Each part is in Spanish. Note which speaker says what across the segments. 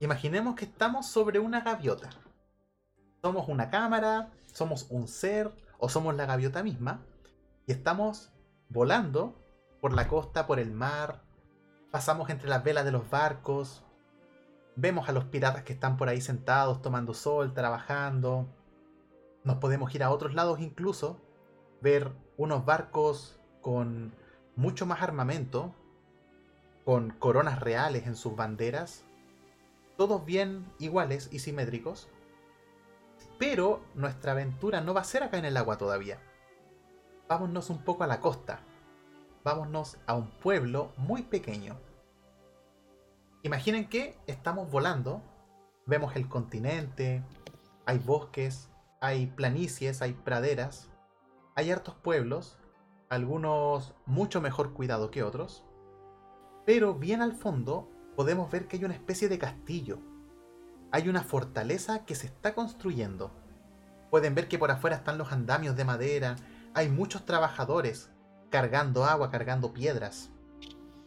Speaker 1: Imaginemos que estamos sobre una gaviota. Somos una cámara, somos un ser o somos la gaviota misma y estamos volando por la costa, por el mar, pasamos entre las velas de los barcos, vemos a los piratas que están por ahí sentados tomando sol, trabajando, nos podemos ir a otros lados incluso, ver unos barcos con mucho más armamento, con coronas reales en sus banderas, todos bien iguales y simétricos, pero nuestra aventura no va a ser acá en el agua todavía. Vámonos un poco a la costa. Vámonos a un pueblo muy pequeño. Imaginen que estamos volando, vemos el continente, hay bosques, hay planicies, hay praderas, hay hartos pueblos, algunos mucho mejor cuidados que otros, pero bien al fondo podemos ver que hay una especie de castillo. Hay una fortaleza que se está construyendo. Pueden ver que por afuera están los andamios de madera, hay muchos trabajadores cargando agua, cargando piedras.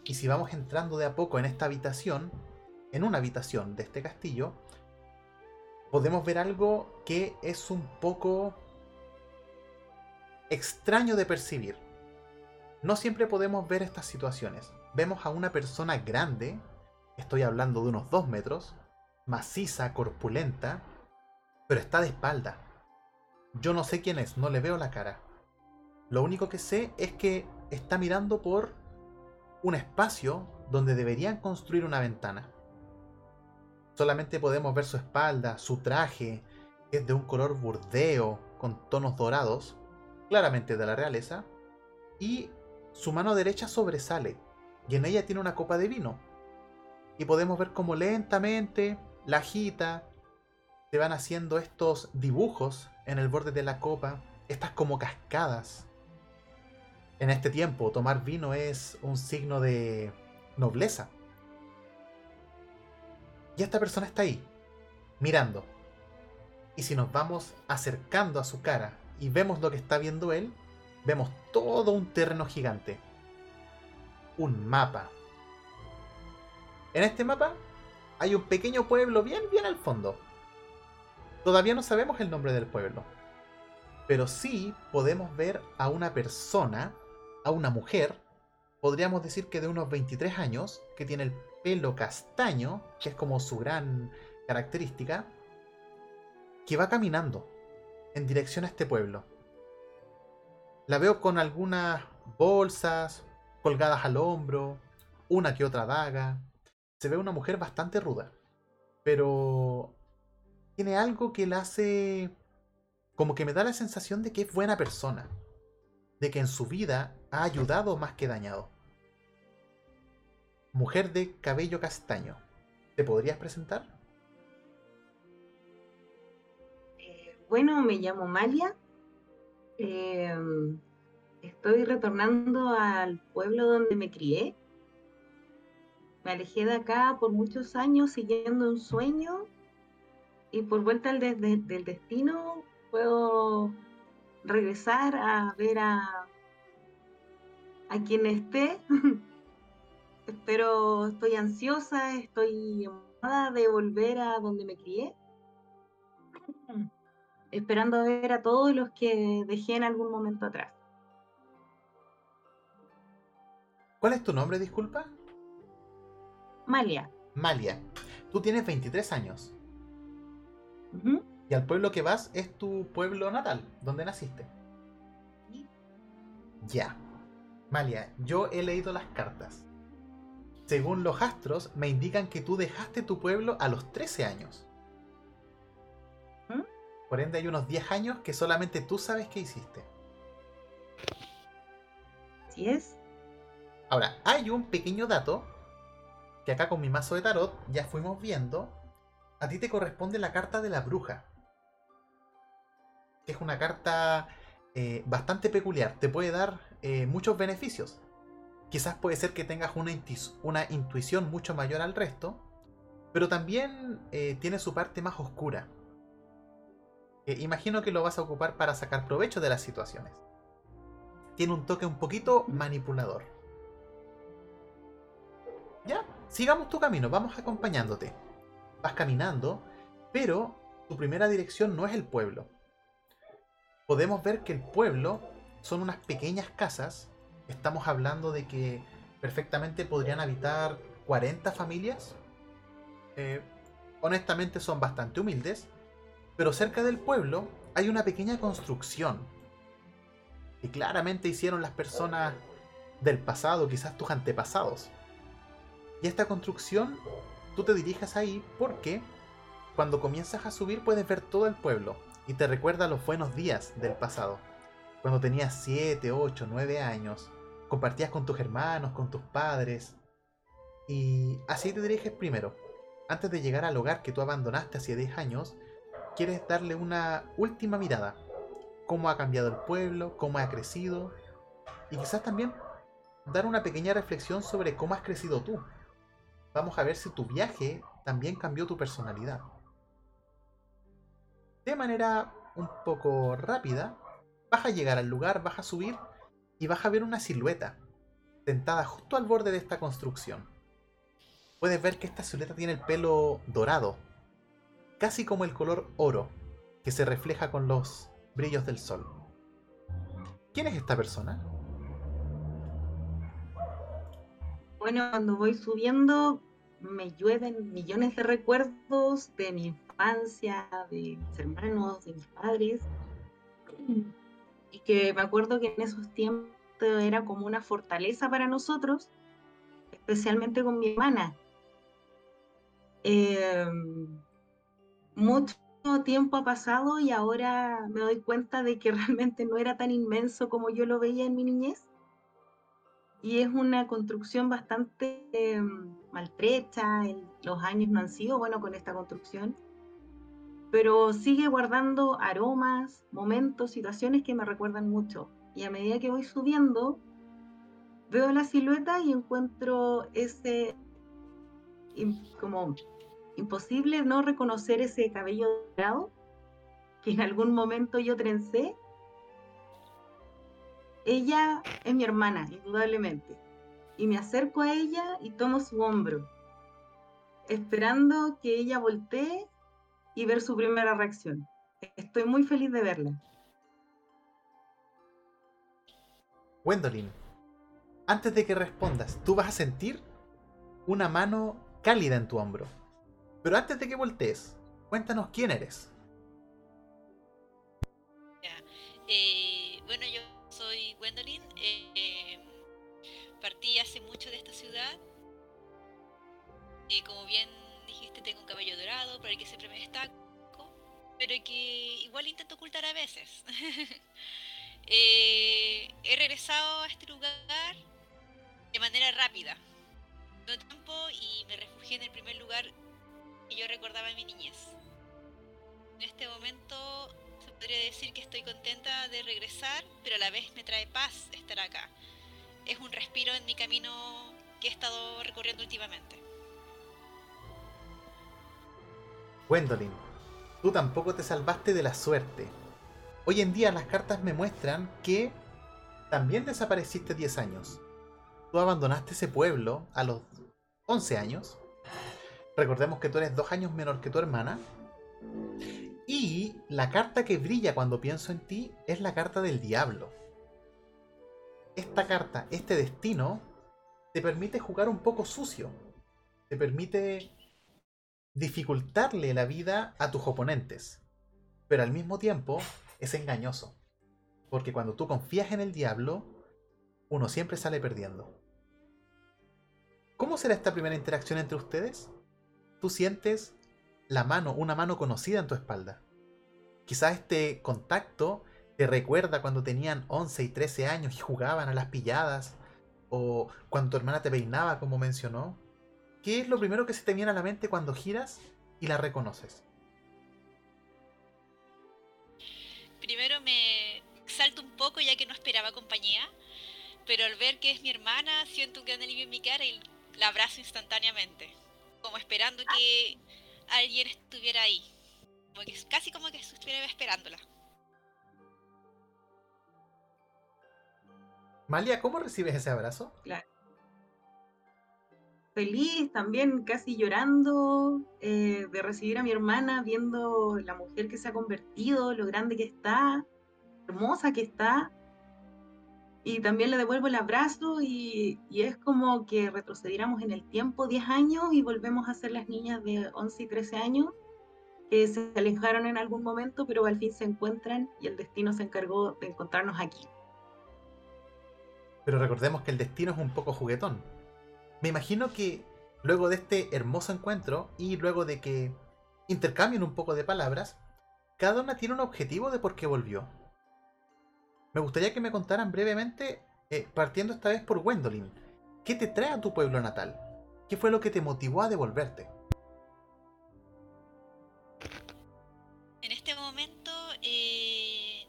Speaker 1: Y si vamos entrando de a poco en esta habitación, en una habitación de este castillo, podemos ver algo que es un poco extraño de percibir. No siempre podemos ver estas situaciones. Vemos a una persona grande, estoy hablando de unos 2 metros, maciza, corpulenta, pero está de espalda. Yo no sé quién es, no le veo la cara. Lo único que sé es que está mirando por un espacio donde deberían construir una ventana. Solamente podemos ver su espalda, su traje, que es de un color burdeo, con tonos dorados, claramente de la realeza, y su mano derecha sobresale, y en ella tiene una copa de vino. Y podemos ver cómo lentamente la agita, se van haciendo estos dibujos en el borde de la copa, estas como cascadas. En este tiempo, tomar vino es un signo de nobleza. Y esta persona está ahí, mirando. Y si nos vamos acercando a su cara y vemos lo que está viendo él, vemos todo un terreno gigante. Un mapa. En este mapa hay un pequeño pueblo bien, bien al fondo. Todavía no sabemos el nombre del pueblo. Pero sí podemos ver a una persona, a una mujer, podríamos decir que de unos 23 años, que tiene el pelo castaño, que es como su gran característica, que va caminando en dirección a este pueblo. La veo con algunas bolsas colgadas al hombro, una que otra daga. Se ve una mujer bastante ruda, pero tiene algo que la hace como que me da la sensación de que es buena persona, de que en su vida ha ayudado más que dañado. Mujer de cabello castaño, ¿te podrías presentar?
Speaker 2: Eh, bueno, me llamo Malia. Em, estoy retornando al pueblo donde me crié. Me alejé de acá por muchos años siguiendo un sueño y por vuelta del, del destino puedo regresar a ver a, a quien esté. Espero, estoy ansiosa, estoy emocionada de volver a donde me crié. Esperando ver a todos los que dejé en algún momento atrás.
Speaker 1: ¿Cuál es tu nombre, disculpa?
Speaker 2: Malia.
Speaker 1: Malia. Tú tienes 23 años. Y al pueblo que vas es tu pueblo natal, donde naciste. Ya. Malia, yo he leído las cartas. Según los astros, me indican que tú dejaste tu pueblo a los 13 años.
Speaker 2: ¿Mm?
Speaker 1: Por ende hay unos 10 años que solamente tú sabes qué hiciste.
Speaker 2: ¿Sí es?
Speaker 1: Ahora, hay un pequeño dato que acá con mi mazo de tarot ya fuimos viendo. A ti te corresponde la carta de la bruja. Es una carta eh, bastante peculiar. Te puede dar eh, muchos beneficios. Quizás puede ser que tengas una, una intuición mucho mayor al resto. Pero también eh, tiene su parte más oscura. imagino que lo vas a ocupar para sacar provecho de las situaciones. Tiene un toque un poquito manipulador. Ya, sigamos tu camino, vamos acompañándote. vas caminando, pero tu primera dirección no es el pueblo. Podemos ver que el pueblo son unas pequeñas casas. Estamos hablando de que perfectamente podrían habitar 40 familias. Eh, honestamente son bastante humildes. Pero cerca del pueblo hay una pequeña construcción que claramente hicieron las personas del pasado, quizás tus antepasados. Y esta construcción, tú te diriges ahí porque cuando comienzas a subir puedes ver todo el pueblo y te recuerda los buenos días del pasado. Cuando tenías 7, 8, 9 años, compartías con tus hermanos, con tus padres. Y así te diriges primero. Antes de llegar al hogar que tú abandonaste hace 10 años, quieres darle una última mirada. Cómo ha cambiado el pueblo, cómo ha crecido. Y quizás también dar una pequeña reflexión sobre cómo has crecido tú. Vamos a ver si tu viaje también cambió tu personalidad. De manera un poco rápida, vas a llegar al lugar, vas a subir y vas a ver una silueta sentada justo al borde de esta construcción. Puedes ver que esta silueta tiene el pelo dorado, casi como el color oro, que se refleja con los brillos del sol. ¿Quién es esta persona?
Speaker 2: Bueno, cuando voy subiendo me llueven millones de recuerdos de mi infancia, de mis hermanos, de mis padres. Y que me acuerdo que en esos tiempos era como una fortaleza para nosotros, especialmente con mi hermana. Em, mucho tiempo ha pasado y ahora me doy cuenta de que realmente no era tan inmenso como yo lo veía en mi niñez y es una construcción bastante eh, maltrecha, los años no han sido buenos con esta construcción, pero sigue guardando aromas, momentos, situaciones que me recuerdan mucho. Y a medida que voy subiendo, veo la silueta y encuentro ese como imposible no reconocer ese cabello dorado que en algún momento yo trencé ella es mi hermana, indudablemente. Y me acerco a ella y tomo su hombro, esperando que ella voltee y ver su primera reacción. Estoy muy feliz de verla.
Speaker 1: Gwendolyn, antes de que respondas, tú vas a sentir una mano cálida en tu hombro. Pero antes de que voltees, cuéntanos quién eres.
Speaker 3: Eh, bueno, yo soy Gwendolyn. Eh, partí hace mucho de esta ciudad. Eh, como bien dijiste, tengo un cabello dorado, por el que siempre me destaco, pero que igual intento ocultar a veces. Eh, he regresado a este lugar de manera rápida, no tiempo, y me refugié en el primer lugar que yo recordaba en mi niñez. En este momento podría decir que estoy contenta de regresar, pero a la vez me trae paz estar acá. Es un respiro en mi camino que he estado recorriendo últimamente.
Speaker 1: Gwendolyn, tú tampoco te salvaste de la suerte. Hoy en día las cartas me muestran que también desapareciste 10 años. Tú abandonaste ese pueblo a los 11 años. Recordemos que tú eres dos años menor que tu hermana. Y la carta que brilla cuando pienso en ti es la carta del diablo. Esta carta, este destino, te permite jugar un poco sucio. Te permite dificultarle la vida a tus oponentes. Pero al mismo tiempo es engañoso. Porque cuando tú confías en el diablo, uno siempre sale perdiendo. ¿Cómo será esta primera interacción entre ustedes? Tú sientes la mano, una mano conocida en tu espalda. Quizás este contacto te recuerda cuando tenían 11 y 13 años y jugaban a las pilladas, o cuando tu hermana te peinaba, como mencionó. ¿Qué es lo primero que se te viene a la mente cuando giras y la reconoces?
Speaker 3: Primero me exalto un poco ya que no esperaba compañía, pero al ver que es mi hermana siento un gran alivio en mi cara y la abrazo instantáneamente, como esperando que alguien estuviera ahí. Como que, casi como que estuviera esperándola.
Speaker 1: Malia, ¿cómo recibes ese abrazo?
Speaker 2: Claro. feliz también, casi llorando eh, de recibir a mi hermana, viendo la mujer que se ha convertido, lo grande que está, hermosa que está. Y también le devuelvo el abrazo y, es como que retrocediéramos en el tiempo 10 años y volvemos a ser las niñas de 11 y 13 años que se alejaron en algún momento, pero al fin se encuentran y el destino se encargó de encontrarnos aquí.
Speaker 1: Pero recordemos que el destino es un poco juguetón. Me imagino que luego de este hermoso encuentro y luego de que intercambien un poco de palabras, cada una tiene un objetivo de por qué volvió. Me gustaría que me contaran brevemente, eh, partiendo esta vez por Gwendolyn, ¿qué te trae a tu pueblo natal? ¿Qué fue lo que te motivó a devolverte?
Speaker 3: En este momento eh,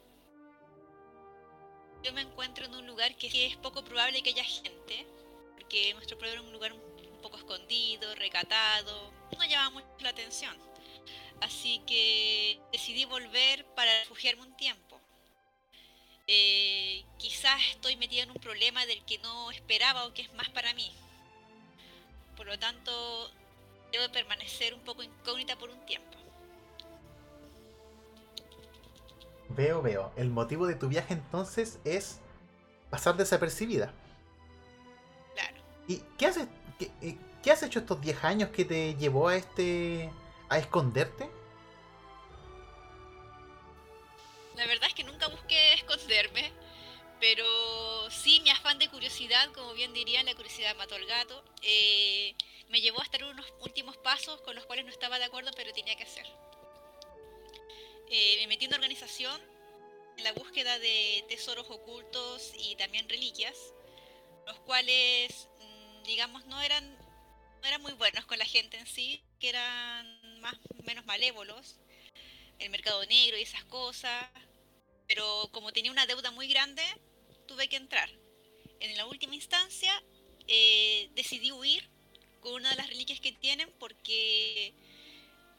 Speaker 3: yo me encuentro en un lugar que es poco probable que haya gente, porque nuestro pueblo es un lugar un poco escondido, recatado, no llama mucho la atención. Así que decidí volver para refugiarme un tiempo. Eh, quizás estoy metida en un problema del que no esperaba o que es más para mí. Por lo tanto, debo permanecer un poco incógnita por un tiempo.
Speaker 1: Veo, veo. El motivo de tu viaje entonces es pasar desapercibida.
Speaker 3: Claro.
Speaker 1: ¿Y qué haces? ¿Qué, eh, qué has hecho estos 10 años que te llevó a este. a esconderte?
Speaker 3: La verdad es que nunca busqué esconderme, pero sí mi afán de curiosidad, como bien dirían, la curiosidad mató al gato, eh, me llevó a estar unos últimos pasos con los cuales no estaba de acuerdo, pero tenía que hacer. Eh, me metí en organización en la búsqueda de tesoros ocultos y también reliquias, los cuales, mm, digamos, no eran, no eran muy buenos con la gente en sí, que eran más menos malévolos, el mercado negro y esas cosas, pero como tenía una deuda muy grande, tuve que entrar. En la última instancia, eh, decidí huir con una de las reliquias que tienen porque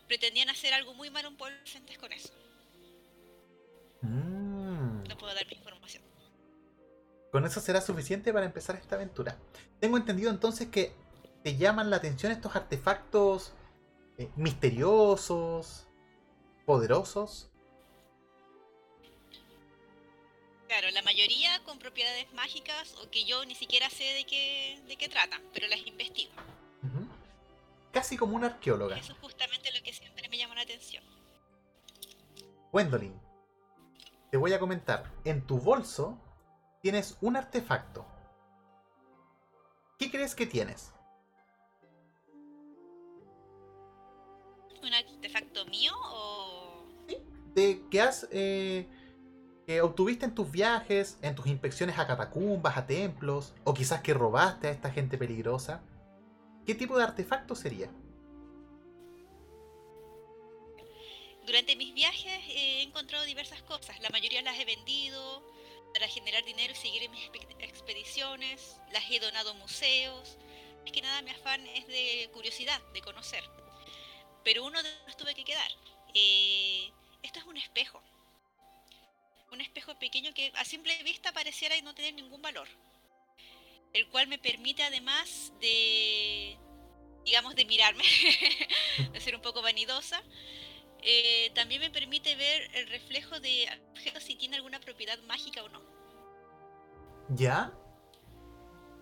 Speaker 3: pretendían hacer algo muy malo en pueblo con eso.
Speaker 1: Mm.
Speaker 3: No puedo dar mi información.
Speaker 1: Con eso será suficiente para empezar esta aventura. Tengo entendido entonces que te llaman la atención estos artefactos eh, misteriosos, poderosos.
Speaker 3: Claro, la mayoría con propiedades mágicas o que yo ni siquiera sé de qué, de qué tratan, pero las investigo.
Speaker 1: Casi como una arqueóloga.
Speaker 3: Eso es justamente lo que siempre me llama la atención.
Speaker 1: Gwendolyn, te voy a comentar. En tu bolso tienes un artefacto. ¿Qué crees que tienes?
Speaker 3: ¿Un artefacto mío o...?
Speaker 1: De que has eh, que obtuviste en tus viajes, en tus inspecciones a catacumbas, a templos, o quizás que robaste a esta gente peligrosa. ¿Qué tipo de artefacto sería?
Speaker 3: Durante mis viajes he encontrado diversas cosas. La mayoría las he vendido para generar dinero y seguir en mis expe- expediciones. Las he donado a museos. Es que nada, mi afán es de curiosidad, de conocer. Pero uno de los tuve que quedar. Eh, esto es un espejo. Un espejo pequeño que a simple vista pareciera no tener ningún valor. El cual me permite además de, digamos, de mirarme, de ser un poco vanidosa, eh, también me permite ver el reflejo de objetos si tiene alguna propiedad mágica o no.
Speaker 1: ¿Ya?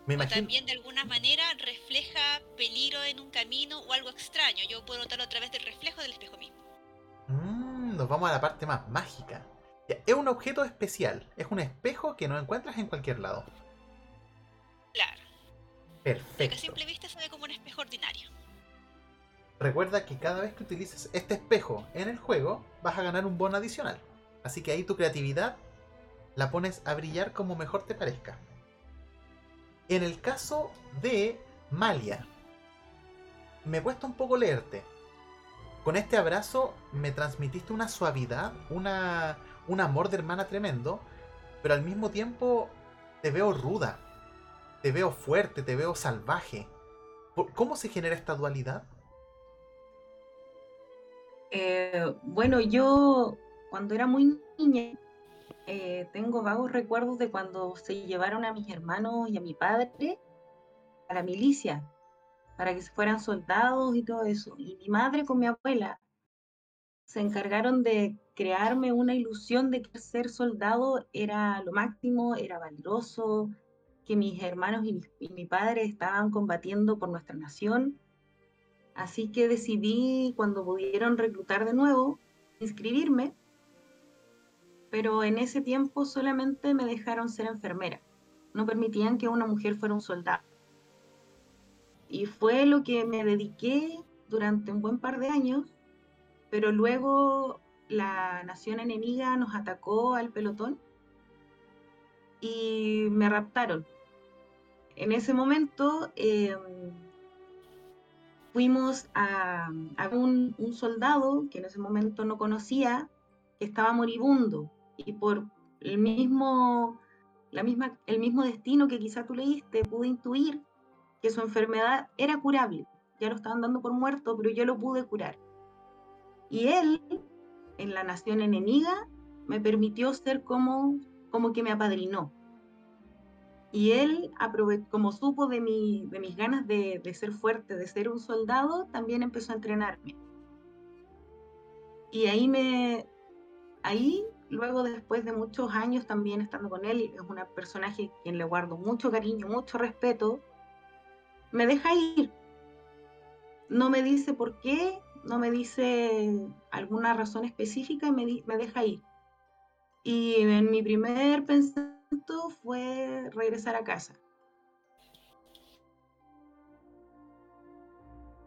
Speaker 1: Me
Speaker 3: O
Speaker 1: imagino.
Speaker 3: también de alguna manera refleja peligro en un camino o algo extraño. Yo puedo notarlo a través del reflejo del espejo mismo.
Speaker 1: Nos vamos a la parte más mágica. Ya, Es un objeto especial. Es un espejo que no encuentras en cualquier lado.
Speaker 3: Claro. Que a
Speaker 1: Perfecto.
Speaker 3: simple vista se ve como un espejo ordinario.
Speaker 1: Recuerda que cada vez que utilices este espejo en el juego, vas a ganar un bono adicional. Así que ahí tu creatividad la pones a brillar como mejor te parezca. En el caso de Malia, me cuesta un poco leerte. Con este abrazo me transmitiste una suavidad, una, un amor de hermana tremendo, pero al mismo tiempo te veo ruda, te veo fuerte, te veo salvaje. ¿Por- ¿Cómo se genera esta dualidad?
Speaker 2: Eh, bueno, yo cuando era muy niña, eh, tengo vagos recuerdos de cuando se llevaron a mis hermanos y a mi padre a la milicia, para que se fueran soldados y todo eso. Y mi madre con mi abuela se encargaron de crearme una ilusión de que ser soldado era lo máximo, era valeroso, que mis hermanos y mi, y mi padre estaban combatiendo por nuestra nación. Así que decidí, cuando pudieron reclutar de nuevo, inscribirme, pero en ese tiempo solamente me dejaron ser enfermera. No permitían que una mujer fuera un soldado. Y fue lo que me dediqué durante un buen par de años pero luego la nación enemiga nos atacó al pelotón y me raptaron. En ese momento em, fuimos a, un, un, soldado que en ese momento no conocía, que estaba moribundo y por el mismo, la misma, el mismo destino que quizá tú leíste, pude intuir que su enfermedad era curable. Ya lo estaban dando por muerto, pero yo lo pude curar. Y él, en la nación enemiga, me permitió ser como, como que me apadrinó. Y él, como supo de, mi, de mis ganas de, de ser fuerte, de ser un soldado, también empezó a entrenarme. Y ahí me, ahí, luego después de muchos años también estando con él, es un personaje a quien le guardo mucho cariño, mucho respeto, me deja ir. No me dice por qué, no me dice alguna razón específica y me, me deja ir. Y en mi primer pensamiento fue regresar a casa.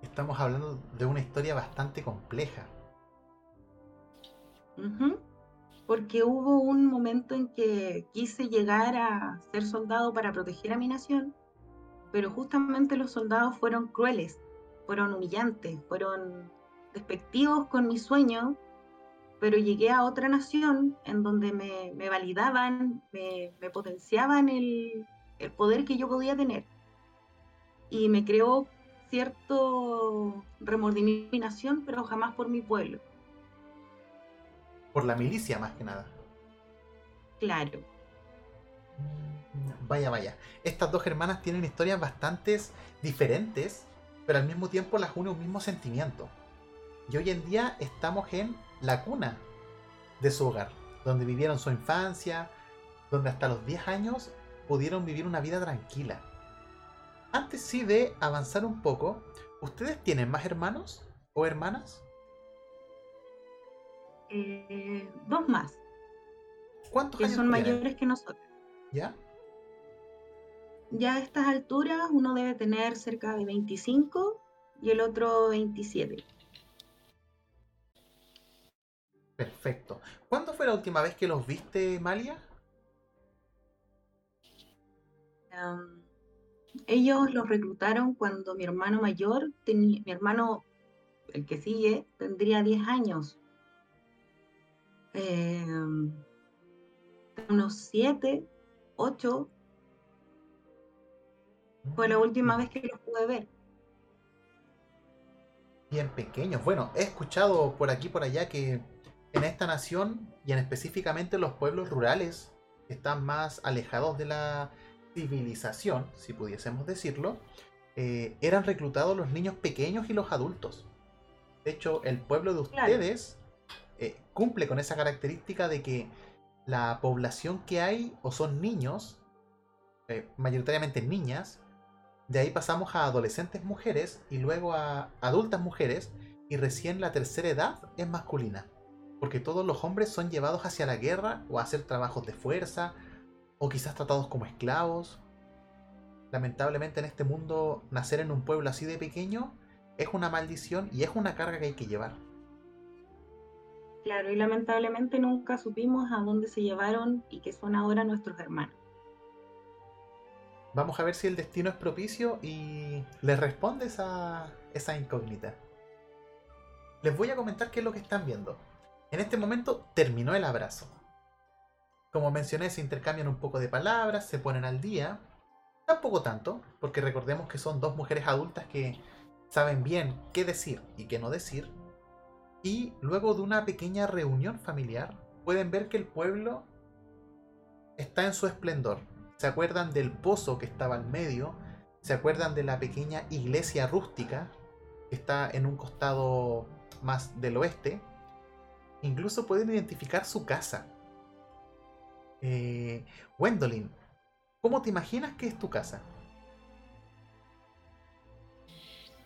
Speaker 1: Estamos hablando de una historia bastante compleja.
Speaker 2: Porque hubo un momento en que quise llegar a ser soldado para proteger a mi nación, pero justamente los soldados fueron crueles, fueron humillantes, fueron despectivos con mi sueño, pero llegué a otra nación en donde me, validaban, me, potenciaban el, el, poder que yo podía tener. Y me creó cierto remordimiento mi nación, pero jamás por mi pueblo.
Speaker 1: Por la milicia más que nada.
Speaker 2: Claro.
Speaker 1: Vaya, vaya. Estas dos hermanas tienen historias bastante diferentes, pero al mismo tiempo las une un mismo sentimiento. Y hoy en día estamos en la cuna de su hogar, donde vivieron su infancia, donde hasta los 10 años pudieron vivir una vida tranquila. Antes sí de avanzar un poco, ¿ustedes tienen más hermanos o hermanas?
Speaker 2: Eh, dos más.
Speaker 1: ¿Cuántos
Speaker 2: que son mayores que nosotros.
Speaker 1: ¿Ya?
Speaker 2: Ya a estas alturas uno debe tener cerca de 25 y el otro 27.
Speaker 1: Perfecto. ¿Cuándo fue la última vez que los viste, Malia?
Speaker 2: ellos los reclutaron cuando mi hermano mayor, tenía, mi hermano, el que sigue, tendría 10 años. Em, unos 7, 8. Fue la última vez que los pude ver.
Speaker 1: Bien pequeños. Bueno, he escuchado por aquí por allá que en esta nación y en específicamente los pueblos rurales que están más alejados de la civilización, si pudiésemos decirlo, eh, eran reclutados los niños pequeños y los adultos. De hecho, el pueblo de ustedes eh, cumple con esa característica de que la población que hay o son niños, eh, mayoritariamente niñas, de ahí pasamos a adolescentes mujeres y luego a adultas mujeres y recién la tercera edad es masculina porque todos los hombres son llevados hacia la guerra o a hacer trabajos de fuerza, o quizás tratados como esclavos. Lamentablemente en este mundo, nacer en un pueblo así de pequeño es una maldición y es una carga que hay que llevar.
Speaker 2: Claro, y lamentablemente nunca supimos a dónde se llevaron y que son ahora nuestros hermanos.
Speaker 1: Vamos a ver si el destino es propicio y les responde esa, esa incógnita. Les voy a comentar qué es lo que están viendo. En este momento terminó el abrazo. Como mencioné, se intercambian un poco de palabras, se ponen al día. Tampoco tanto, porque recordemos que son dos mujeres adultas que saben bien qué decir y qué no decir. Y luego de una pequeña reunión familiar, pueden ver que el pueblo está en su esplendor. Se acuerdan del pozo que estaba al medio, ¿Se acuerdan de la pequeña iglesia rústica que está en un costado más del oeste? Incluso pueden identificar su casa. Eh, Gwendolyn, ¿cómo te imaginas que es tu casa?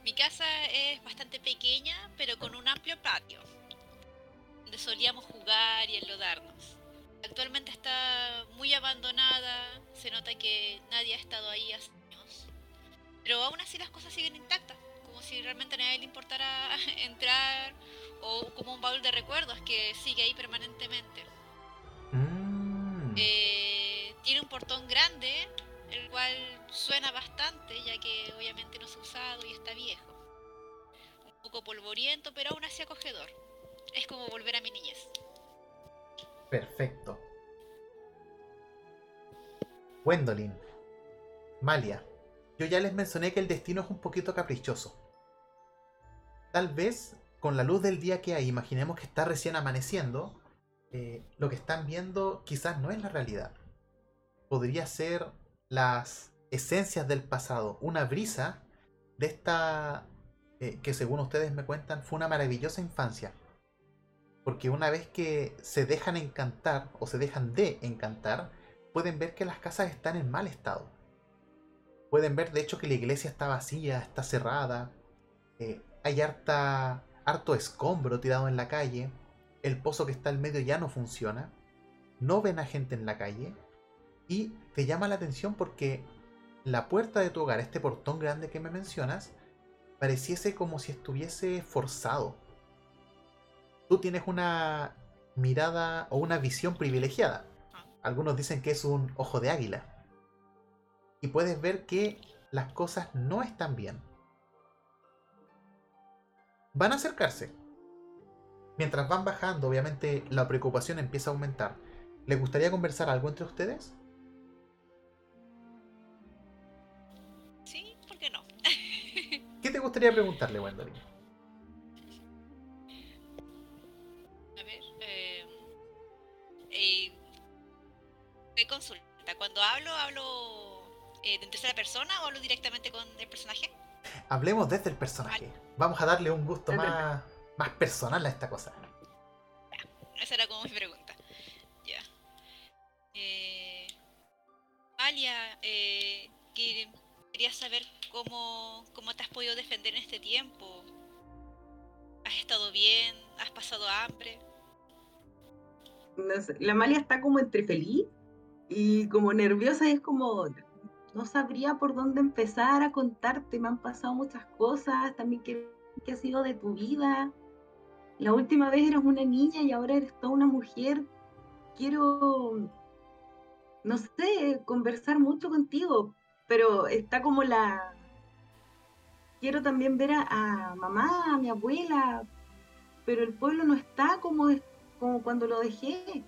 Speaker 3: Mi casa es bastante pequeña, pero con un amplio patio, donde solíamos jugar y enlodarnos. Actualmente está muy abandonada, se nota que nadie ha estado ahí hace años, pero aún así las cosas siguen intactas, como si realmente a nadie le importara entrar, o como un baúl de recuerdos que sigue ahí permanentemente.
Speaker 1: Mm,
Speaker 3: Eh, tiene un portón grande, el cual suena bastante, ya que obviamente no se ha usado y está viejo. Un poco polvoriento, pero aún así acogedor. Es como volver a mi niñez.
Speaker 1: Perfecto. Gwendolyn, Malia, yo ya les mencioné que el destino es un poquito caprichoso. Tal vez con la luz del día que hay, imaginemos que está recién amaneciendo, eh, lo que están viendo quizás no es la realidad. Podría ser las esencias del pasado, una brisa de esta eh, que según ustedes me cuentan fue una maravillosa infancia. Porque una vez que se dejan encantar o se dejan de encantar, pueden ver que las casas están en mal estado. Pueden ver de hecho que la iglesia está vacía, está cerrada, eh, hay harta, harto escombro tirado en la calle, el pozo que está al medio ya no funciona, no ven a gente en la calle y te llama la atención porque la puerta de tu hogar, este portón grande que me mencionas, pareciese como si estuviese forzado. Tú tienes una mirada o una visión privilegiada. Algunos dicen que es un ojo de águila. Y puedes ver que las cosas no están bien. Van a acercarse. Mientras van bajando, obviamente la preocupación empieza a aumentar. ¿Les gustaría conversar algo entre ustedes?
Speaker 3: ¿Sí? ¿Por qué no?
Speaker 1: ¿Qué te gustaría preguntarle, Wendolin?
Speaker 3: Consulta? Cuando hablo, hablo eh, en tercera persona o hablo directamente con el personaje?
Speaker 1: Hablemos desde el personaje. Vamos a darle un gusto más, más personal a esta cosa.
Speaker 3: Esa era como mi pregunta. Ya. Eh, Alia, eh, que- quería saber cómo, cómo te has podido defender en este tiempo. ¿Has estado bien? ¿Has pasado hambre?
Speaker 2: No sé, la Malia está como entre feliz y como nerviosa y es como, no sabría por dónde empezar a contarte, me han pasado muchas cosas, también qué, qué ha sido de tu vida. La última vez eras una niña y ahora eres toda una mujer. Quiero, no sé, conversar mucho contigo, pero está como la... Quiero también ver a, a mamá, a mi abuela, pero el pueblo no está como, como cuando lo dejé.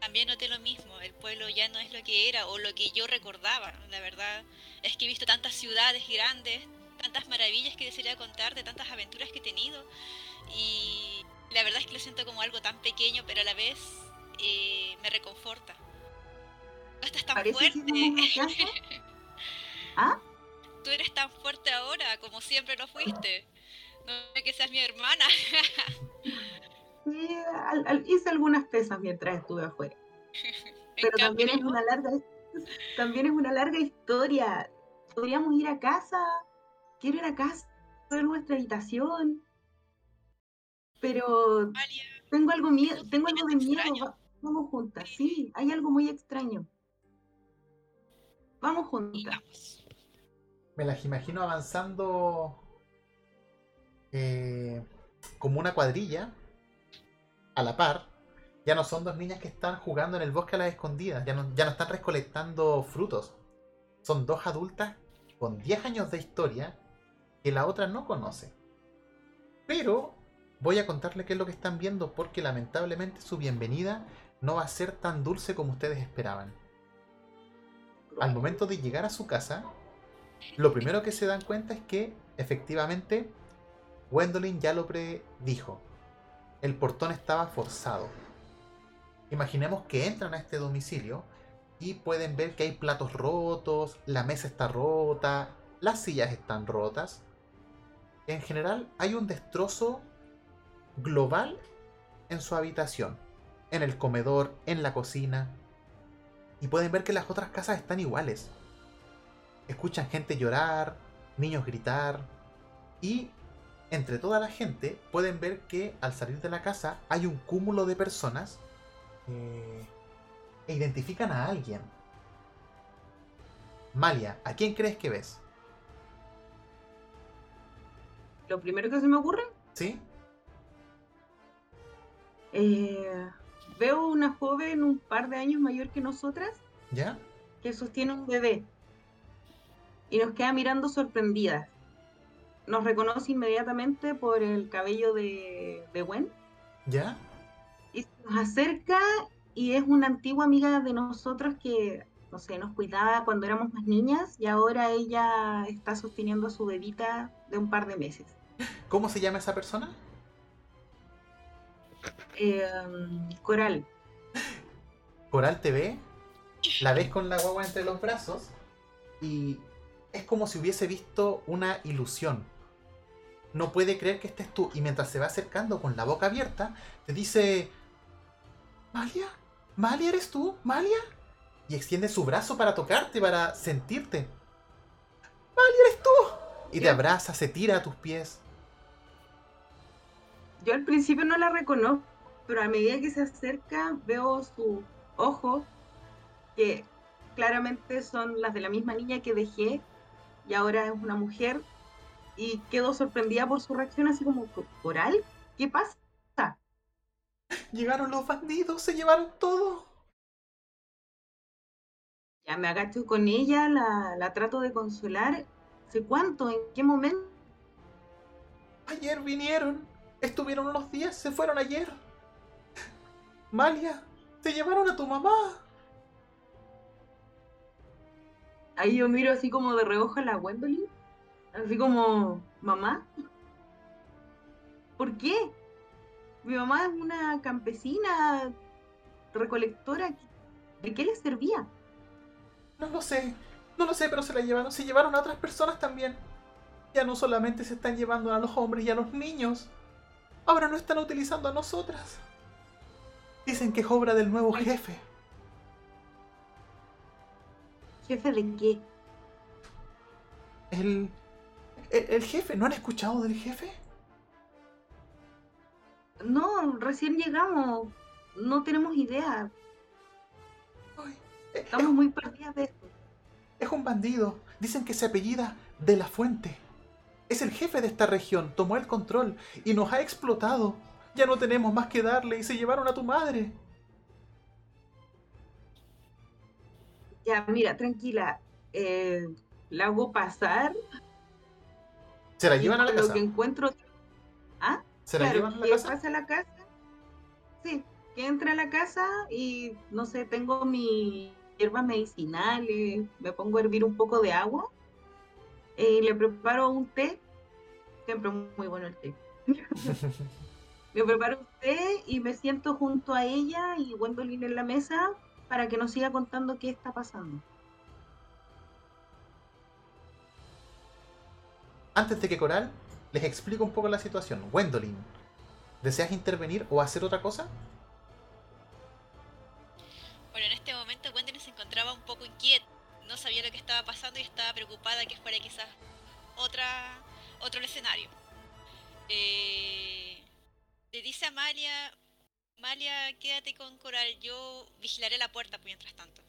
Speaker 3: También noté lo mismo, el pueblo ya no es lo que era o lo que yo recordaba. La verdad es que he visto tantas ciudades grandes, tantas maravillas que desearía contar, de tantas aventuras que he tenido. Y la verdad es que lo siento como algo tan pequeño, pero a la vez eh, me reconforta. No estás tan fuerte.
Speaker 2: ¿Ah?
Speaker 3: Tú eres tan fuerte ahora como siempre lo fuiste. No que seas mi hermana.
Speaker 2: Sí, al- al- hice algunas pesas mientras estuve afuera. Pero también es una larga, también es una larga historia. Podríamos ir a casa. Quiero ir a casa, ver nuestra habitación. Pero tengo algo miedo, tengo algo de miedo. Vamos juntas, sí, hay algo muy extraño. Vamos juntas.
Speaker 1: Me las imagino avanzando eh, como una cuadrilla a la par. Ya no son dos niñas que están jugando en el bosque a las escondidas, ya no, están recolectando frutos. Son dos adultas con 10 años de historia que la otra no conoce. Pero voy a contarle qué es lo que están viendo porque lamentablemente su bienvenida no va a ser tan dulce como ustedes esperaban. Al momento de llegar a su casa, lo primero que se dan cuenta es que, efectivamente, Gwendolyn ya lo predijo. El portón estaba forzado. Imaginemos que entran a este domicilio y pueden ver que hay platos rotos, la mesa está rota, las sillas están rotas. En general hay un destrozo global en su habitación, en el comedor, en la cocina. Y pueden ver que las otras casas están iguales. Escuchan gente llorar, niños gritar. Y entre toda la gente pueden ver que al salir de la casa hay un cúmulo de personas eh, e identifican a alguien. Malia, ¿a quién crees que ves?
Speaker 2: Lo primero que se me ocurre,
Speaker 1: ¿Sí?
Speaker 2: eh, veo una joven un par de años mayor que nosotras
Speaker 1: ¿Ya?
Speaker 2: que sostiene un bebé y nos queda mirando sorprendida. Nos reconoce inmediatamente por el cabello de, de Gwen
Speaker 1: ¿Ya?
Speaker 2: y se nos acerca y es una antigua amiga de nosotros que, no sé, nos cuidaba cuando éramos más niñas y ahora ella está sosteniendo a su bebita de un par de meses.
Speaker 1: ¿Cómo se llama esa persona?
Speaker 2: Eh, Coral,
Speaker 1: Coral te ve, la ves con la guagua entre los brazos y es como si hubiese visto una ilusión. No puede creer que estés tú y mientras se va acercando con la boca abierta, te dice... ¿Malia? ¿Malia eres tú? ¿Malia? Y extiende su brazo para tocarte, para sentirte. ¡Malia eres tú! Y te abraza, se tira a tus pies.
Speaker 2: yo al principio no la reconozco, pero a medida que se acerca veo sus ojos, que claramente son las de la misma niña que dejé y ahora es una mujer, y quedo sorprendida por su reacción así como, ¿Coral? ¿Qué pasa?
Speaker 1: Llegaron los bandidos, se llevaron todo.
Speaker 2: Ya me agacho con ella, la, la trato de consolar. ¿Sé cuánto? ¿En qué momento?
Speaker 1: Ayer vinieron. Estuvieron unos días, se fueron ayer. Malia, se llevaron a tu mamá.
Speaker 2: Ahí yo miro así como de reojo a la Gwendolyn. Así como, mamá. ¿Por qué? Mi mamá es una campesina recolectora. ¿De qué le servía?
Speaker 1: No lo sé, no lo sé, pero se la llevaron. Se llevaron a otras personas también. Ya no solamente se están llevando a los hombres y a los niños. Ahora no están utilizando a nosotras. Dicen que es obra del nuevo jefe.
Speaker 2: ¿Jefe de qué?
Speaker 1: El, el. el jefe, ¿no han escuchado del jefe?
Speaker 2: No, recién llegamos. No tenemos idea.
Speaker 1: Ay, eh,
Speaker 2: Estamos muy perdidas de esto.
Speaker 1: Es un bandido. Dicen que se apellida De la Fuente. Es el jefe de esta región. Tomó el control y nos ha explotado. Ya no tenemos más que darle y se llevaron a tu madre.
Speaker 2: Ya, mira, tranquila. eh, la hago pasar.
Speaker 1: ¿Se la llevan a la
Speaker 2: con lo
Speaker 1: casa?
Speaker 2: que encuentro. ¿Ah?
Speaker 1: ¿Se la
Speaker 2: Claro,
Speaker 1: llevan a la
Speaker 2: que
Speaker 1: casa?
Speaker 2: a la casa. Sí, que entre a la casa y no sé, tengo mis hierbas medicinales, me pongo a hervir un poco de agua y le preparo un té. Siempre muy bueno el té. le preparo un té y me siento junto a ella y Gwendolyn en la mesa para que nos siga contando qué está pasando.
Speaker 1: Antes de que Coral les explique un poco la situación. Gwendolyn, ¿deseas intervenir o hacer otra cosa?
Speaker 3: Bueno, en este momento Gwendolyn se encontraba un poco inquieta. No sabía lo que estaba pasando y estaba preocupada que fuera quizás otra, otro escenario. Eh, le dice a Malia, Malia, quédate con Coral, yo vigilaré la puerta mientras tanto.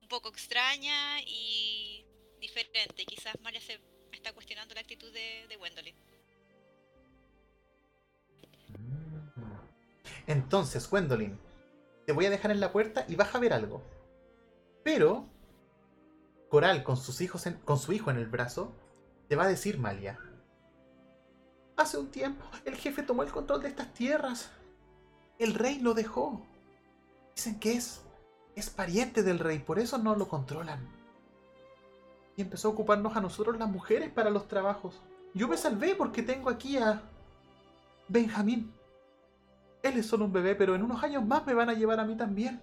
Speaker 3: Un poco extraña y diferente. Quizás Malia se está cuestionando la actitud de, de.
Speaker 1: Entonces, Gwendolyn, te voy a dejar en la puerta y vas a ver algo. Pero Coral, con sus hijos en- con su hijo en el brazo, te va a decir Malia. Hace un tiempo, el jefe tomó el control de estas tierras. El rey lo dejó. Dicen que es es pariente del rey, por eso no lo controlan. Y empezó a ocuparnos a nosotros las mujeres para los trabajos. Yo me salvé porque tengo aquí a Benjamín. Él es solo un bebé, pero en unos años más me van a llevar a mí también.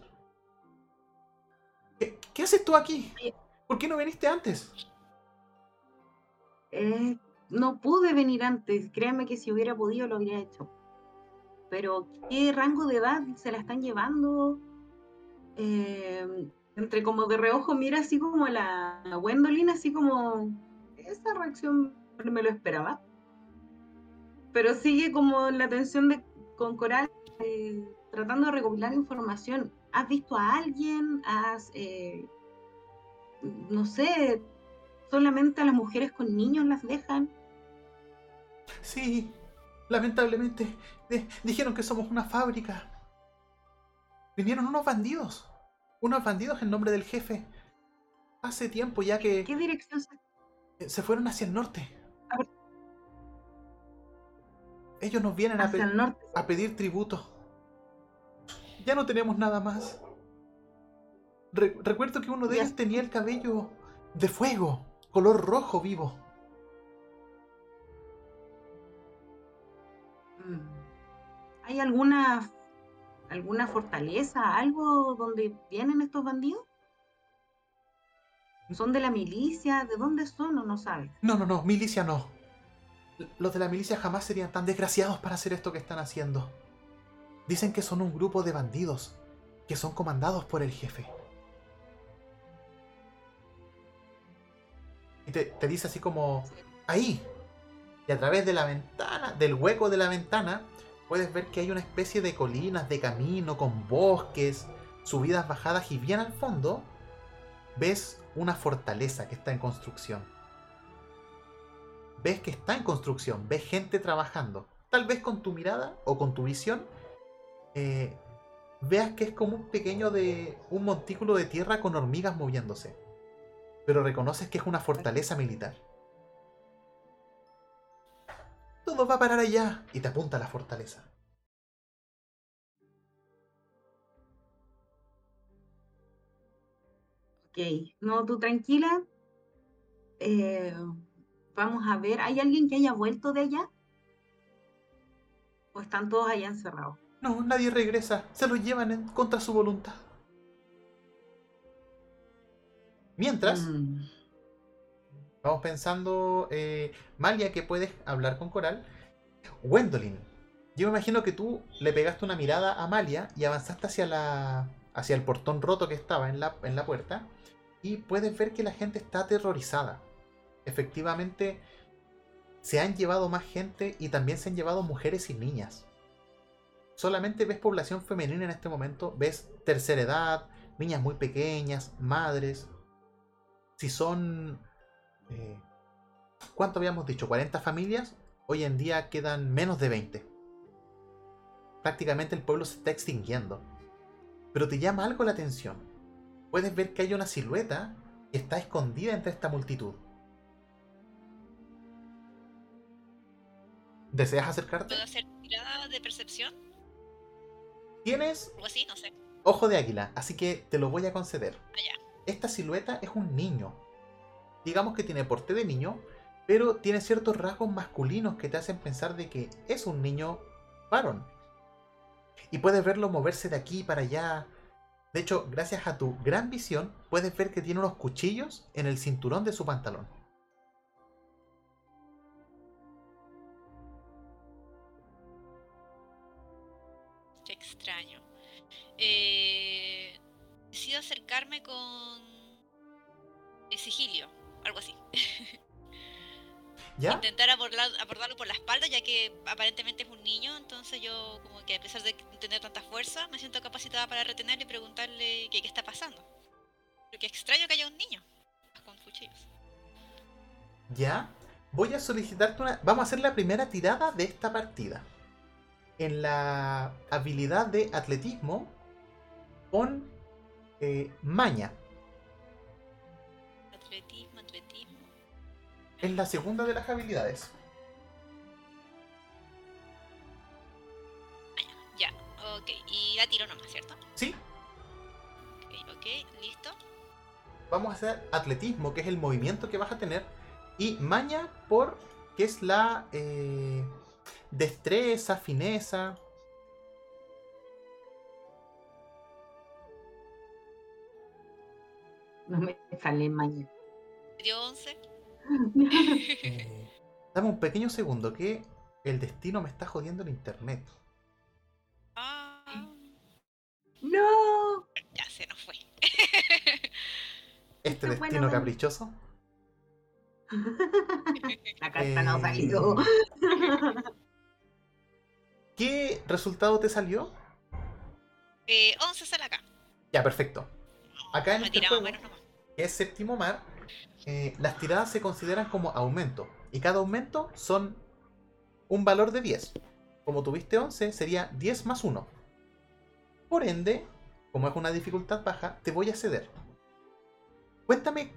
Speaker 1: ¿Qué haces tú aquí? ¿Por qué no viniste antes?
Speaker 2: Eh, no pude venir antes. Créanme que si hubiera podido lo habría hecho. Pero, ¿qué rango de edad se la están llevando? Eh, entre como de reojo mira así como la, la así como esa reacción me lo esperaba. Pero sigue como la tensión de, con Coral eh, tratando de recopilar información. ¿Has visto a alguien? ¿Has, eh, no sé, solamente a las mujeres con niños las dejan?
Speaker 1: Sí, lamentablemente dijeron que somos una fábrica. Vinieron unos bandidos. Unos bandidos en nombre del jefe. Hace tiempo ya que
Speaker 2: ¿Qué dirección se
Speaker 1: eh, se fueron hacia el norte.
Speaker 2: A ver.
Speaker 1: Ellos nos vienen a, pe-
Speaker 2: el norte?
Speaker 1: a pedir tributo. Ya no tenemos nada más. Re- recuerdo que uno de ellos tenía el cabello de fuego, color rojo vivo.
Speaker 2: Mm. ¿Hay alguna alguna fortaleza, algo donde vienen estos bandidos? ¿Son de la milicia? ¿De dónde son o no sabes?
Speaker 1: No, no, no, milicia no. Los de la milicia jamás serían tan desgraciados para hacer esto que están haciendo. Dicen que son un grupo de bandidos, que son comandados por el jefe. Y te, te dice así como, ahí. Y a través de la ventana, del hueco de la ventana, puedes ver que hay una especie de colinas, de camino, con bosques, subidas, bajadas, y bien al fondo ves una fortaleza que está en construcción. Ves que está en construcción, ves gente trabajando. Tal vez con tu mirada o con tu visión eh, veas que es como un pequeño de un montículo de tierra con hormigas moviéndose. Pero reconoces que es una fortaleza militar. Todo va a parar allá y te apunta a la fortaleza.
Speaker 2: Ok, no, tú tranquila. Eh, vamos a ver, ¿hay alguien que haya vuelto de allá? ¿O están todos allá encerrados?
Speaker 1: No, nadie regresa. Se los llevan en contra su voluntad. Mientras,
Speaker 2: Mm,
Speaker 1: vamos pensando, eh, Malia, que puedes hablar con Coral. Gwendolyn, yo me imagino que tú le pegaste una mirada a Malia y avanzaste hacia la hacia el portón roto que estaba en la, en la puerta y puedes ver que la gente está aterrorizada. Efectivamente, se han llevado más gente y también se han llevado mujeres y niñas. Solamente ves población femenina en este momento, ves tercera edad, niñas muy pequeñas, madres. Si son... eh, ¿Cuánto habíamos dicho? ¿40 familias? Hoy en día quedan menos de 20. Prácticamente el pueblo se está extinguiendo. Pero te llama algo la atención. Puedes ver que hay una silueta que está escondida entre esta multitud. ¿Deseas acercarte?
Speaker 3: ¿Puedo hacer tirada de percepción?
Speaker 1: Tienes
Speaker 3: Algo así, no sé.
Speaker 1: ojo de águila, así que te lo voy a conceder.
Speaker 3: Ah.
Speaker 1: Esta silueta es un niño. Digamos que tiene porte de niño, pero tiene ciertos rasgos masculinos que te hacen pensar de que es un niño varón. Y puedes verlo moverse de aquí para allá. De hecho, gracias a tu gran visión, puedes ver que tiene unos cuchillos en el cinturón de su pantalón.
Speaker 3: Qué extraño. Eh, decido acercarme con eh, sigilio, algo así.
Speaker 1: ¿Ya?
Speaker 3: Intentar abordar- abordarlo por la espalda, ya que aparentemente es un niño, entonces yo como que a pesar de tener tanta fuerza, me siento capacitada para retenerle y preguntarle qué, qué está pasando. Pero qué extraño que haya un niño con cuchillos.
Speaker 1: ¿Ya? Voy a solicitarte una... Vamos a hacer la primera tirada de esta partida. En la habilidad de atletismo, pon eh, maña.
Speaker 3: Atletismo.
Speaker 1: Es la segunda de las habilidades.
Speaker 3: Ya, ok. Y la tiro nomás, ¿cierto?
Speaker 1: ¿Sí?
Speaker 3: Ok, ok, listo.
Speaker 1: Vamos a hacer atletismo, que es el movimiento que vas a tener. Y maña por que es la eh, destreza, fineza.
Speaker 2: No me sale mañana.
Speaker 3: ¿Te dio 11?
Speaker 1: Eh, dame un pequeño segundo que el destino me está jodiendo el internet.
Speaker 3: Ah,
Speaker 2: ¡No!
Speaker 3: ya se nos fue.
Speaker 1: Este destino
Speaker 2: bueno.
Speaker 1: caprichoso.
Speaker 2: La carta no
Speaker 1: Eh,
Speaker 2: salió.
Speaker 1: ¿Qué resultado te salió?
Speaker 3: Eh, 11 sale acá.
Speaker 1: Ya, perfecto. Acá en
Speaker 3: Me
Speaker 1: este
Speaker 3: tiraba
Speaker 1: juego,
Speaker 3: menos nomás.
Speaker 1: que es séptimo mar, eh, las tiradas se consideran como aumento. Y cada aumento son un valor de 10. Como tuviste 11, sería 10 más 1. Por ende, como es una dificultad baja, te voy a ceder. Cuéntame,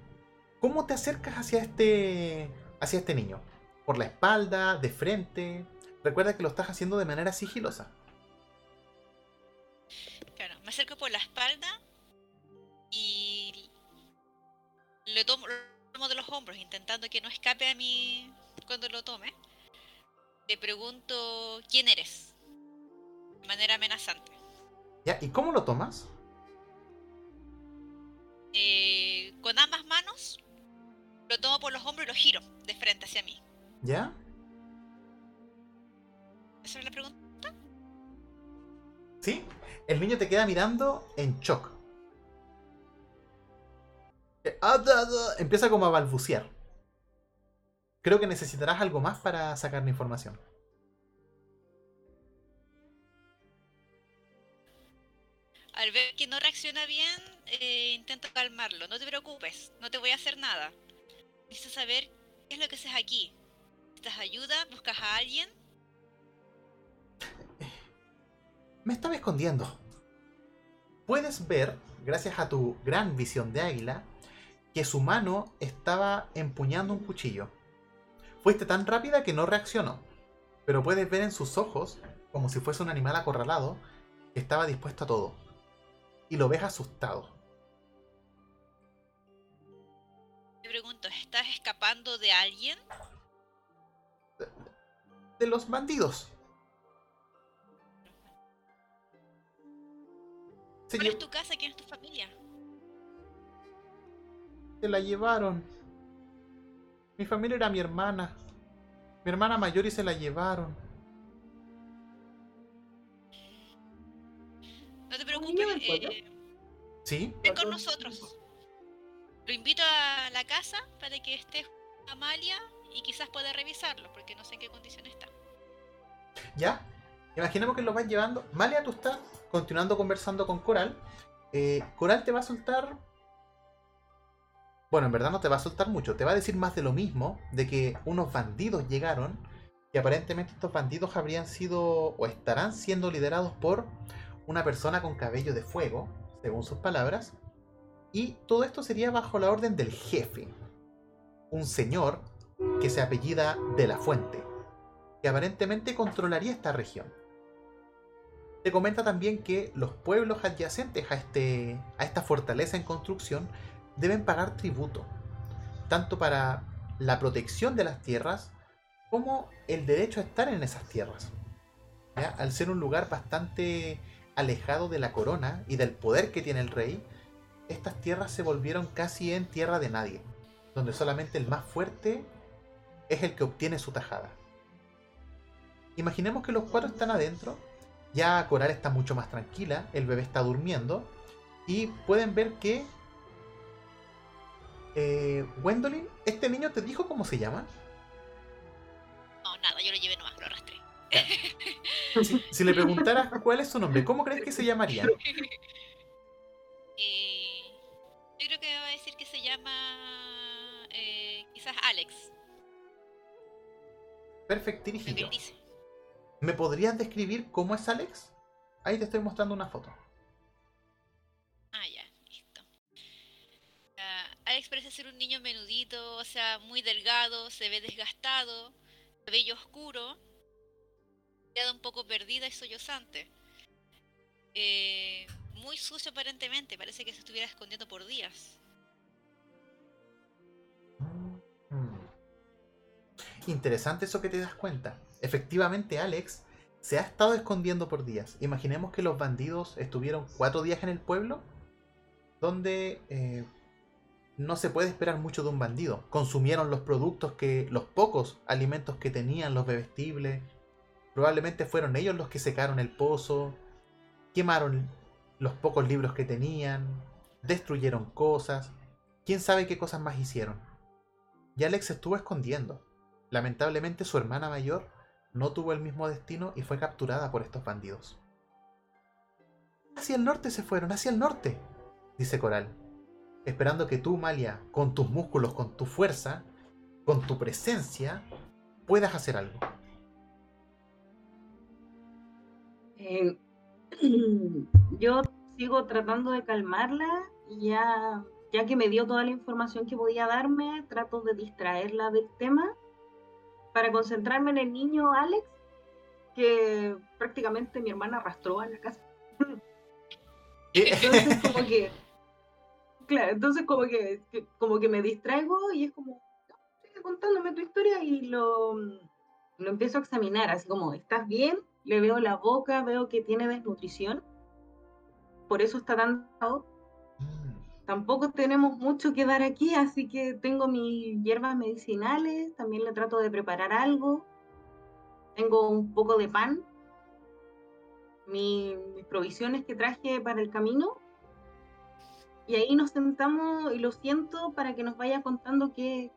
Speaker 1: ¿cómo te acercas hacia este, hacia este niño? ¿Por la espalda? ¿De frente? Recuerda que lo estás haciendo de manera sigilosa.
Speaker 3: Claro, me acerco por la espalda y le tomo, lo tomo de los hombros, intentando que no escape a mí cuando lo tome. Le pregunto quién eres, de manera amenazante.
Speaker 1: ¿Ya? ¿Y cómo lo tomas?
Speaker 3: Eh, con ambas manos lo tomo por los hombros y lo giro de frente hacia mí.
Speaker 1: ¿Ya?
Speaker 3: ¿Esa es la pregunta?
Speaker 1: ¿Sí? El niño te queda mirando en shock. Empieza como a balbucear. Creo que necesitarás algo más para sacar la información.
Speaker 3: Al ver que no reacciona bien, eh, intento calmarlo. No te preocupes, no te voy a hacer nada. Necesito saber qué es lo que haces aquí. ¿Necesitas ayuda? ¿Buscas a alguien?
Speaker 1: Me estaba escondiendo. Puedes ver, gracias a tu gran visión de águila, que su mano estaba empuñando un cuchillo. Fuiste tan rápida que no reaccionó, pero puedes ver en sus ojos, como si fuese un animal acorralado, que estaba dispuesto a todo. Y lo ves asustado.
Speaker 3: Te pregunto, ¿estás escapando de alguien?
Speaker 1: De los bandidos.
Speaker 3: ¿Cuál es tu casa? ¿Quién es tu familia?
Speaker 1: Se la llevaron. Mi familia era mi hermana. Mi hermana mayor y se la llevaron.
Speaker 3: No te preocupes, eh,
Speaker 1: ¿Sí?
Speaker 3: ven con nosotros. Lo invito a la casa para que esté junto a Amalia y quizás pueda revisarlo, porque no sé en qué condición está.
Speaker 1: ¿Ya? Imaginemos que lo vas llevando. Malia, tú estás continuando conversando con Coral. Eh, Coral te va a soltar. Bueno, en verdad no te va a soltar mucho. Te va a decir más de lo mismo: de que unos bandidos llegaron. Y aparentemente estos bandidos habrían sido. o estarán siendo liderados por una persona con cabello de fuego, según sus palabras. Y todo esto sería bajo la orden del jefe. Un señor que se apellida de la Fuente que aparentemente controlaría esta región. Te comenta también que los pueblos adyacentes a, este, a esta fortaleza en construcción deben pagar tributo, tanto para la protección de las tierras como el derecho a estar en esas tierras. ¿Ya? Al ser un lugar bastante alejado de la corona y del poder que tiene el rey, estas tierras se volvieron casi en tierra de nadie, donde solamente el más fuerte es el que obtiene su tajada. Imaginemos que los cuatro están adentro. Ya Coral está mucho más tranquila. El bebé está durmiendo. Y pueden ver que. Eh, Gwendolyn, ¿este niño te dijo cómo se llama?
Speaker 3: No, nada, yo lo llevé nomás, lo arrastré.
Speaker 1: Si, si le preguntaras cuál es su nombre, ¿cómo crees que se llamaría?
Speaker 3: Eh, yo creo que va a decir que se llama eh, quizás Alex, dice.
Speaker 1: ¿Me podrías describir cómo es Alex? Ahí te estoy mostrando una foto.
Speaker 3: Parece ser un niño menudito, o sea, muy delgado, se ve desgastado, cabello oscuro, queda un poco perdida y sollozante. Eh, muy sucio aparentemente, parece que se estuviera escondiendo por días.
Speaker 1: Interesante eso que te das cuenta. Efectivamente, Alex se ha estado escondiendo por días. Imaginemos que los bandidos estuvieron cuatro días en el pueblo, donde eh, no se puede esperar mucho de un bandido. Consumieron los productos que, los pocos alimentos que tenían, los bebestibles. Probablemente fueron ellos los que secaron el pozo, quemaron los pocos libros que tenían, destruyeron cosas. Quién sabe qué cosas más hicieron. Y Alex estuvo escondiendo. Lamentablemente su hermana mayor no tuvo el mismo destino y fue capturada por estos bandidos. Hacia el norte se fueron, hacia el norte, dice Coral esperando que tú, Malia, con tus músculos, con tu fuerza, con tu presencia, puedas hacer algo.
Speaker 2: Eh, yo sigo tratando de calmarla y ya, ya que me dio toda la información que podía darme, trato de distraerla del tema para concentrarme en el niño Alex, que prácticamente mi hermana arrastró a la casa. Entonces como que Claro, entonces como que, como que me distraigo y es como, sigue contándome tu historia y lo, lo empiezo a examinar, así como, ¿estás bien? Le veo la boca, veo que tiene desnutrición, por eso está tan... Mm. Tampoco tenemos mucho que dar aquí, así que tengo mis hierbas medicinales, también le trato de preparar algo. Tengo un poco de pan, mis provisiones que traje para el camino y ahí nos sentamos y lo siento para que nos vaya contando qué,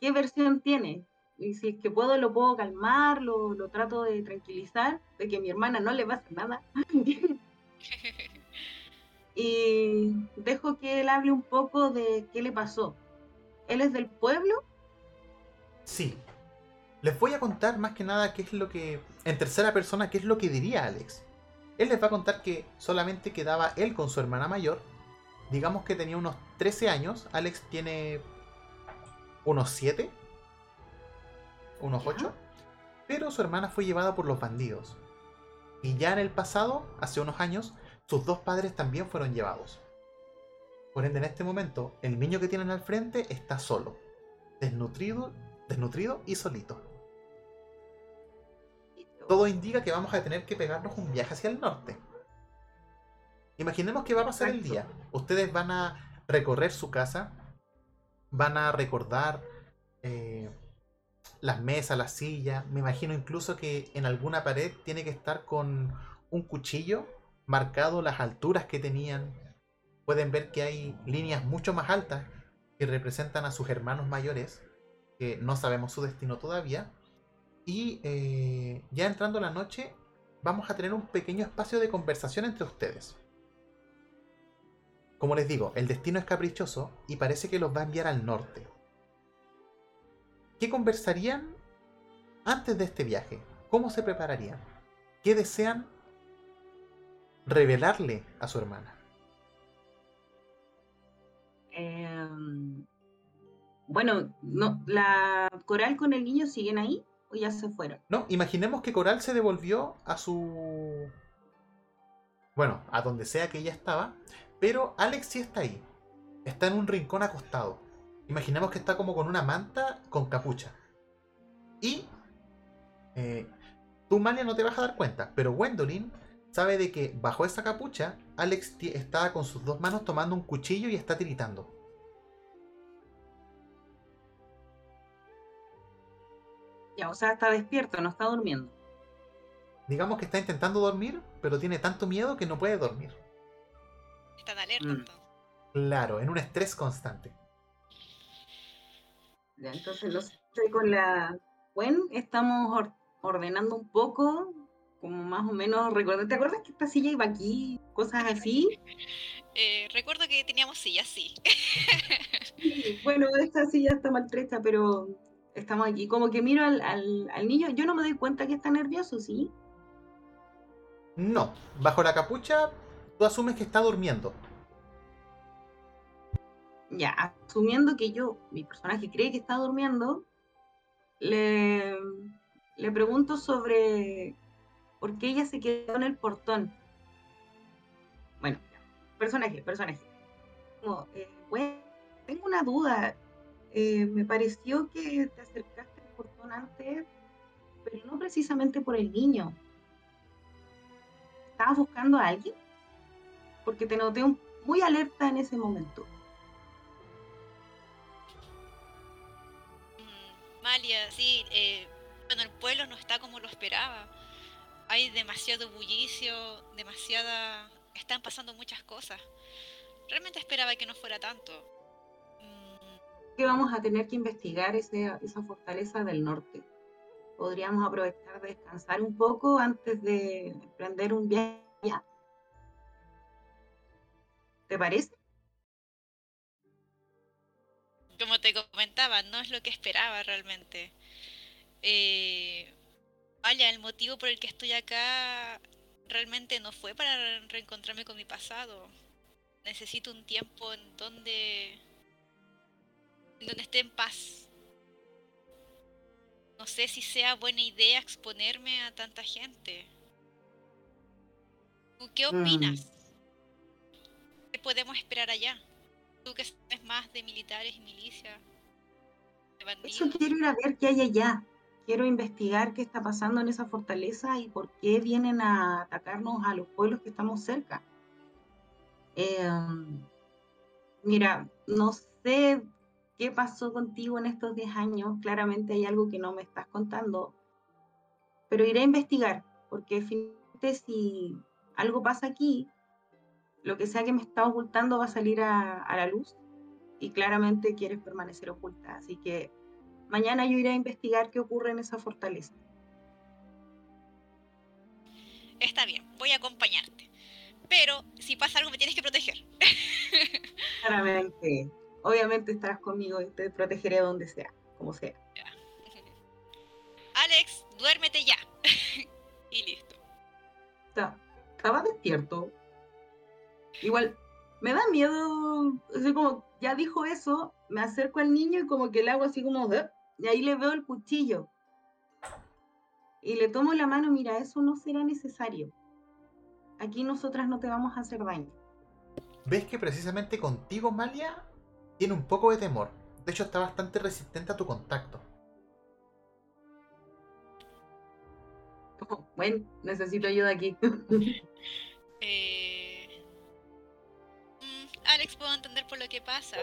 Speaker 2: qué versión tiene. Y si es que puedo, lo puedo calmar, lo, lo trato de tranquilizar, de que a mi hermana no le va a hacer nada. y dejo que él hable un poco de qué le pasó. ¿Él es del pueblo?
Speaker 1: Sí. Les voy a contar más que nada qué es lo que, en tercera persona, qué es lo que diría Alex. Él les va a contar que solamente quedaba él con su hermana mayor digamos que tenía unos 13 años, Alex tiene unos 7, unos 8, pero su hermana fue llevada por los bandidos. Y ya en el pasado, hace unos años, sus dos padres también fueron llevados. Por ende, en este momento, el niño que tienen al frente está solo, desnutrido, desnutrido y solito. Todo indica que vamos a tener que pegarnos un viaje hacia el norte. Imaginemos que va a pasar el día. Ustedes van a recorrer su casa, van a recordar eh, las mesas, las sillas. Me imagino incluso que en alguna pared tiene que estar con un cuchillo marcado las alturas que tenían. Pueden ver que hay líneas mucho más altas que representan a sus hermanos mayores, que no sabemos su destino todavía. Y eh, ya entrando la noche, vamos a tener un pequeño espacio de conversación entre ustedes. Como les digo, el destino es caprichoso y parece que los va a enviar al norte. ¿Qué conversarían antes de este viaje? ¿Cómo se prepararían? ¿Qué desean revelarle a su hermana?
Speaker 2: Em, bueno, no, ¿la Coral con el niño siguen ahí o ya se fueron?
Speaker 1: No, imaginemos que Coral se devolvió a su... Bueno, a donde sea que ella estaba, pero Alex sí está ahí. Está en un rincón acostado. Imaginemos que está como con una manta con capucha. Y eh, tú, Malia, no te vas a dar cuenta, pero Gwendolyn sabe de que bajo esa capucha Alex está con sus dos manos tomando un cuchillo y está tiritando.
Speaker 2: Ya, o sea, está despierto, no está durmiendo.
Speaker 1: Digamos que está intentando dormir, pero tiene tanto miedo que no puede dormir.
Speaker 3: Está alerta mm.
Speaker 1: Claro, en un estrés constante.
Speaker 2: Ya, entonces no sé, con la Gwen estamos ordenando un poco, como más o menos, ¿te acuerdas que esta silla iba aquí? Cosas así.
Speaker 3: Eh, recuerdo que teníamos sillas, sí.
Speaker 2: bueno, esta silla está maltrecha, pero estamos aquí. Como que miro al, al, niño, yo no me doy cuenta que está nervioso, ¿sí?
Speaker 1: No, bajo la capucha tú asumes que está durmiendo.
Speaker 2: Ya, asumiendo que yo, mi personaje cree que está durmiendo, le, le pregunto sobre por qué ella se quedó en el portón. Bueno, personaje, personaje. Eh, tengo una duda. Eh, me pareció que te acercaste al portón antes, pero no precisamente por el niño. ¿Estabas buscando a alguien? porque te noté un, muy alerta en ese momento.
Speaker 3: Mm, Malia, sí, eh, bueno, el pueblo no está como lo esperaba. Hay demasiado bullicio, demasiada... Están pasando muchas cosas. Realmente esperaba que no fuera tanto.
Speaker 2: Mm. Que vamos a tener que investigar ese, esa fortaleza del norte. Podríamos aprovechar de descansar un poco antes de emprender un viaje. ¿Te parece?
Speaker 3: como te comentaba, no es lo que esperaba realmente. Eh, vaya, el motivo por el que estoy acá realmente no fue para reencontrarme con mi pasado. Necesito un tiempo en donde, en donde esté en paz. No sé si sea buena idea exponerme a tanta gente. ¿Tú qué mm. opinas? ¿Qué podemos esperar allá? Tú que sabes más de militares y milicias.
Speaker 2: Eso quiero ir a ver qué hay allá. Quiero investigar qué está pasando en esa fortaleza y por qué vienen a atacarnos a los pueblos que estamos cerca. Em, mira, no sé qué pasó contigo en estos 10 años. Claramente hay algo que no me estás contando. Pero iré a investigar, porque finalmente si algo pasa aquí, lo que sea que me está ocultando va a salir a, la luz y claramente quieres permanecer oculta. Así que mañana yo iré a investigar qué ocurre en esa fortaleza.
Speaker 3: Está bien, voy a acompañarte. Pero si pasa algo me tienes que proteger.
Speaker 2: Claramente. Obviamente estarás conmigo y te protegeré donde sea, como sea.
Speaker 3: Alex, duérmete ya. y listo.
Speaker 2: Estaba despierto. Igual, me da miedo, así como, ya dijo eso, me acerco al niño y como que le hago así como, y ahí le veo el cuchillo. Y le tomo la mano, mira, eso no será necesario. Aquí nosotras no te vamos a hacer daño.
Speaker 1: ¿Ves que precisamente contigo, Malia, tiene un poco de temor? De hecho, está bastante resistente a tu contacto.
Speaker 2: bueno, necesito ayuda aquí.
Speaker 3: eh Alex, puedo entender por lo que pasa.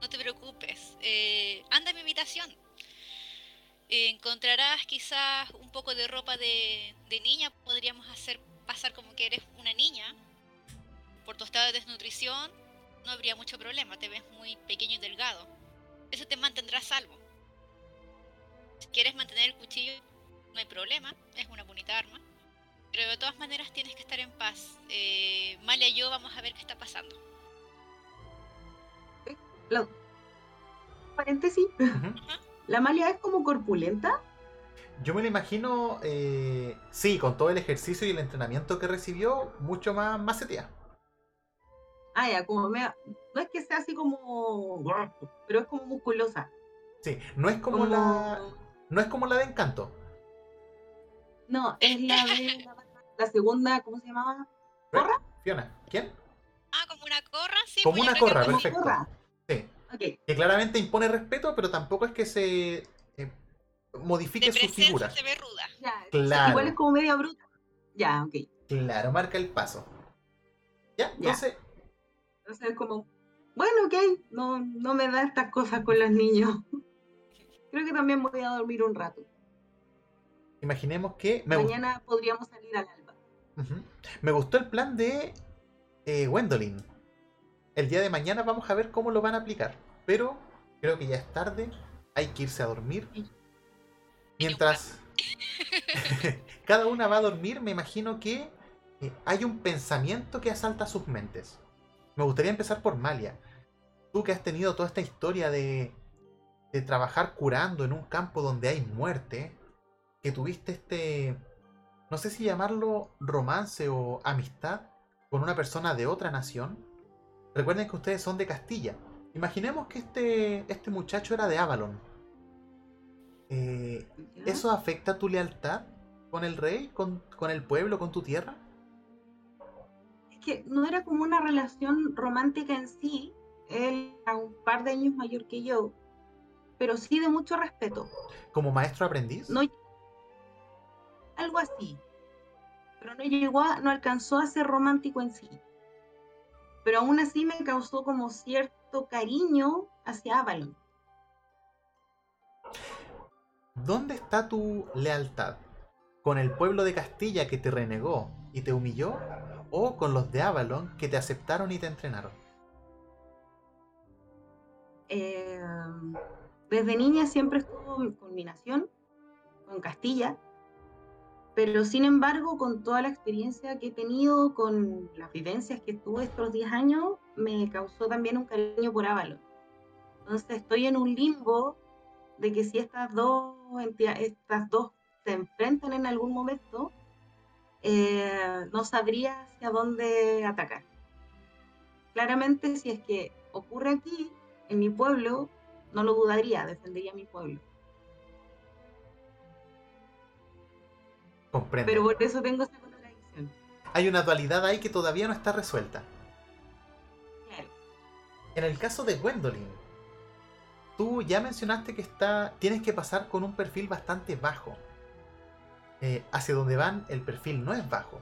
Speaker 3: No te preocupes. Eh, anda en mi habitación. Eh, encontrarás quizás un poco de ropa de, niña. Podríamos hacer pasar como que eres una niña. Por tu estado de desnutrición no habría mucho problema. Te ves muy pequeño y delgado. Eso te mantendrá salvo. Si quieres mantener el cuchillo, no hay problema. Es una bonita arma. Pero de todas maneras tienes que estar en paz. Eh, Malia y yo vamos a ver qué está pasando.
Speaker 2: La... Paréntesis. ¿La Malia es como corpulenta?
Speaker 1: Yo me la imagino, eh, sí, con todo el ejercicio y el entrenamiento que recibió, mucho más macetea.
Speaker 2: Ah, ya, como me... No es que sea así como... Pero es como musculosa.
Speaker 1: Sí, no es como, la... No es como la de Encanto.
Speaker 2: No, es la de la, segunda, ¿cómo se llamaba? ¿Corra?
Speaker 1: Fiona, ¿quién?
Speaker 3: Ah, como una corra, sí.
Speaker 1: Como pues una corra, perfecto. Sí. Que claramente impone respeto, pero tampoco es que se eh, modifique su figura.
Speaker 3: Se ve ruda.
Speaker 2: claro. Igual es como media bruta. Ya, ok.
Speaker 1: Claro, marca el paso. Ya, entonces.
Speaker 2: Entonces es como, bueno, ok, no, no me da estas cosas con los niños. Creo que también voy a dormir un rato.
Speaker 1: Imaginemos que.
Speaker 2: Mañana podríamos salir al alba.
Speaker 1: Me gustó el plan de eh, Gwendolyn el día de mañana vamos a ver cómo lo van a aplicar. Pero creo que ya es tarde, hay que irse a dormir. Mientras cada una va a dormir, me imagino que eh, hay un pensamiento que asalta sus mentes. Me gustaría empezar por Malia. Tú que has tenido toda esta historia de, de trabajar curando en un campo donde hay muerte, que tuviste este, no sé si llamarlo romance o amistad con una persona de otra nación Recuerden que ustedes son de Castilla. Imaginemos que este, este muchacho era de Avalon. Eh, ¿Eso afecta tu lealtad con el rey, con, el pueblo, con tu tierra?
Speaker 2: Es que no era como una relación romántica en sí. Él era un par de años mayor que yo, pero sí de mucho respeto.
Speaker 1: ¿Como maestro aprendiz?
Speaker 2: No, algo así. Pero no llegó no alcanzó a ser romántico en sí pero aún así me causó como cierto cariño hacia Avalon.
Speaker 1: ¿Dónde está tu lealtad? ¿Con el pueblo de Castilla que te renegó y te humilló? ¿O con los de Avalon que te aceptaron y te entrenaron?
Speaker 2: Eh, desde niña siempre estuvo en combinación con Castilla, pero sin embargo, con toda la experiencia que he tenido, con las vivencias que tuve estos 10 años, me causó también un cariño por Avalon. Entonces estoy en un limbo de que si estas dos, estas dos se enfrentan en algún momento, eh, no sabría hacia dónde atacar. Claramente, si es que ocurre aquí, en mi pueblo, no lo dudaría, defendería mi pueblo.
Speaker 1: Comprendo.
Speaker 2: Pero por eso tengo esa contradicción.
Speaker 1: Hay una dualidad ahí que todavía no está resuelta.
Speaker 2: Claro.
Speaker 1: En el caso de Gwendolyn, tú ya mencionaste que está, tienes que pasar con un perfil bastante bajo. Eh, hacia donde van, el perfil no es bajo.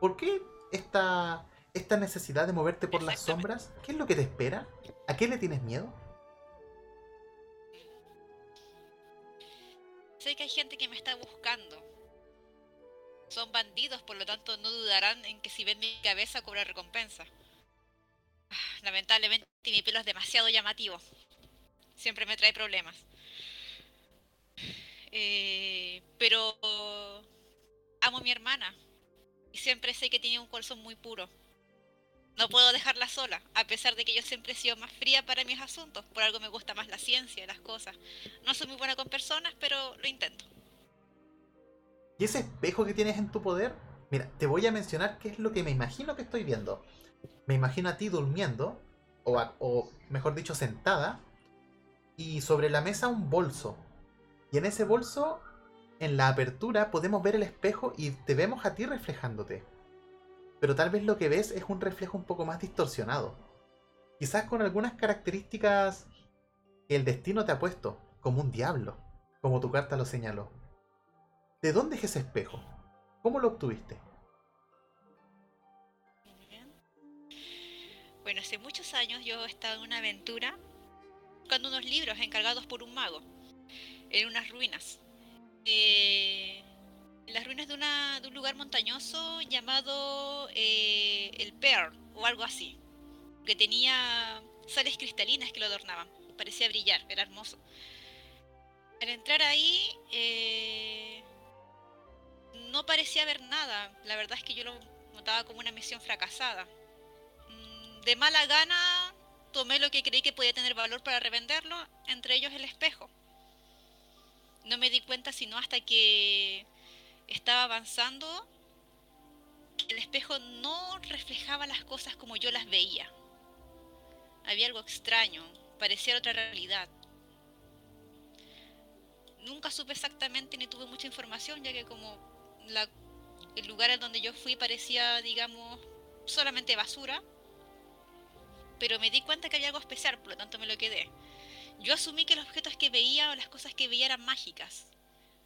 Speaker 1: ¿Por qué esta, esta necesidad de moverte por las sombras? ¿Qué es lo que te espera? ¿A qué le tienes miedo?
Speaker 3: Sé que hay gente que me está buscando. Son bandidos, por lo tanto no dudarán en que si ven mi cabeza cobra recompensa. Ah, Lamentablemente mi pelo es demasiado llamativo. Siempre me trae problemas. Eh, pero amo a mi hermana. Y siempre sé que tiene un corazón muy puro. No puedo dejarla sola, a pesar de que yo siempre he sido más fría para mis asuntos. Por algo me gusta más la ciencia y las cosas. No soy muy buena con personas, pero lo intento.
Speaker 1: ¿Y ese espejo que tienes en tu poder? Mira, te voy a mencionar qué es lo que me imagino que estoy viendo. Me imagino a ti durmiendo, o, o mejor dicho, sentada, y sobre la mesa un bolso. Y en ese bolso, en la apertura, podemos ver el espejo y te vemos a ti reflejándote. Pero tal vez lo que ves es un reflejo un poco más distorsionado. Quizás con algunas características que el destino te ha puesto, como un diablo, como tu carta lo señaló. ¿De dónde es ese espejo? ¿Cómo lo obtuviste?
Speaker 3: Bueno, hace muchos años yo he estado en una aventura buscando unos libros encargados por un mago en unas ruinas. Eh, en las ruinas de, una, un lugar montañoso llamado eh, el Pearl o algo así, que tenía sales cristalinas que lo adornaban. Parecía brillar, era hermoso. Al entrar ahí, eh, no parecía haber nada. La verdad es que yo lo notaba como una misión fracasada. Mm, De mala gana tomé lo que creí que podía tener valor para revenderlo, entre ellos el espejo. No me di cuenta sino hasta que estaba avanzando el espejo no reflejaba las cosas como yo las veía. Había algo extraño, parecía otra realidad. Nunca supe exactamente ni tuve mucha información, ya que como la- el lugar en donde yo fui parecía, digamos, solamente basura, pero me di cuenta que había algo especial, por lo tanto me lo quedé. Yo asumí que los objetos que veía o las cosas que veía eran mágicas,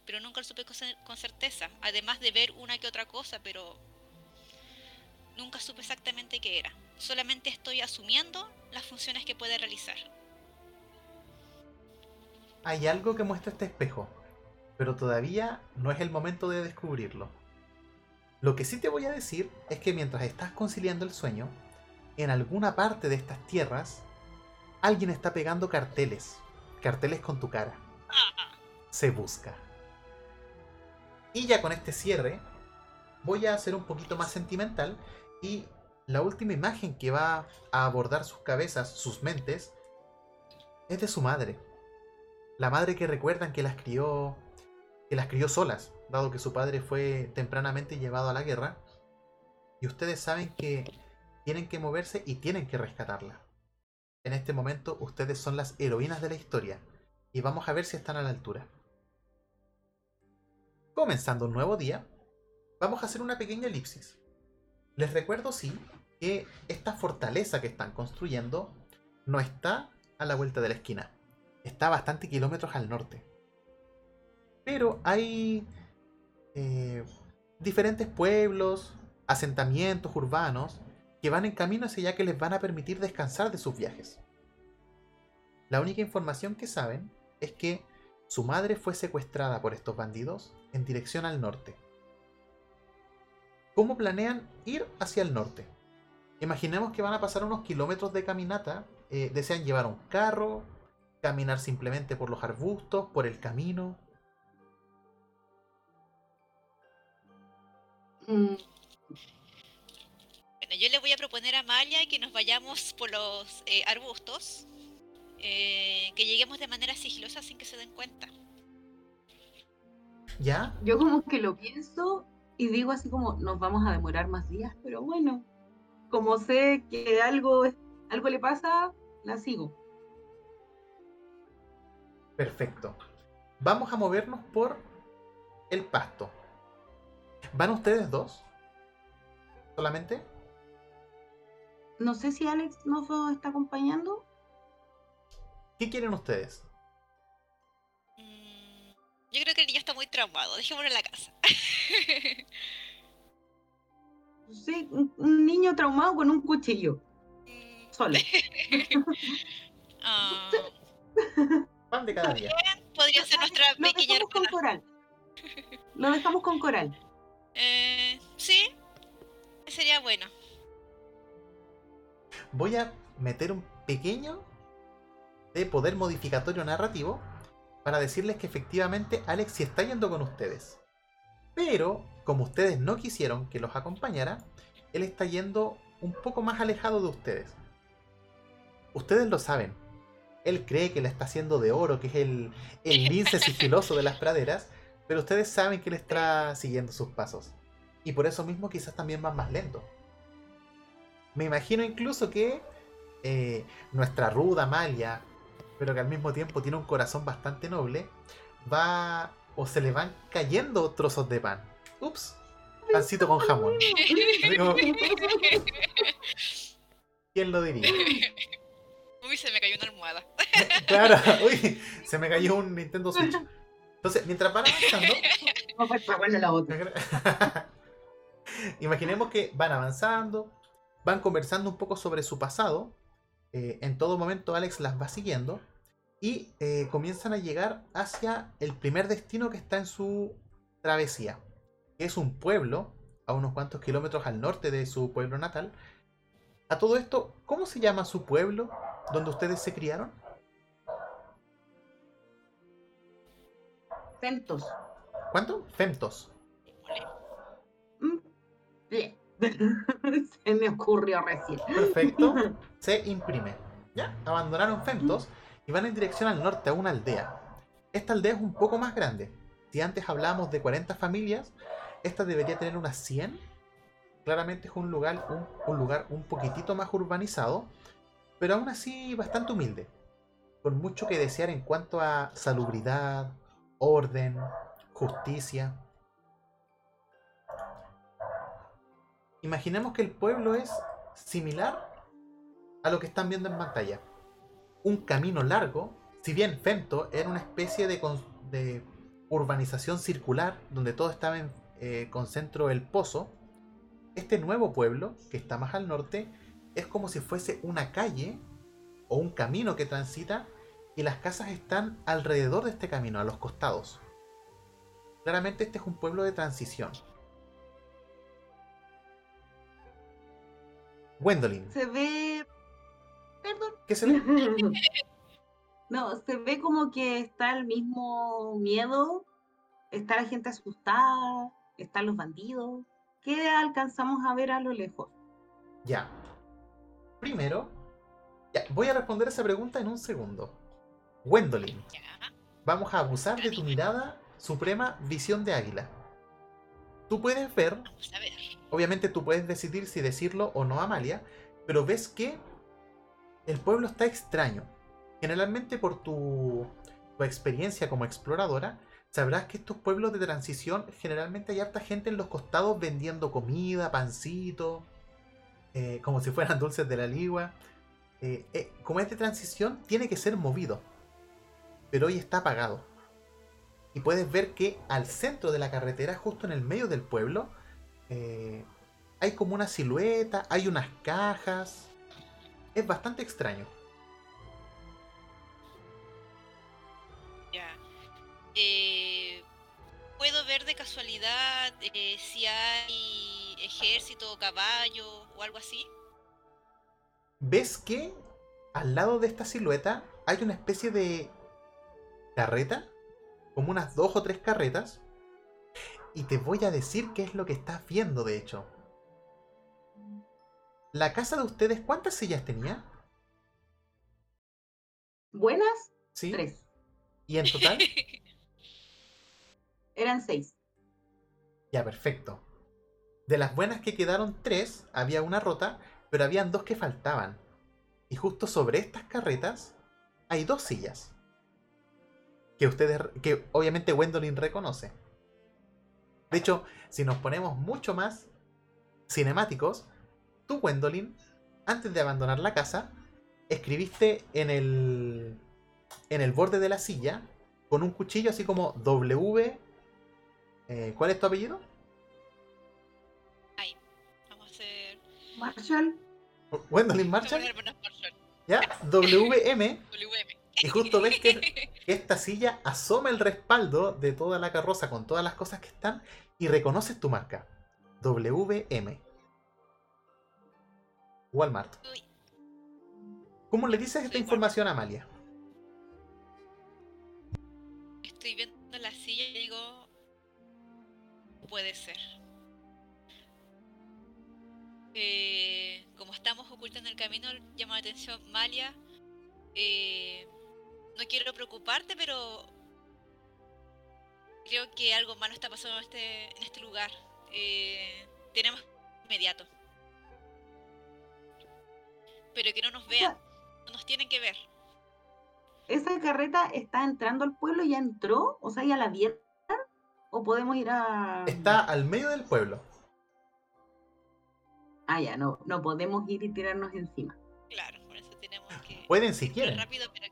Speaker 3: pero nunca lo supe con certeza, además de ver una que otra cosa, pero nunca supe exactamente qué era. Solamente estoy asumiendo las funciones que puede realizar.
Speaker 1: Hay algo que muestra este espejo, pero todavía no es el momento de descubrirlo. Lo que sí te voy a decir es que mientras estás conciliando el sueño, en alguna parte de estas tierras, alguien está pegando carteles, carteles con tu cara. Se busca. Y ya con este cierre, voy a hacer un poquito más sentimental y la última imagen que va a abordar sus cabezas, sus mentes, es de su madre. La madre que recuerdan que las crió, que las crió solas, dado que su padre fue tempranamente llevado a la guerra. Y ustedes saben que tienen que moverse y tienen que rescatarla. En este momento ustedes son las heroínas de la historia y vamos a ver si están a la altura. Comenzando un nuevo día, vamos a hacer una pequeña elipsis. Les recuerdo, sí, que esta fortaleza que están construyendo no está a la vuelta de la esquina. Está a bastante kilómetros al norte. Pero hay eh, diferentes pueblos, asentamientos urbanos que van en camino hacia allá que les van a permitir descansar de sus viajes. La única información que saben es que Su madre fue secuestrada por estos bandidos en dirección al norte. ¿Cómo planean ir hacia el norte? Imaginemos que van a pasar unos kilómetros de caminata. eh, desean llevar un carro, caminar simplemente por los arbustos, por el camino.
Speaker 2: Mm,
Speaker 3: Bueno, yo le voy a proponer a Amalia que nos vayamos por los eh, arbustos, eh, que lleguemos de manera sigilosa sin que se den cuenta.
Speaker 1: ¿Ya?
Speaker 2: Yo como que lo pienso y digo así como, nos vamos a demorar más días, pero bueno, como sé que algo, algo le pasa, la sigo.
Speaker 1: Perfecto. Vamos a movernos por el pasto. ¿Van ustedes dos? ¿Solamente?
Speaker 2: No sé si Alex nos está acompañando.
Speaker 1: ¿Qué quieren ustedes?
Speaker 3: Mm, yo creo que el niño está muy traumado, dejémoslo en la casa.
Speaker 2: Sí, un, niño traumado con un cuchillo,
Speaker 3: Mm,
Speaker 2: solo.
Speaker 3: ah,
Speaker 1: Pan de cada día.
Speaker 3: podría ser nuestra
Speaker 2: Lo
Speaker 3: pequeña
Speaker 2: dejamos con coral. Lo dejamos con coral.
Speaker 3: Eh, sí, sería bueno.
Speaker 1: Voy a meter un pequeño de poder modificatorio narrativo para decirles que efectivamente Alex sí está yendo con ustedes. Pero, como ustedes no quisieron que los acompañara, él está yendo un poco más alejado de ustedes. Ustedes lo saben. Él cree que le está haciendo de oro, que es el, el lince sigiloso de las praderas, pero ustedes saben que él está siguiendo sus pasos. Y por eso mismo quizás también van más lento. Me imagino incluso que eh, nuestra ruda Amalia, pero que al mismo tiempo tiene un corazón bastante noble, va o se le van cayendo trozos de pan. Ups, pancito con jamón. Como, ¿Quién lo diría?
Speaker 3: Uy, se me cayó una almohada.
Speaker 1: Claro, uy, se me cayó un Nintendo Switch. Entonces, mientras van avanzando,
Speaker 2: No la otra.
Speaker 1: Imaginemos que van avanzando, van conversando un poco sobre su pasado. eh, en todo momento Alex las va siguiendo y eh, comienzan a llegar hacia el primer destino que está en su travesía, que es un pueblo a unos cuantos kilómetros al norte de su pueblo natal. A todo esto, ¿cómo se llama su pueblo donde ustedes se criaron?
Speaker 2: Centos.
Speaker 1: ¿Cuánto? Femtos.
Speaker 2: Mm. Se me ocurrió recién.
Speaker 1: Perfecto. se imprime. ¿Ya? Abandonaron Femtos y van en dirección al norte a una aldea. Esta aldea es un poco más grande. Si antes hablábamos de 40 familias, esta debería tener unas 100. Claramente es un lugar un, un lugar un poquitito más urbanizado, pero aún así bastante humilde. Con mucho que desear en cuanto a salubridad, orden, justicia. Imaginemos que el pueblo es similar a lo que están viendo en pantalla. Un camino largo, si bien Femto era una especie de urbanización circular donde todo estaba en eh, concentro el pozo, este nuevo pueblo, que está más al norte, es como si fuese una calle o un camino que transita y las casas están alrededor de este camino, a los costados. Claramente este es un pueblo de transición. Gwendolyn,
Speaker 2: Se ve. Perdón.
Speaker 1: ¿qué se ve?
Speaker 2: No, se ve como que está el mismo miedo, está la gente asustada, están los bandidos. ¿Qué alcanzamos a ver a lo lejos?
Speaker 1: Ya. Primero, ya, voy a responder esa pregunta en un segundo. Gwendolyn, vamos a abusar de tu mirada suprema visión de águila. Tú puedes ver,
Speaker 3: Vamos a ver.
Speaker 1: obviamente tú puedes decidir si decirlo o no a Amalia, pero ves que el pueblo está extraño. Generalmente por tu, tu experiencia como exploradora, sabrás que estos pueblos de transición generalmente hay harta gente en los costados vendiendo comida, pancito, eh, como si fueran dulces de la ligua. Eh, eh, como es de transición, tiene que ser movido. Pero hoy está apagado. Y puedes ver que al centro de la carretera, justo en el medio del pueblo, eh, hay como una silueta, hay unas cajas. Es bastante extraño.
Speaker 3: Ya. eh, ¿puedo ver de casualidad eh, si hay ejército, caballo o algo así?
Speaker 1: ves que al lado de esta silueta hay una especie de carreta, como unas dos o tres carretas, y te voy a decir qué es lo que estás viendo, de hecho. La casa de ustedes, ¿cuántas sillas tenía?
Speaker 2: Buenas,
Speaker 1: ¿Sí?
Speaker 2: tres.
Speaker 1: ¿Y en total?
Speaker 2: Eran seis.
Speaker 1: ya, perfecto. De las buenas que quedaron tres, había una rota, pero habían dos que faltaban. Y justo sobre estas carretas hay dos sillas. Que ustedes, que obviamente Gwendolyn reconoce. De hecho, si nos ponemos mucho más cinemáticos, tú, Gwendolyn, antes de abandonar la casa, escribiste en el, en el borde de la silla, con un cuchillo así como W. eh, ¿Cuál es tu apellido?
Speaker 3: Ay, vamos a hacer.
Speaker 2: Marshall,
Speaker 1: Gwendolyn
Speaker 3: Somos
Speaker 1: Marshall.
Speaker 3: hermanos Marshall,
Speaker 1: ¿Ya? WM.
Speaker 3: WM.
Speaker 1: Y justo ves que esta silla asoma el respaldo de toda la carroza con todas las cosas que están y reconoces tu marca. WM. Walmart. ¿Cómo le dices esta información a Amalia?
Speaker 3: Estoy viendo la silla y digo. Puede ser. Eh, como estamos ocultos en el camino, llama la atención Malia. eh, no quiero preocuparte, pero creo que algo malo está pasando en este, en este lugar. Eh, tenemos inmediato. Pero que no nos vean, no nos tienen que ver.
Speaker 2: ¿esa carreta está entrando al pueblo? ¿Ya entró? O sea, ¿ya la vieron? ¿O podemos ir a...?
Speaker 1: Está al medio del pueblo.
Speaker 2: Ah, ya, no, no podemos ir y tirarnos encima.
Speaker 3: Claro, por eso tenemos que
Speaker 1: Pueden si
Speaker 3: ir
Speaker 1: quieren.
Speaker 3: rápido para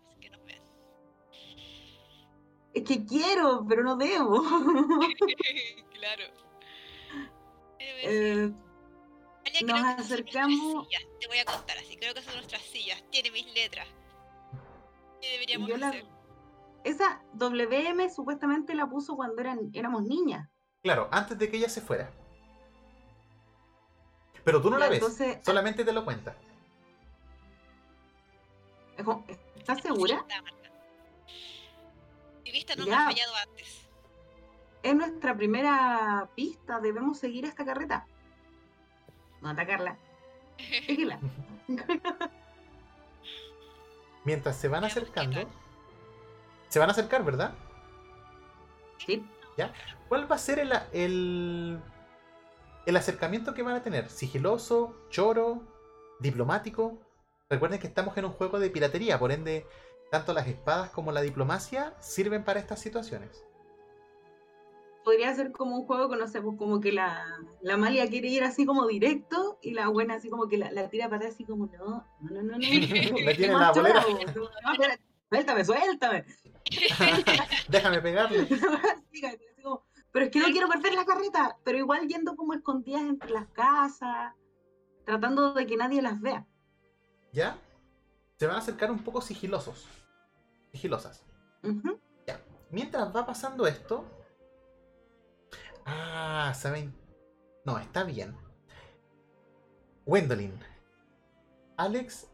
Speaker 2: Es que quiero, pero no debo.
Speaker 3: claro.
Speaker 2: Eh, nos acercamos-.
Speaker 3: Te voy a contar así. Creo que son nuestras sillas. Tiene mis letras. ¿Qué deberíamos
Speaker 2: la-
Speaker 3: hacer?
Speaker 2: esa WM supuestamente la puso cuando eran, éramos niñas.
Speaker 1: Claro, antes de que ella se fuera. Pero tú no la ves,
Speaker 2: entonces-
Speaker 1: solamente te lo cuenta.
Speaker 2: Es como, ¿Estás
Speaker 3: Sí,
Speaker 2: segura?
Speaker 3: Está marcada. Mi vista no me
Speaker 2: Ya.
Speaker 3: ha fallado antes.
Speaker 2: Es nuestra primera pista. Debemos seguir esta carreta. No atacarla. Síguela.
Speaker 1: Mientras se van acercando. Se van a acercar, ¿verdad?
Speaker 2: Sí.
Speaker 1: ¿Ya? ¿Cuál va a ser el, el, el acercamiento que van a tener? ¿Sigiloso? ¿Choro? ¿Diplomático? Recuerden que estamos en un juego de piratería, por ende, tanto las espadas como la diplomacia sirven para estas situaciones.
Speaker 2: Podría ser como un juego que no sé, pues como que la, la Malia quiere ir así como directo y la buena así como que la, la tira para atrás así como no, no, no, no, no.
Speaker 1: La tiene la bolera.
Speaker 2: no, espérate, Suéltame, suéltame.
Speaker 1: Déjame pegarle.
Speaker 2: Pero es que no quiero perder la carreta, pero igual yendo como escondidas entre las casas, tratando de que nadie las vea.
Speaker 1: ¿Ya? Se van a acercar un poco sigilosos. Sigilosas.
Speaker 2: Ujú.
Speaker 1: Mientras va pasando esto. Ah, ¿saben? No, está bien. Gwendolyn. Alex,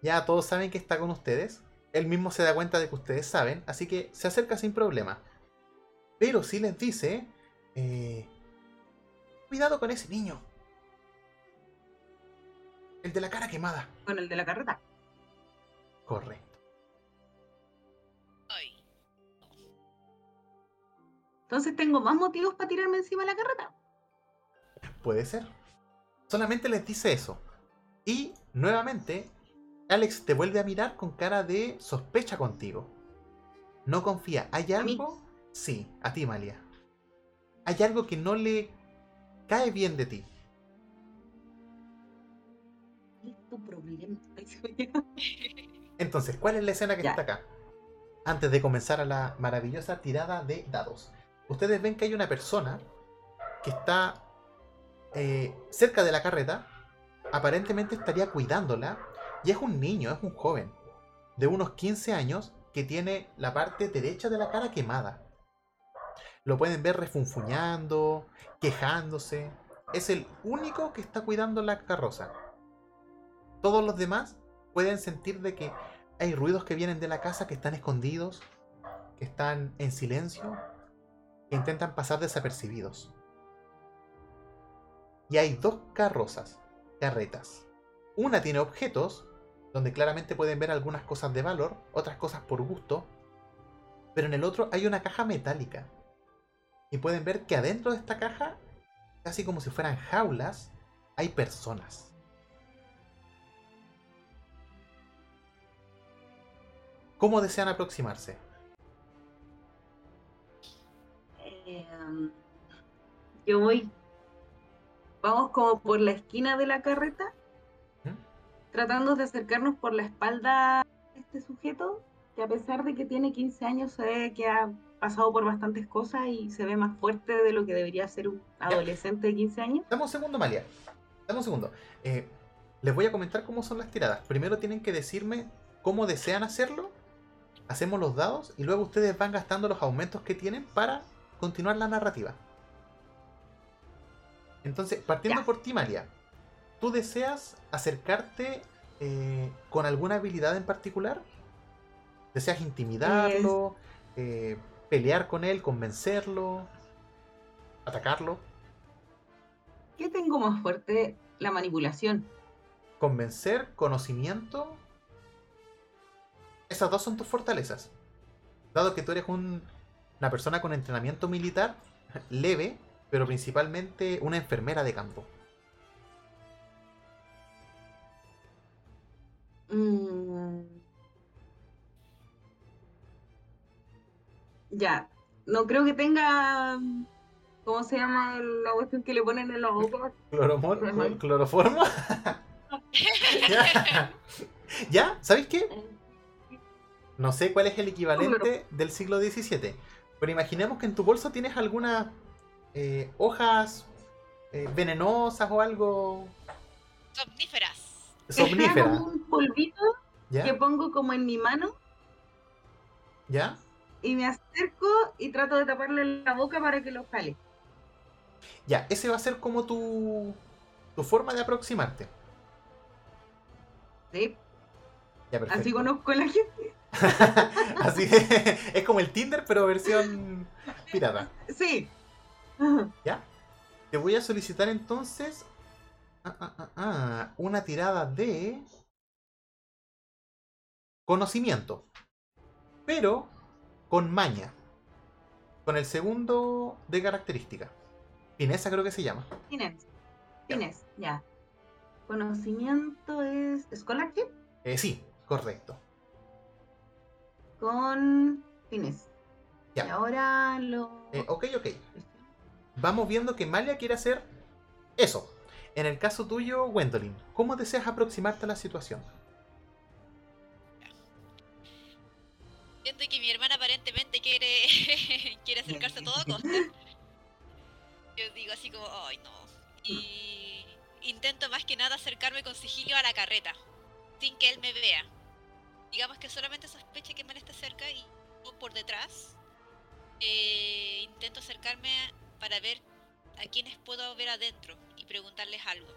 Speaker 1: ya todos saben que está con ustedes. Él mismo se da cuenta de que ustedes saben, así que se acerca sin problema. Pero sí les dice... eh, cuidado con ese niño. El de la cara quemada.
Speaker 2: Con el de la carreta.
Speaker 1: Correcto.
Speaker 2: Entonces tengo más motivos para tirarme encima de la carreta.
Speaker 1: Puede ser. Solamente les dice eso. Y nuevamente, Alex te vuelve a mirar con cara de sospecha contigo. No confía. ¿Hay algo? Sí, a ti, Malia. Hay algo que no le cae bien de ti.
Speaker 2: ¿Qué es tu problema?
Speaker 1: Entonces, ¿cuál es la escena que
Speaker 2: Ya.
Speaker 1: está acá? Antes de comenzar a la maravillosa tirada de dados. Ustedes ven que hay una persona que está eh, cerca de la carreta. Aparentemente estaría cuidándola. Y es un niño, es un joven. De unos 15 años que tiene la parte derecha de la cara quemada. Lo pueden ver refunfuñando, quejándose. Es el único que está cuidando la carroza. Todos los demás pueden sentir de que hay ruidos que vienen de la casa que están escondidos, que están en silencio, intentan pasar desapercibidos. Y hay dos carrozas, carretas. Una tiene objetos, donde claramente pueden ver algunas cosas de valor, otras cosas por gusto, pero en el otro hay una caja metálica. Y pueden ver que adentro de esta caja, casi como si fueran jaulas, hay personas. ¿Cómo desean aproximarse?
Speaker 2: Eh, yo voy. Vamos como por la esquina de la carreta,
Speaker 1: ¿Mm?
Speaker 2: tratando de acercarnos por la espalda a este sujeto, que a pesar de que tiene 15 años, se ve que ha pasado por bastantes cosas y se ve más fuerte de lo que debería ser un adolescente de 15 años.
Speaker 1: Dame un segundo, Malia. Dame un segundo. Eh, les voy a comentar cómo son las tiradas. Primero tienen que decirme cómo desean hacerlo. Hacemos los dados y luego ustedes van gastando los aumentos que tienen para continuar la narrativa. Entonces, partiendo
Speaker 2: Ya.
Speaker 1: por ti, Malia, ¿tú deseas acercarte eh, con alguna habilidad en particular? ¿Deseas intimidarlo? eh, ¿Pelear con él? ¿Convencerlo? ¿Atacarlo?
Speaker 2: ¿Qué tengo más fuerte? La manipulación.
Speaker 1: convencer, conocimiento. Esas dos son tus fortalezas. Dado que tú eres un- una persona con entrenamiento militar leve, pero principalmente una enfermera de campo.
Speaker 2: Mm. Ya, no creo que tenga, ¿cómo se llama la cuestión que le ponen en la boca?
Speaker 1: Cloromor,
Speaker 2: Ajá.
Speaker 1: cl- cloroformo. ya. ¿Ya? ¿Sabéis qué? No sé cuál es el equivalente del siglo XVII. Pero imaginemos que en tu bolso tienes algunas eh, hojas eh, venenosas o algo
Speaker 3: Somníferas.
Speaker 1: Somníferas.
Speaker 2: un polvito que pongo como en mi mano
Speaker 1: ¿Ya?
Speaker 2: y me acerco y trato de taparle la boca para que lo jale.
Speaker 1: Ya, ese va a ser como tu, tu forma de aproximarte.
Speaker 2: ¿sí?
Speaker 1: Ya.
Speaker 2: Así conozco a la gente.
Speaker 1: Así es como el Tinder, pero versión pirata.
Speaker 2: Sí.
Speaker 1: ¿Ya? Te voy a solicitar entonces ah, ah, ah, ah, una tirada de conocimiento, pero con maña. Con el segundo de característica. Fineza creo que se llama.
Speaker 2: Tienes.
Speaker 1: Ya.
Speaker 2: Tienes, ya. Conocimiento es Scholarship
Speaker 1: Eh, sí, correcto.
Speaker 2: con fines.
Speaker 1: Ya.
Speaker 2: Y ahora lo.
Speaker 1: Eh, ok, ok. Vamos viendo que Malia quiere hacer eso. En el caso tuyo, Gwendolyn, ¿cómo deseas aproximarte a la situación?
Speaker 3: Siento que mi hermana aparentemente quiere quiere acercarse a toda costa. Yo digo así como, ay no. Y intento más que nada acercarme con sigilio a la carreta, sin que él me vea. Digamos que solamente sospeche que Mal está cerca y yo por detrás eh, intento acercarme para ver a quienes puedo ver adentro y preguntarles algo.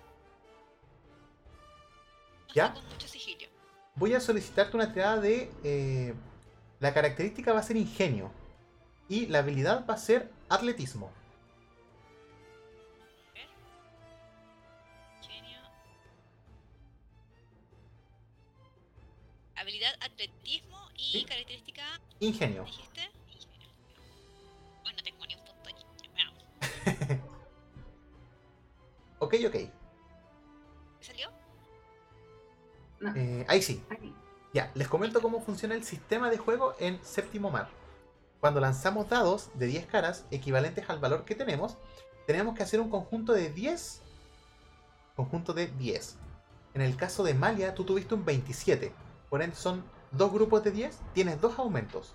Speaker 3: No
Speaker 1: ¿Ya?
Speaker 3: con mucho sigilio.
Speaker 1: Voy a solicitarte una tirada de... eh, la característica va a ser ingenio. Y la habilidad va a ser atletismo.
Speaker 3: Atletismo y
Speaker 1: Sí.
Speaker 3: característica,
Speaker 1: Ingenio.
Speaker 3: dijiste. Ingenio. Bueno, no tengo ni un punto. Veamos.
Speaker 1: Ok, ok.
Speaker 3: ¿Qué salió?
Speaker 2: No,
Speaker 1: Eh, ahí sí.
Speaker 2: aquí.
Speaker 1: Ya, les comento cómo funciona el sistema de juego en Séptimo Mar. Cuando lanzamos dados de 10 caras equivalentes al valor que tenemos, tenemos que hacer un conjunto de 10. Conjunto de 10. En el caso de Malia, tú tuviste un 27. Por ende, son dos grupos de 10. Tienes dos aumentos.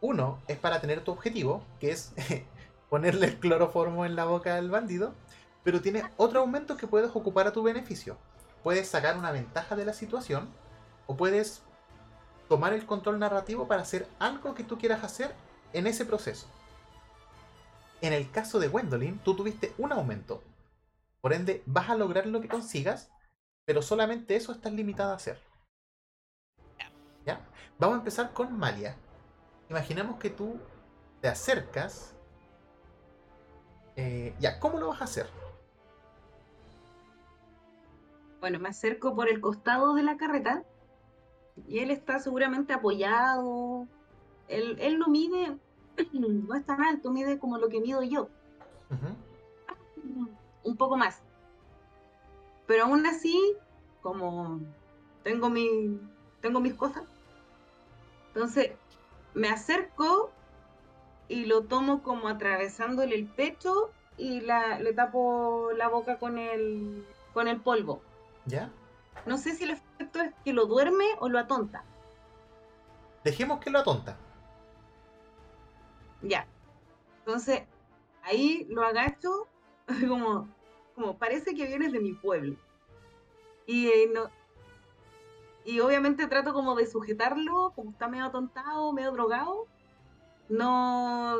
Speaker 1: Uno es para tener tu objetivo, que es ponerle el cloroformo en la boca al bandido. Pero tienes otro aumento que puedes ocupar a tu beneficio. Puedes sacar una ventaja de la situación o puedes tomar el control narrativo para hacer algo que tú quieras hacer en ese proceso. En el caso de Gwendolyn, tú tuviste un aumento. Por ende, vas a lograr lo que consigas, pero solamente eso estás limitada a hacer. ¿Ya? Vamos a empezar con Malia. Imaginemos que tú te acercas. Eh, ya, ¿cómo lo vas a hacer?
Speaker 2: Bueno, me acerco por el costado de la carreta y él está seguramente apoyado. Él, él no mide, no es tan alto, mide como lo que mido yo, un poco más. Pero aún así, como tengo, mi, tengo mis cosas, entonces me acerco y lo tomo como atravesándole el pecho y la, le tapo la boca con el, con el polvo.
Speaker 1: ¿Ya?
Speaker 2: No sé si el efecto es que lo duerme o lo atonta.
Speaker 1: Dejemos que lo atonta.
Speaker 2: Ya. Entonces, ahí lo agacho, como, como parece que vienes de mi pueblo. Y, eh, no, y obviamente trato como de sujetarlo, como está medio atontado, medio drogado. No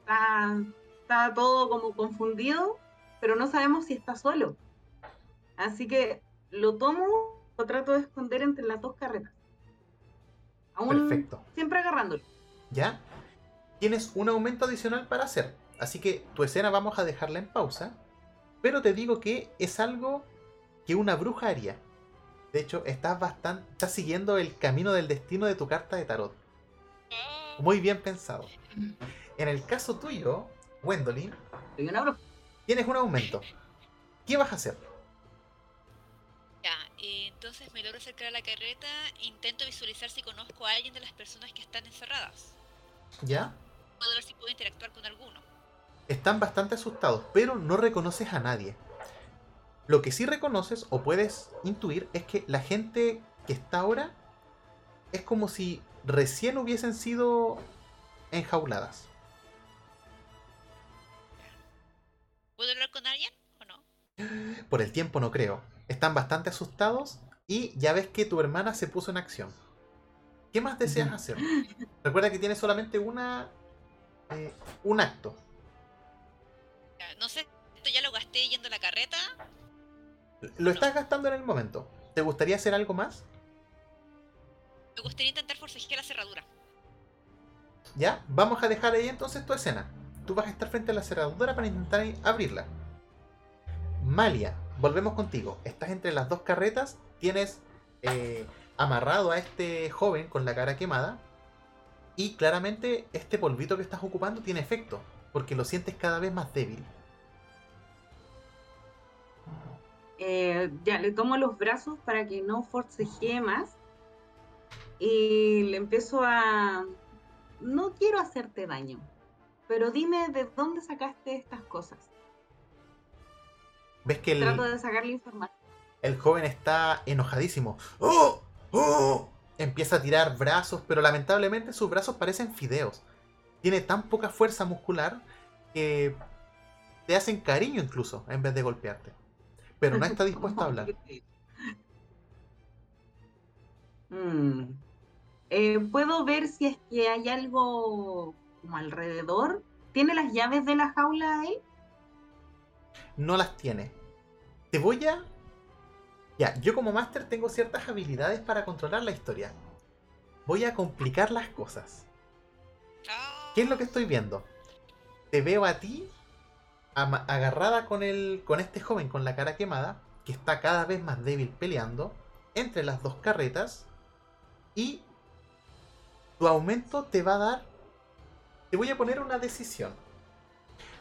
Speaker 2: está, está todo como confundido, pero no sabemos si está solo. Así que lo tomo, lo trato de esconder entre las dos carretas. Aún
Speaker 1: Perfecto.
Speaker 2: siempre agarrándolo.
Speaker 1: ¿Ya? Tienes un aumento adicional para hacer. Así que tu escena vamos a dejarla en pausa. Pero te digo que es algo que una bruja haría. De hecho, estás bastante. Estás siguiendo el camino del destino de tu carta de tarot. Muy bien pensado. En el caso tuyo,
Speaker 2: bruja.
Speaker 1: tienes un aumento. ¿Qué vas a hacer?
Speaker 3: Ya, eh, entonces me logro acercar a la carreta e intento visualizar si conozco a alguien de las personas que están encerradas.
Speaker 1: ¿Ya?
Speaker 3: Puedo ver si puedo interactuar con alguno.
Speaker 1: Están bastante asustados, pero no reconoces a nadie. Lo que sí reconoces o puedes intuir es que la gente que está ahora es como si recién hubiesen sido enjauladas.
Speaker 3: ¿Puedo hablar con alguien o no?
Speaker 1: Por el tiempo no creo. Están bastante asustados y ya ves que tu hermana se puso en acción. ¿Qué más deseas hacer? Recuerda que tienes solamente una eh, un acto.
Speaker 3: No sé, esto ya lo gasté yendo a la carreta.
Speaker 1: Lo estás gastando en el momento. ¿Te gustaría hacer algo más?
Speaker 3: Me gustaría intentar forcejear la cerradura.
Speaker 1: ¿Ya? Vamos a dejar ahí entonces tu escena. Tú vas a estar frente a la cerradura para intentar abrirla. Malia, volvemos contigo. Estás entre las dos carretas. Tienes eh, amarrado a este joven con la cara quemada. Y claramente este polvito que estás ocupando tiene efecto. Porque lo sientes cada vez más débil.
Speaker 2: Eh, ya le tomo los brazos para que no forcejee más. Y le empiezo a. No quiero hacerte daño, pero dime de dónde sacaste estas cosas.
Speaker 1: Ves que
Speaker 2: Trato
Speaker 1: el,
Speaker 2: de sacarle información.
Speaker 1: el joven está enojadísimo. ¡Oh! ¡Oh! Empieza a tirar brazos, pero lamentablemente sus brazos parecen fideos. Tiene tan poca fuerza muscular que te hacen cariño incluso en vez de golpearte. Pero no está dispuesto a hablar.
Speaker 2: Mm. Eh, ¿Puedo ver si es que hay algo como alrededor? ¿Tiene las llaves de la jaula ahí?
Speaker 1: No las tiene. Te voy a... Ya, yo como máster tengo ciertas habilidades para controlar la historia. Voy a complicar las cosas. ¿Qué es lo que estoy viendo? Te veo a ti agarrada con el con este joven con la cara quemada, que está cada vez más débil peleando entre las dos carretas y tu aumento te va a dar te voy a poner una decisión.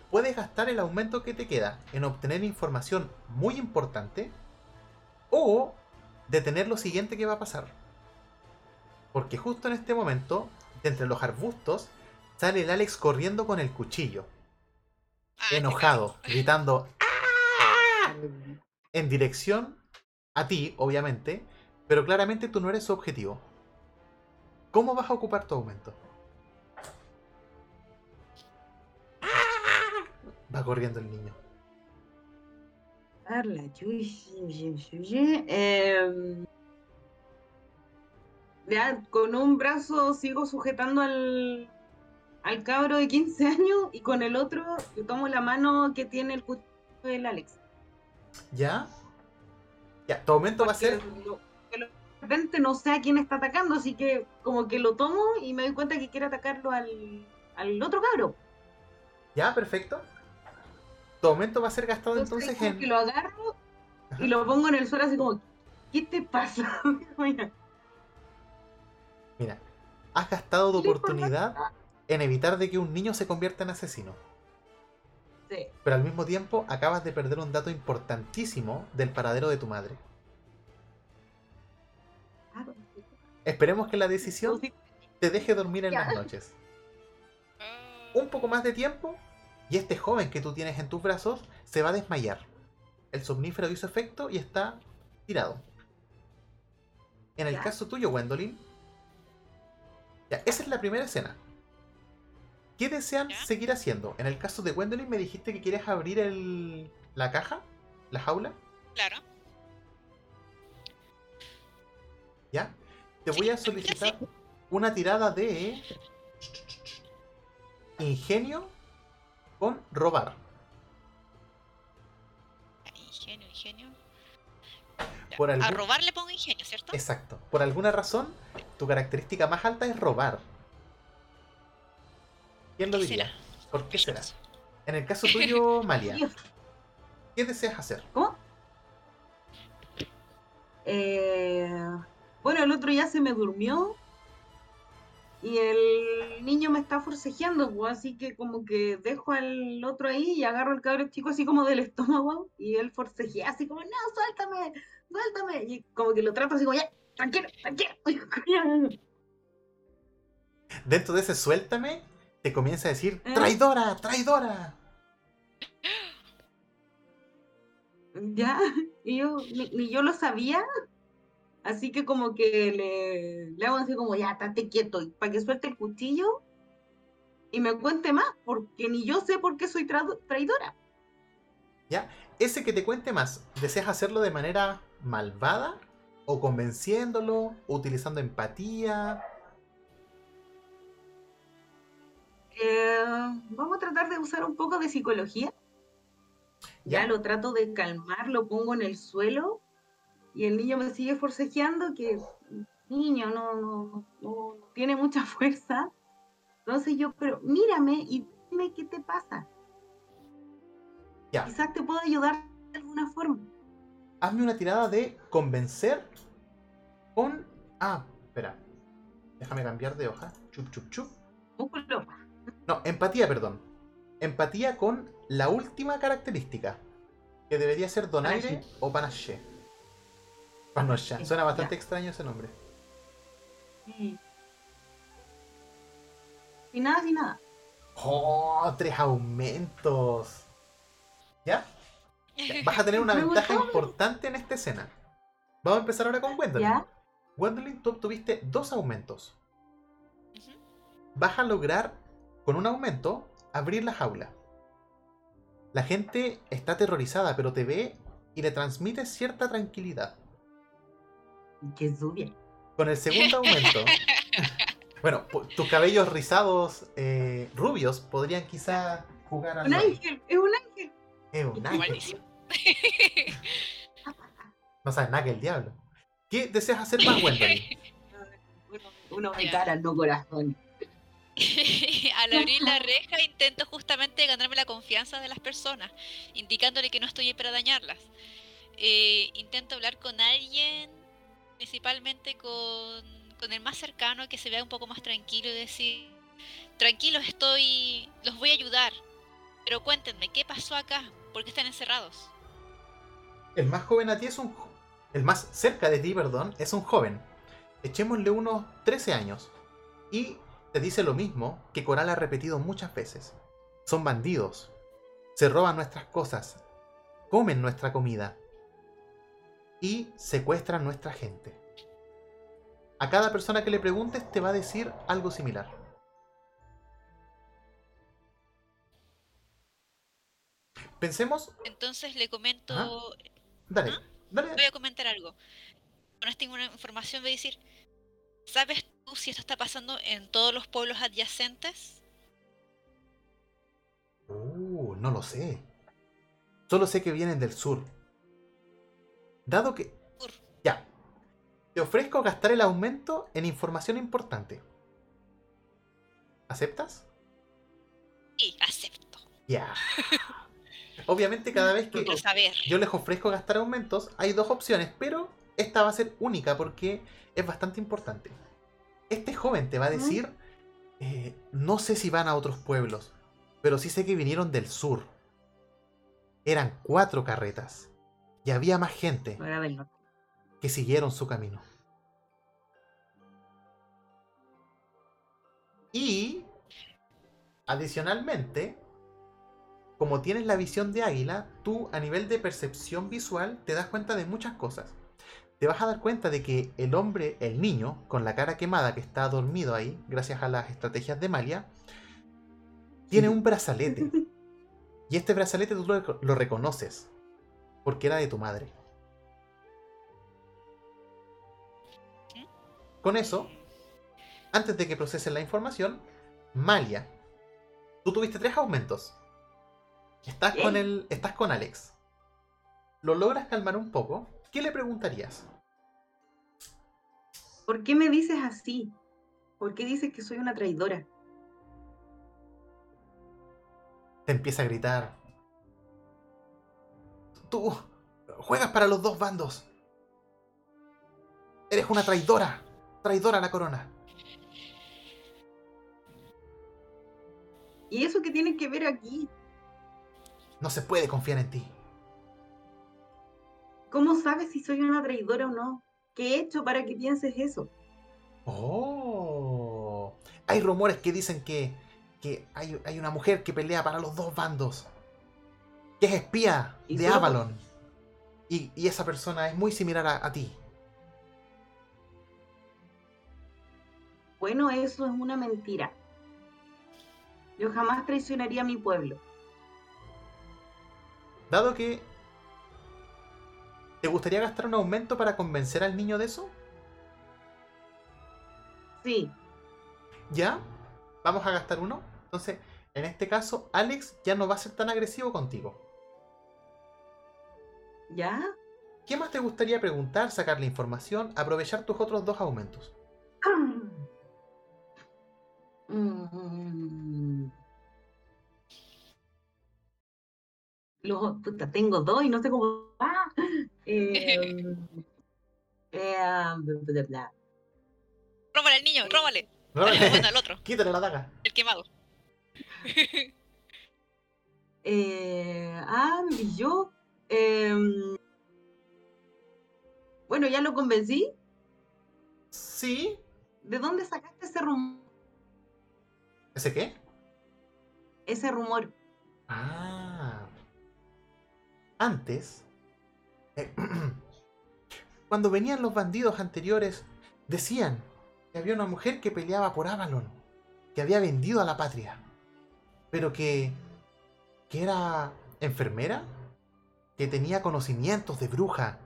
Speaker 1: Puedes gastar el aumento que te queda en obtener información muy importante o detener lo siguiente que va a pasar. Porque justo en este momento, de entre los arbustos, sale el Alex corriendo con el cuchillo, enojado,
Speaker 3: cago.
Speaker 1: gritando "¡Ah!", en dirección a ti, obviamente, pero claramente tú no eres su objetivo. ¿Cómo vas a ocupar tu aumento? Va corriendo el niño.
Speaker 2: Em, ya, con un brazo sigo sujetando al, al cabro de 15 años y con el otro le tomo la mano que tiene el cuchillo del Alex.
Speaker 1: ¿Ya? Ya, tu aumento va a ser.
Speaker 2: lo- lo- de repente no sé a quién está atacando, así que como que lo tomo y me doy cuenta que quiere atacarlo al, al otro cabro.
Speaker 1: Ya, perfecto. Tu aumento va a ser gastado
Speaker 2: Entonces,
Speaker 1: entonces en.
Speaker 2: que lo agarro
Speaker 1: Ajá.
Speaker 2: y lo pongo en el suelo así como, ¿qué te pasa? Mira,
Speaker 1: Mira, has gastado tu
Speaker 2: ¿Qué le importa?
Speaker 1: En evitar de que un niño se convierta en asesino.
Speaker 2: sí.
Speaker 1: Pero al mismo tiempo acabas de perder un dato importantísimo del paradero de tu madre.
Speaker 2: Ah,
Speaker 1: Esperemos que la decisión te deje dormir en las noches. Un poco más de tiempo y este joven que tú tienes en tus brazos se va a desmayar. El somnífero hizo efecto y está tirado. En el caso tuyo, Gwendolyn, ya, esa es la primera escena. ¿Qué desean
Speaker 3: Ya.
Speaker 1: seguir haciendo? En el caso de Gwendolyn me dijiste que quieres abrir el, la caja, la jaula,
Speaker 3: Claro.
Speaker 1: ¿ya? Te
Speaker 3: Sí,
Speaker 1: voy a solicitar una tirada de ingenio con robar.
Speaker 3: Ingenio, ingenio.
Speaker 1: Por
Speaker 3: A
Speaker 1: algún-
Speaker 3: robar le pongo ingenio, ¿cierto?
Speaker 1: Exacto. Por alguna razón, tu característica más alta es robar. ¿Quién lo
Speaker 3: ¿Qué
Speaker 1: diría?
Speaker 3: será?
Speaker 1: ¿Por qué será? En el caso tuyo, Malia, ¿qué deseas hacer?
Speaker 2: ¿Cómo? Eh, bueno, el otro ya se me durmió y el niño me está forcejeando, pues, así que como que dejo al otro ahí y agarro al cabro chico así como del estómago y él forcejea así como, no, suéltame, suéltame. Y como que lo trato así como, ya, tranquilo, tranquilo.
Speaker 1: Dentro de ese suéltame, te comienza a decir,
Speaker 2: ¿Eh?
Speaker 1: traidora, traidora.
Speaker 2: Ya, y yo, ni, ni yo lo sabía, así que como que le, le hago así como, ya, estate quieto, y para que suelte el cuchillo y me cuente más, porque ni yo sé por qué soy tradu- traidora.
Speaker 1: ¿Ya? Ese que te cuente más, ¿deseas hacerlo de manera malvada? ¿O convenciéndolo? ¿O utilizando empatía?
Speaker 2: Eh, vamos a tratar de usar un poco de psicología. Ya
Speaker 1: Ya.
Speaker 2: lo trato de calmar, lo pongo en el suelo y el niño me sigue forcejeando que niño no, no, no, no tiene mucha fuerza. Entonces yo, pero mírame y dime qué te pasa.
Speaker 1: Ya.
Speaker 2: Quizás te puedo ayudar de alguna forma.
Speaker 1: Hazme una tirada de convencer con... Ah, espera. Déjame cambiar de hoja. Chup, chup, chup.
Speaker 2: Músculo.
Speaker 1: No, empatía, perdón. Empatía con la última característica. Que debería ser donaire
Speaker 2: Panache.
Speaker 1: o panache. Panoche.
Speaker 2: Sí,
Speaker 1: Suena bastante
Speaker 2: ya.
Speaker 1: extraño ese nombre.
Speaker 2: Sí. Sin nada, sin nada.
Speaker 1: ¡Oh! Tres aumentos. ¿Ya? Ya, Vas a tener una ventaja
Speaker 2: gustó.
Speaker 1: importante en esta escena. Vamos a empezar ahora con Gwendolyn.
Speaker 2: ¿Ya?
Speaker 1: Gwendolyn, tú obtuviste dos aumentos. Vas a lograr, con un aumento, abrir la jaula. La gente está aterrorizada, pero te ve y le transmite cierta tranquilidad.
Speaker 2: Qué subia.
Speaker 1: Con el segundo aumento, bueno, tus cabellos rizados eh, rubios podrían quizá jugar
Speaker 2: Un
Speaker 1: al rol.
Speaker 2: ángel, es un ángel.
Speaker 1: Es un ángel. No sabes nada que el diablo. ¿Qué deseas hacer más, Gwendolyn?
Speaker 2: Uno, uno de cara, no corazón.
Speaker 3: Al abrir la reja intento justamente ganarme la confianza de las personas, indicándole que no estoy ahí para dañarlas. Eh, intento hablar con alguien, principalmente con, con el más cercano, que se vea un poco más tranquilo y decir, tranquilos, estoy, los voy a ayudar, pero cuéntenme, ¿qué pasó acá? ¿Por qué están encerrados?
Speaker 1: El más joven a ti es un... El más cerca de ti, perdón, es un joven. Echémosle unos 13 años. Y dice lo mismo que Coral ha repetido muchas veces. Son bandidos. Se roban nuestras cosas. Comen nuestra comida. Y secuestran nuestra gente. A cada persona que le preguntes te va a decir algo similar. Pensemos...
Speaker 3: Entonces le comento.
Speaker 1: Dale,
Speaker 3: ¿Ah?
Speaker 1: dale.
Speaker 3: voy a comentar algo. Con esta in- información voy a decir, ¿sabes si esto está pasando en todos los pueblos adyacentes?
Speaker 1: no lo sé. Solo sé que vienen del sur. Dado que...
Speaker 3: Sur.
Speaker 1: Ya. Te ofrezco gastar el aumento en información importante. ¿Aceptas?
Speaker 3: Sí, acepto.
Speaker 1: Ya. Obviamente cada vez que
Speaker 3: saber.
Speaker 1: yo les ofrezco gastar aumentos, hay dos opciones, pero esta va a ser única porque es bastante importante. Este joven te va a decir, eh, no sé si van a otros pueblos, pero sí sé que vinieron del sur. Eran cuatro carretas y había más gente que siguieron su camino. Y, adicionalmente, como tienes la visión de águila, tú a nivel de percepción visual te das cuenta de muchas cosas. Te vas a dar cuenta de que el hombre, el niño, con la cara quemada que está dormido ahí, gracias a las estrategias de Malia, tiene un brazalete. Y este brazalete tú lo, lo reconoces, porque era de tu madre. Con eso, antes de que procesen la información, Malia, tú tuviste tres aumentos. Estás con el. Estás con Alex. ¿Lo logras calmar un poco? ¿Qué le preguntarías?
Speaker 2: ¿Por qué me dices así? ¿Por qué dices que soy una traidora?
Speaker 1: Te empieza a gritar. Tú juegas para los dos bandos. Eres una traidora. Traidora a la corona.
Speaker 2: ¿Y eso qué tiene que ver aquí?
Speaker 1: No se puede confiar en ti.
Speaker 2: ¿Cómo sabes si soy una traidora o no? ¿Qué he hecho para que pienses eso?
Speaker 1: Oh. Hay rumores que dicen que, que hay, hay una mujer que pelea para los dos bandos. Que es espía
Speaker 2: ¿Y
Speaker 1: de Avalon. Y, y esa persona es muy similar a, a ti.
Speaker 2: Bueno, eso es una mentira. Yo jamás traicionaría a mi pueblo.
Speaker 1: Dado que... ¿Te gustaría gastar un aumento para convencer al niño de eso?
Speaker 2: Sí,
Speaker 1: ¿Ya? Vamos a gastar uno. Entonces, en este caso, Alex ya no va a ser tan agresivo contigo.
Speaker 2: ¿ya?
Speaker 1: ¿Qué más te gustaría preguntar, sacarle información, aprovechar tus otros dos aumentos?
Speaker 2: Mm. Los, puta, tengo dos y no sé cómo. ¡Ah! Eh, eh, bla, bla, bla.
Speaker 3: Róbale al niño, róbale. Bueno, al otro,
Speaker 1: Quítale la daga.
Speaker 3: el quemado.
Speaker 2: Eh, ah, y yo. em, bueno, ya lo convencí.
Speaker 1: Sí.
Speaker 2: ¿De dónde sacaste ese rumor?
Speaker 1: ¿Ese qué?
Speaker 2: Ese rumor.
Speaker 1: Ah. Antes, eh, cuando venían los bandidos anteriores, decían que había una mujer que peleaba por Avalon, que había vendido a la patria, pero que, que era enfermera, que tenía conocimientos de bruja.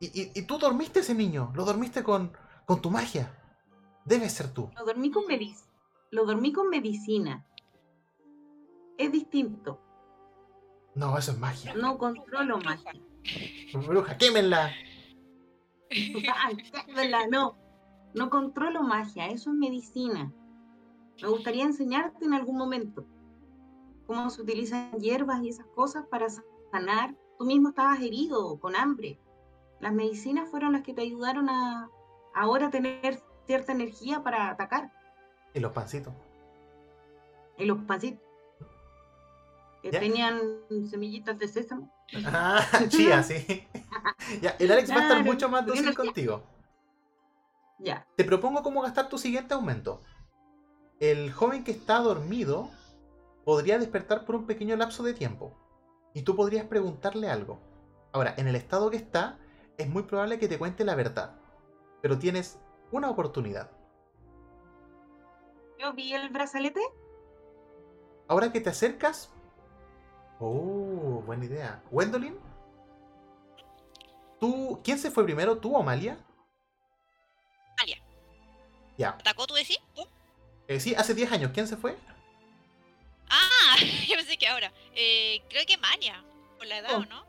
Speaker 1: Y, y- y tú dormiste ese niño, lo dormiste con, con tu magia. Debes ser tú.
Speaker 2: Lo dormí con medic Lo dormí con medicina. Es distinto.
Speaker 1: No, eso es magia.
Speaker 2: No controlo magia.
Speaker 1: Bruja, quémenla.
Speaker 2: Ay, no. No controlo magia, eso es medicina. Me gustaría enseñarte en algún momento cómo se utilizan hierbas y esas cosas para sanar. Tú mismo estabas herido, con hambre. Las medicinas fueron las que te ayudaron a ahora tener cierta energía para atacar.
Speaker 1: Y los pancitos.
Speaker 2: Y los pancitos que
Speaker 1: Ya.
Speaker 2: tenían semillitas de sésamo.
Speaker 1: Ah, chía, sí. ya, el Alex va a estar mucho más dócil contigo.
Speaker 2: Ya.
Speaker 1: Te propongo cómo gastar tu siguiente aumento. El joven que está dormido podría despertar por un pequeño lapso de tiempo. Y tú podrías preguntarle algo. Ahora, en el estado que está, es muy probable que te cuente la verdad. Pero tienes una oportunidad.
Speaker 2: Yo vi el brazalete.
Speaker 1: Ahora que te acercas... Oh, buena idea. Gwendolyn. ¿Tú, ¿Quién se fue primero, tú o Malia?
Speaker 3: Malia.
Speaker 1: Ya.
Speaker 3: ¿Atacó tú decís? ¿Tú?
Speaker 1: Eh, sí, hace 10 años. ¿Quién se fue?
Speaker 3: Ah, yo pensé sé qué ahora. Eh, creo que Mania, por la edad,
Speaker 2: Oh.
Speaker 3: ¿o no?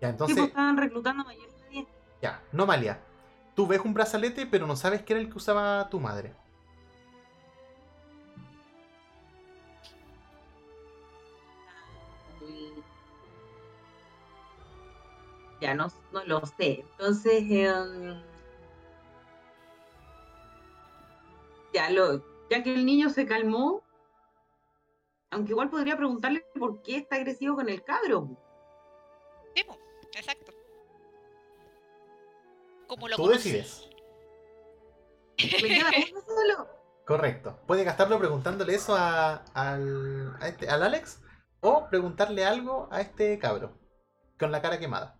Speaker 1: Ya,
Speaker 2: Sí,
Speaker 1: entonces,
Speaker 2: pues estaban reclutando mayores de 10.
Speaker 1: ya, no Malia. Tú ves un brazalete, pero no sabes que era el que usaba tu madre.
Speaker 2: Ya no, no lo sé. Entonces, em, ya lo, ya que el niño se calmó, aunque igual podría preguntarle por qué está agresivo con el cabro.
Speaker 3: Sí, exacto. Como lo
Speaker 1: Tú decides.
Speaker 2: Me queda uno solo.
Speaker 1: Correcto. Puede gastarlo preguntándole eso a, al, a este, al Alex o preguntarle algo a este cabro con la cara quemada.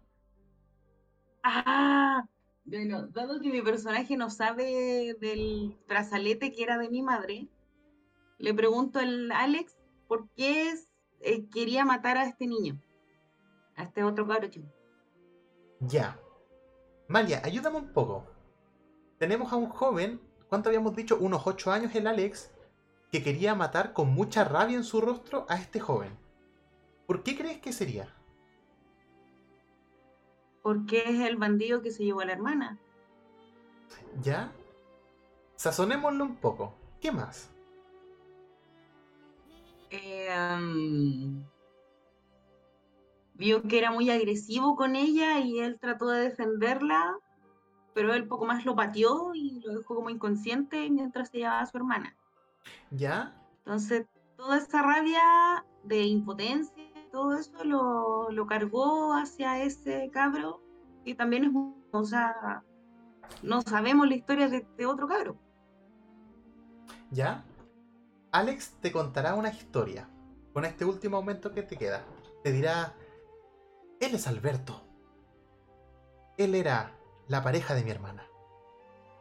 Speaker 2: Ah, bueno, dado que mi personaje no sabe del brazalete que era de mi madre, le pregunto al Alex por qué es- eh, quería matar a este niño, a este otro cabro chico.
Speaker 1: Ya. Malia, ayúdame un poco. Tenemos a un joven, ¿cuánto habíamos dicho? Unos 8 años el Alex, que quería matar con mucha rabia en su rostro a este joven. ¿Por qué crees que sería?
Speaker 2: Porque es el bandido que se llevó a la hermana.
Speaker 1: ¿Ya? Sazonémoslo un poco. ¿Qué más?
Speaker 2: Eh, am, vio que era muy agresivo con ella y él trató de defenderla, pero él poco más lo pateó y lo dejó como inconsciente mientras se llevaba a su hermana.
Speaker 1: ¿Ya?
Speaker 2: Entonces, toda esa rabia de impotencia, todo eso lo, cargó hacia ese cabro, que también es o sea, no sabemos la historia de este otro cabro.
Speaker 1: ¿Ya? Alex te contará una historia con este último momento que te queda. Te dirá, él es Alberto. Él era la pareja de mi hermana.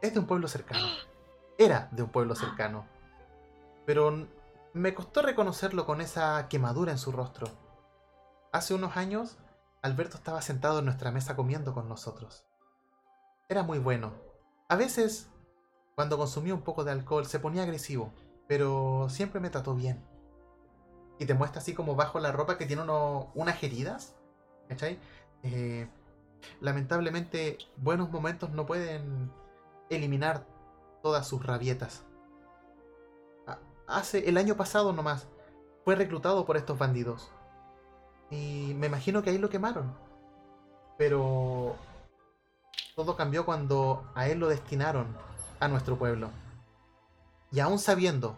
Speaker 1: Es de un pueblo cercano. Era de un pueblo cercano. Pero me costó reconocerlo con esa quemadura en su rostro. Hace unos años, Alberto estaba sentado en nuestra mesa comiendo con nosotros. Era muy bueno. A veces cuando consumía un poco de alcohol se ponía agresivo, pero siempre me trató bien. Y te muestra así como bajo la ropa que tiene uno- unas heridas. ¿Cachai? Eh, lamentablemente, buenos momentos no pueden eliminar todas sus rabietas. Hace el año pasado nomás fue reclutado por estos bandidos. Y me imagino que ahí lo quemaron. Pero todo cambió cuando a él lo destinaron a nuestro pueblo. Y aún sabiendo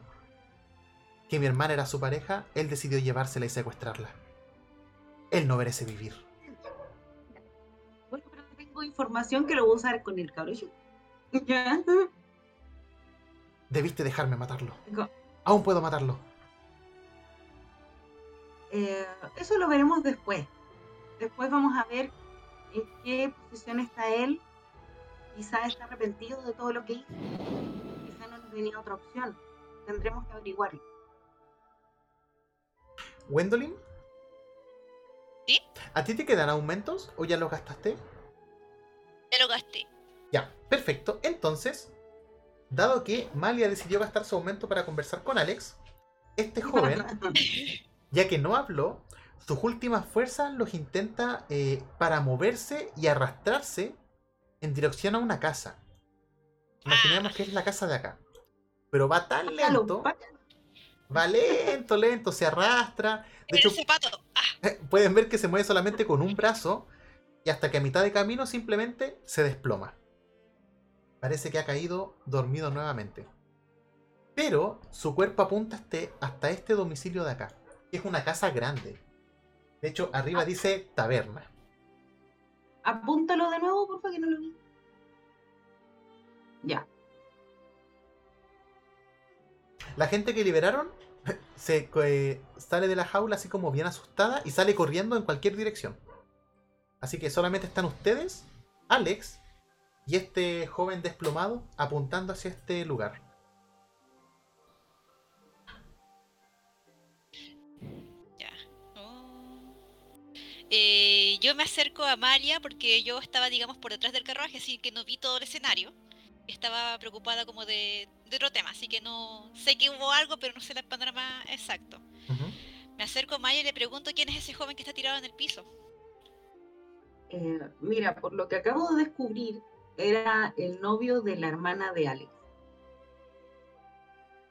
Speaker 1: que mi hermana era su pareja, él decidió llevársela y secuestrarla. Él no merece vivir.
Speaker 2: Bueno, pero tengo información que lo voy a usar con el. ¿Ya?
Speaker 1: Debiste dejarme matarlo. Aún puedo matarlo.
Speaker 2: Eh, eso lo veremos después. Después vamos a ver en qué posición está él. Quizá está arrepentido de todo lo que hizo. Quizá no nos tenía otra opción. Tendremos que averiguarlo.
Speaker 1: ¿Wendolin?
Speaker 3: ¿Sí?
Speaker 1: ¿A ti te quedan aumentos o ya los gastaste?
Speaker 3: Ya lo gasté.
Speaker 1: Ya, perfecto. Entonces, dado que Malia decidió gastar su aumento para conversar con Alex, este joven, ya que no habló, sus últimas fuerzas los intenta eh, para moverse y arrastrarse en dirección a una casa. Imaginemos que es la casa de acá. Pero va tan lento, va lento, lento, se arrastra. De hecho.
Speaker 3: Ah,
Speaker 1: pueden ver que se mueve solamente con un brazo y hasta que a mitad de camino simplemente se desploma. Parece que ha caído dormido nuevamente. Pero su cuerpo apunta hasta este domicilio de acá, que es una casa grande. De hecho, arriba
Speaker 2: Ah.
Speaker 1: dice taberna.
Speaker 2: Apúntalo de nuevo, porfa, que no lo vi. Ya.
Speaker 1: La gente que liberaron se eh, sale de la jaula así como bien asustada y sale corriendo en cualquier dirección. Así que solamente están ustedes, Alex y este joven desplomado apuntando hacia este lugar.
Speaker 3: Eh, yo me acerco a Malia porque yo estaba, digamos, por detrás del carruaje, así que no vi todo el escenario. Estaba preocupada como de, de otro tema, así que no sé que hubo algo, pero no sé el panorama exacto. Me acerco a Maya y le pregunto quién es ese joven que está tirado en el piso.
Speaker 2: Eh, mira, por lo que acabo de descubrir, era el novio de la hermana de Alex.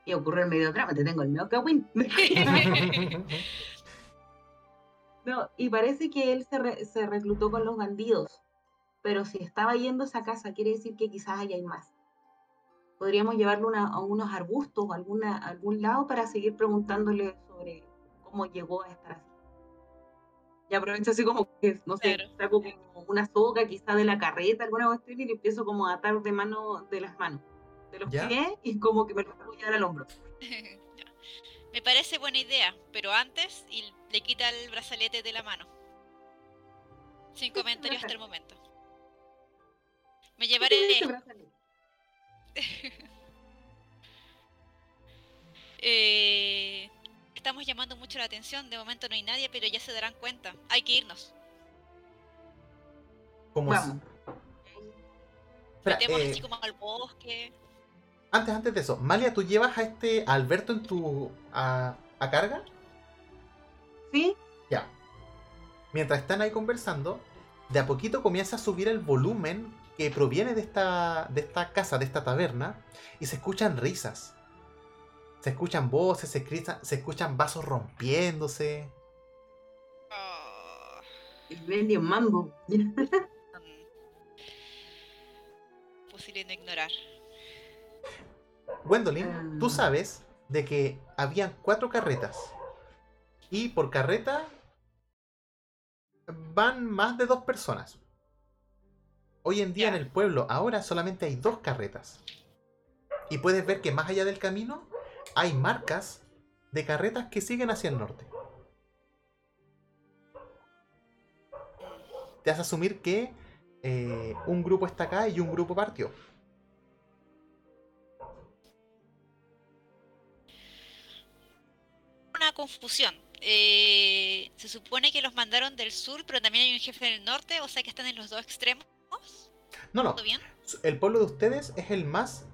Speaker 2: Y ocurre el medio drama, te tengo el medio Kawin. no, y parece que él se, re- se reclutó con los bandidos. Pero si estaba yendo a esa casa, quiere decir que quizás ahí hay más. Podríamos llevarlo una- a unos arbustos o alguna, a algún lado para seguir preguntándole sobre cómo llegó a estar así. Y aprovecho así como que, no sé,
Speaker 3: Claro.
Speaker 2: saco como una soga quizá de la carreta, alguna cuestión, y le empiezo como a atar de mano, de las manos, de los
Speaker 1: ¿Ya?
Speaker 2: pies, y como que me lo voy a dar al hombro.
Speaker 3: Me parece buena idea, pero antes y le quita el brazalete de la mano. Sin comentarios hasta el momento. Me llevaré. Eh, estamos llamando mucho la atención. De momento no hay nadie, pero ya se darán cuenta. Hay que irnos.
Speaker 1: Como es-
Speaker 2: Vamos.
Speaker 3: Metemos
Speaker 1: eh,
Speaker 3: así como al bosque.
Speaker 1: Antes, antes de eso, Malia, ¿tú llevas a este a Alberto en tu. a, a carga?
Speaker 2: ¿Sí?
Speaker 1: Ya. Mientras están ahí conversando, de a poquito comienza a subir el volumen que proviene de esta, de esta casa, de esta taberna, y se escuchan risas. Se escuchan voces, se, se escuchan vasos rompiéndose.
Speaker 3: Oh,
Speaker 2: Bendy en mambo.
Speaker 3: Posible no ignorar.
Speaker 1: Gwendolyn, tú
Speaker 2: Ah.
Speaker 1: sabes de que habían cuatro carretas. Y por carreta van más de dos personas. Hoy en día en el pueblo ahora solamente hay dos carretas. Y puedes ver que más allá del camino hay marcas de carretas que siguen hacia el norte. Te hace asumir que eh, un grupo está acá y un grupo partió.
Speaker 3: Una confusión. Eh, se supone que los mandaron del sur, pero también hay un jefe del norte, o sea que están en los dos extremos.
Speaker 1: No, no,
Speaker 3: ¿Todo bien?
Speaker 1: el pueblo de ustedes es el más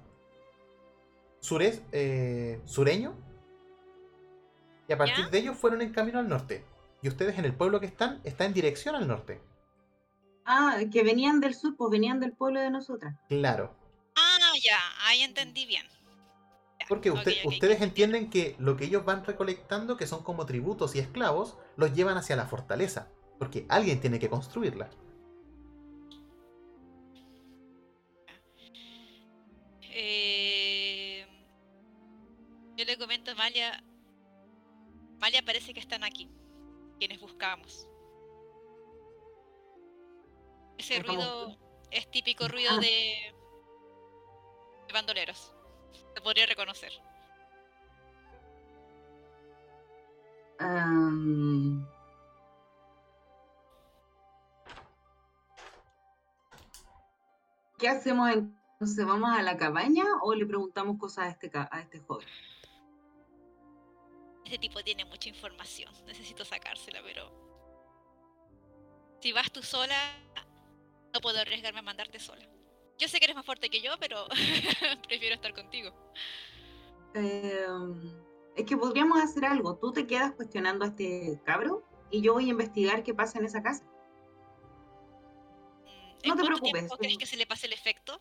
Speaker 1: sures- eh, sureño. Y a partir
Speaker 3: ¿Ya?
Speaker 1: de ellos fueron en camino al norte. Y ustedes en el pueblo que están, está en dirección al norte.
Speaker 2: Ah, que venían del sur, pues venían del pueblo de nosotras.
Speaker 1: Claro.
Speaker 3: Ah, ya, ahí entendí bien.
Speaker 1: Porque usted- ustedes entienden que lo que ellos van recolectando, que son como tributos y esclavos, los llevan hacia la fortaleza. Porque alguien tiene que construirla.
Speaker 3: Eh, yo le comento a Malia. Malia parece que están aquí. Quienes buscamos. Ese ruido es típico ruido de, de bandoleros. Se podría reconocer.
Speaker 2: ¿Qué hacemos entonces? ¿Vamos a la cabaña o le preguntamos cosas a este, a este joven?
Speaker 3: Este tipo tiene mucha información. Necesito sacársela, pero. Si vas tú sola, no puedo arriesgarme a mandarte sola. Yo sé que eres más fuerte que yo, pero prefiero estar contigo.
Speaker 2: Em, es que podríamos hacer algo. Tú te quedas cuestionando a este cabro y yo voy a investigar qué pasa en esa casa.
Speaker 3: Mm, ¿En
Speaker 2: No te preocupes,
Speaker 3: tiempo crees
Speaker 2: tú-
Speaker 3: que se le pase el efecto?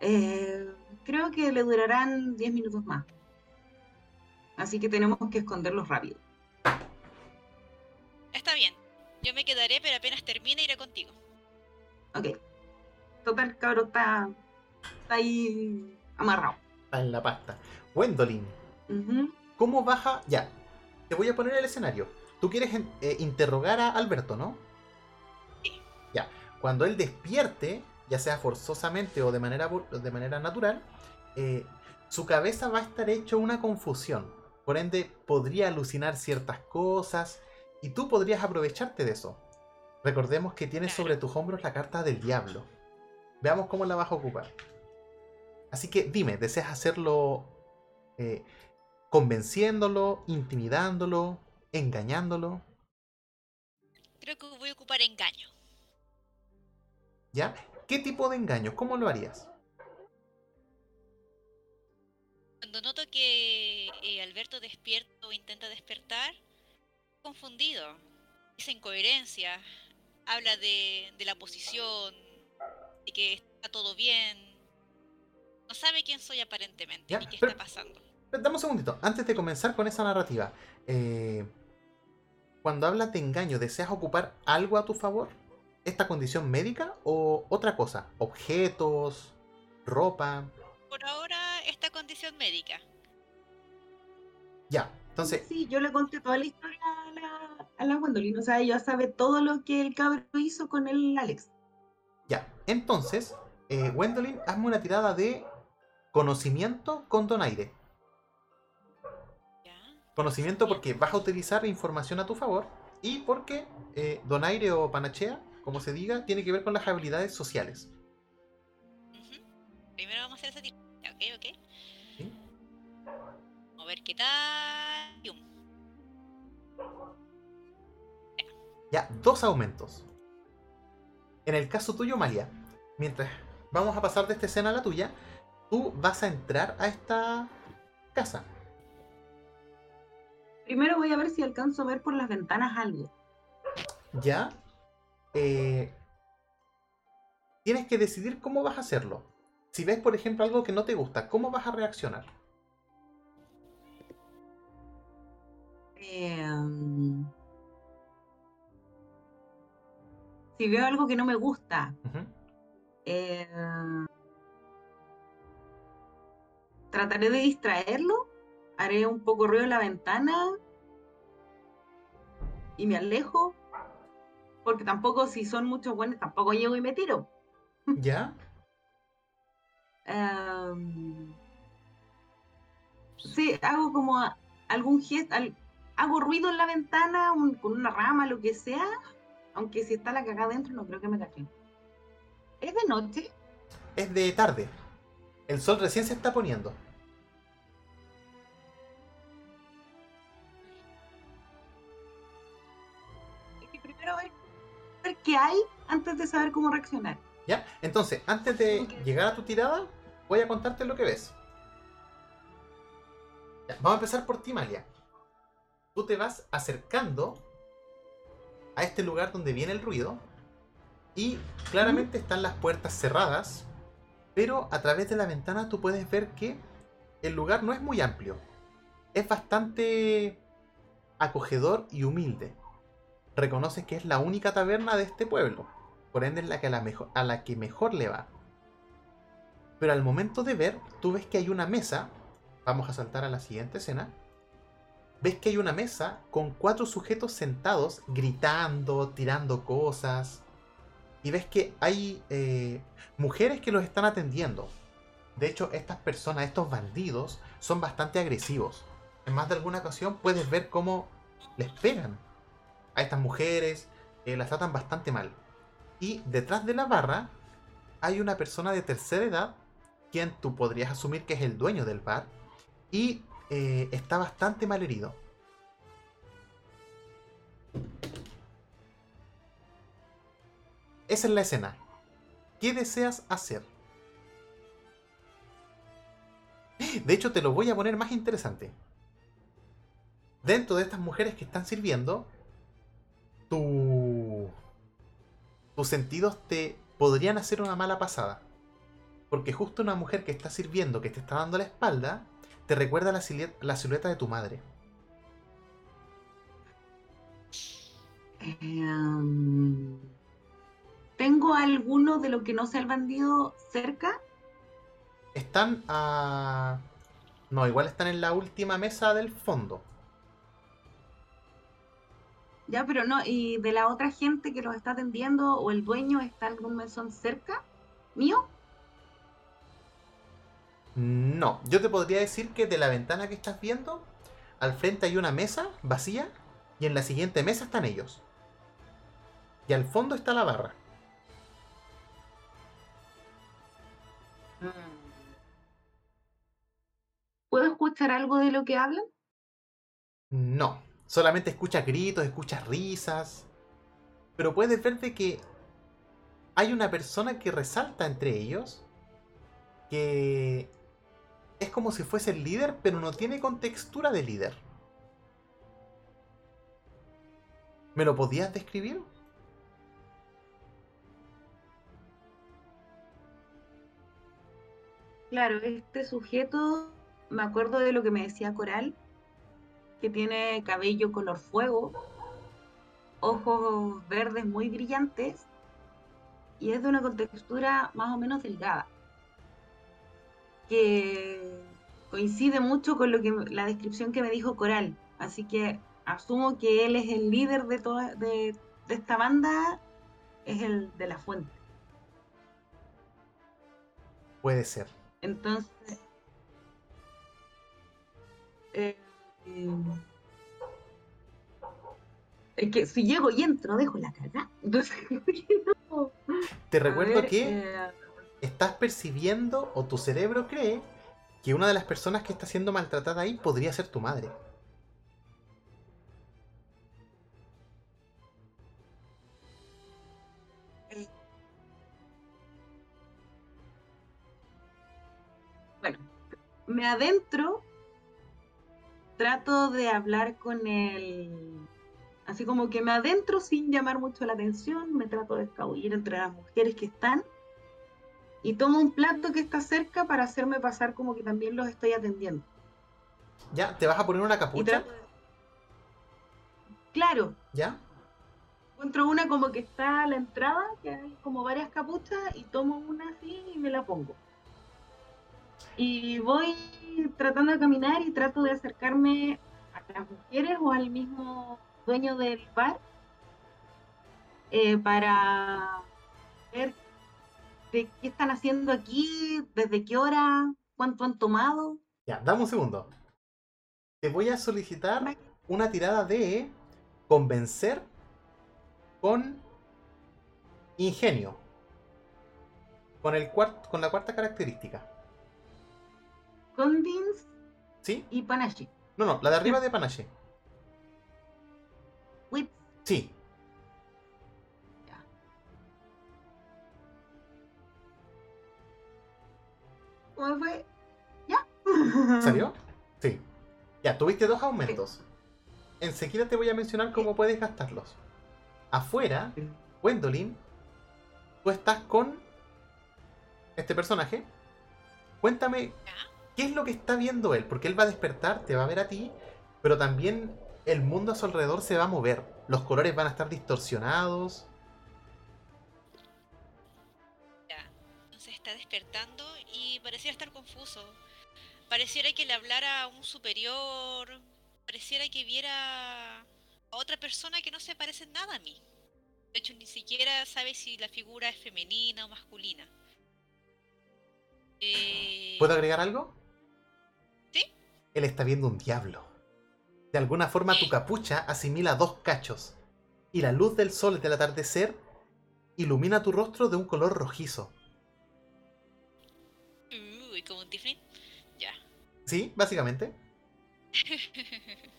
Speaker 2: Eh, creo que le durarán 10 minutos más. Así que tenemos que esconderlos rápido.
Speaker 3: Está bien. Yo me quedaré, pero apenas termine iré contigo.
Speaker 2: Ok. Total, cabro está, está ahí amarrado.
Speaker 1: Está en la pasta. Gwendolyn,
Speaker 2: Ujú.
Speaker 1: ¿cómo baja? Ya. Te voy a poner el escenario. Tú quieres eh, interrogar a Alberto, ¿no?
Speaker 3: Sí.
Speaker 1: Ya. Cuando él despierte, ya sea forzosamente o de manera, de manera natural, eh, su cabeza va a estar hecho una confusión. Por ende, podría alucinar ciertas cosas y tú podrías aprovecharte de eso. Recordemos que tienes sobre tus hombros la carta del diablo. Veamos cómo la vas a ocupar. Así que dime, ¿deseas hacerlo eh, convenciéndolo, intimidándolo, engañándolo?
Speaker 3: Creo que voy a ocupar engaño.
Speaker 1: ¿Ya? ¿Qué tipo de engaño? ¿Cómo lo harías?
Speaker 3: Cuando noto que eh, Alberto despierta o intenta despertar, confundido, dice incoherencia, habla de, de la posición, de que está todo bien. No sabe quién soy aparentemente
Speaker 1: Ya,
Speaker 3: ni qué
Speaker 1: pero-
Speaker 3: está pasando.
Speaker 1: Dame un segundito, antes de comenzar con esa narrativa. eh, cuando hablas de engaño, ¿deseas ocupar algo a tu favor? ¿Esta condición médica o otra cosa? ¿Objetos? ¿Ropa?
Speaker 3: Por ahora, esta condición médica.
Speaker 1: Ya, entonces,
Speaker 2: Sí, yo le conté toda la historia a la, a la Gwendolyn. O sea, ella sabe todo lo que el cabro hizo con el Alex.
Speaker 1: Ya. Entonces, eh, Gwendolyn, hazme una tirada de conocimiento con donaire. Conocimiento porque vas a utilizar información a tu favor y porque eh, donaire o panachea, como se diga, tiene que ver con las habilidades sociales.
Speaker 3: Primero vamos a hacer esa tirada. Ok, ok.
Speaker 1: ¿Sí?
Speaker 3: Vamos a ver qué tal.
Speaker 1: Ya, dos aumentos. En el caso tuyo, Malia, mientras vamos a pasar de esta escena a la tuya, tú vas a entrar a esta casa.
Speaker 2: Primero voy a ver si alcanzo a ver por las ventanas algo.
Speaker 1: Ya. eh, tienes que decidir cómo vas a hacerlo. Si ves, por ejemplo, algo que no te gusta, ¿cómo vas a reaccionar?
Speaker 2: Em, si veo algo que no me gusta, eh, trataré de distraerlo, haré un poco ruido en la ventana y me alejo, porque tampoco si son muchos buenos, tampoco llego y me tiro.
Speaker 1: ¿Ya?
Speaker 2: Em, sí, hago como algún gesto, al- hago ruido en la ventana un- con una rama, lo que sea, aunque si está la cagada adentro no creo que me cachen. ¿Es de noche?
Speaker 1: Es de tarde. El sol recién se está poniendo.
Speaker 2: Es que primero ver, ver qué hay antes de saber cómo reaccionar.
Speaker 1: ¿Ya? Entonces, antes de llegar a tu tirada, voy a contarte lo que ves. Ya, vamos a empezar por ti, Malia. Tú te vas acercando a este lugar donde viene el ruido y claramente están las puertas cerradas, pero a través de la ventana tú puedes ver que el lugar no es muy amplio. Es bastante acogedor y humilde. Reconoces que es la única taberna de este pueblo por ende es la que a la, mejo- a la que mejor le va. Pero al momento de ver, tú ves que hay una mesa, vamos a saltar a la siguiente escena, ves que hay una mesa con cuatro sujetos sentados, gritando, tirando cosas, y ves que hay eh, mujeres que los están atendiendo. De hecho, estas personas, estos bandidos, son bastante agresivos. En más de alguna ocasión puedes ver cómo les pegan a estas mujeres, eh, las tratan bastante mal. Y detrás de la barra hay una persona de tercera edad, quien tú podrías asumir que es el dueño del bar, y eh, está bastante mal herido. Esa es la escena. ¿Qué deseas hacer? De hecho, te lo voy a poner más interesante. Dentro de estas mujeres que están sirviendo, tu tus sentidos te podrían hacer una mala pasada. Porque justo una mujer que está sirviendo, que te está dando la espalda, te recuerda la, silueta, la silueta de tu madre.
Speaker 2: Em, ¿Tengo alguno de lo que no sea el bandido cerca?
Speaker 1: Están a... No, igual están en la última mesa del fondo.
Speaker 2: Ya, pero no, ¿y de la otra gente que los está atendiendo o el dueño está algún mesón cerca? ¿Mío?
Speaker 1: No, yo te podría decir que de la ventana que estás viendo, al frente hay una mesa vacía y en la siguiente mesa están ellos. Y al fondo está la barra.
Speaker 2: ¿Puedo escuchar algo de lo que hablan?
Speaker 1: No, solamente escuchas gritos, escuchas risas. Pero puedes ver de que hay una persona que resalta entre ellos que es como si fuese el líder, pero no tiene contextura de líder. ¿Me lo podías describir?
Speaker 2: Claro, este sujeto, me acuerdo de lo que me decía Coral, que tiene cabello color fuego, ojos verdes muy brillantes y es de una contextura más o menos delgada, que coincide mucho con lo que la descripción que me dijo Coral, así que asumo que él es el líder de toda de, de esta banda, es el de la fuente.
Speaker 1: Puede ser.
Speaker 2: Entonces, eh, es que si llego y entro, dejo la cara. Entonces, no.
Speaker 1: Te recuerdo
Speaker 2: ver,
Speaker 1: que
Speaker 2: eh,
Speaker 1: estás percibiendo o tu cerebro cree que una de las personas que está siendo maltratada ahí podría ser tu madre.
Speaker 2: bueno, me adentro, trato de hablar con el. Así como que me adentro sin llamar mucho la atención, me trato de escabullir entre las mujeres que están y tomo un plato que está cerca para hacerme pasar como que también los estoy atendiendo.
Speaker 1: ¿Ya? ¿Te vas a poner una capucha?
Speaker 2: Claro,
Speaker 1: ¿Ya?
Speaker 2: encuentro una como que está a la entrada, que hay como varias capuchas, y tomo una así y me la pongo. Y voy tratando de caminar y trato de acercarme a las mujeres o al mismo dueño del bar eh, para ver de qué están haciendo aquí, desde qué hora, cuánto han tomado.
Speaker 1: Ya, dame un segundo. Te voy a solicitar una tirada de convencer con ingenio. Con, el cuart- con la cuarta característica.
Speaker 2: Convince
Speaker 1: ¿Sí?
Speaker 2: y Panache.
Speaker 1: No, no, la de arriba de Panache.
Speaker 2: Wits.
Speaker 1: Sí.
Speaker 2: ¿Cómo fue? ¿Ya?
Speaker 1: ¿Salió? Sí. Ya, tuviste dos aumentos. Enseguida te voy a mencionar cómo puedes gastarlos. Afuera, Gwendolyn, tú estás con este personaje. Cuéntame qué es lo que está viendo él, porque él va a despertar, te va a ver a ti, pero también el mundo a su alrededor se va a mover. Los colores van a estar distorsionados.
Speaker 3: Está despertando y pareciera estar confuso. Pareciera que le hablara a un superior. Pareciera que viera a otra persona que no se parece en nada a mí. De hecho, ni siquiera sabe si la figura es femenina o masculina. Eh,
Speaker 1: ¿Puedo agregar algo?
Speaker 3: Sí.
Speaker 1: Él está viendo un diablo. De alguna forma tu capucha asimila dos cachos. Y la luz del sol del atardecer ilumina tu rostro de un color rojizo.
Speaker 3: Como un tiflin. Ya.
Speaker 1: ¿Sí? Básicamente.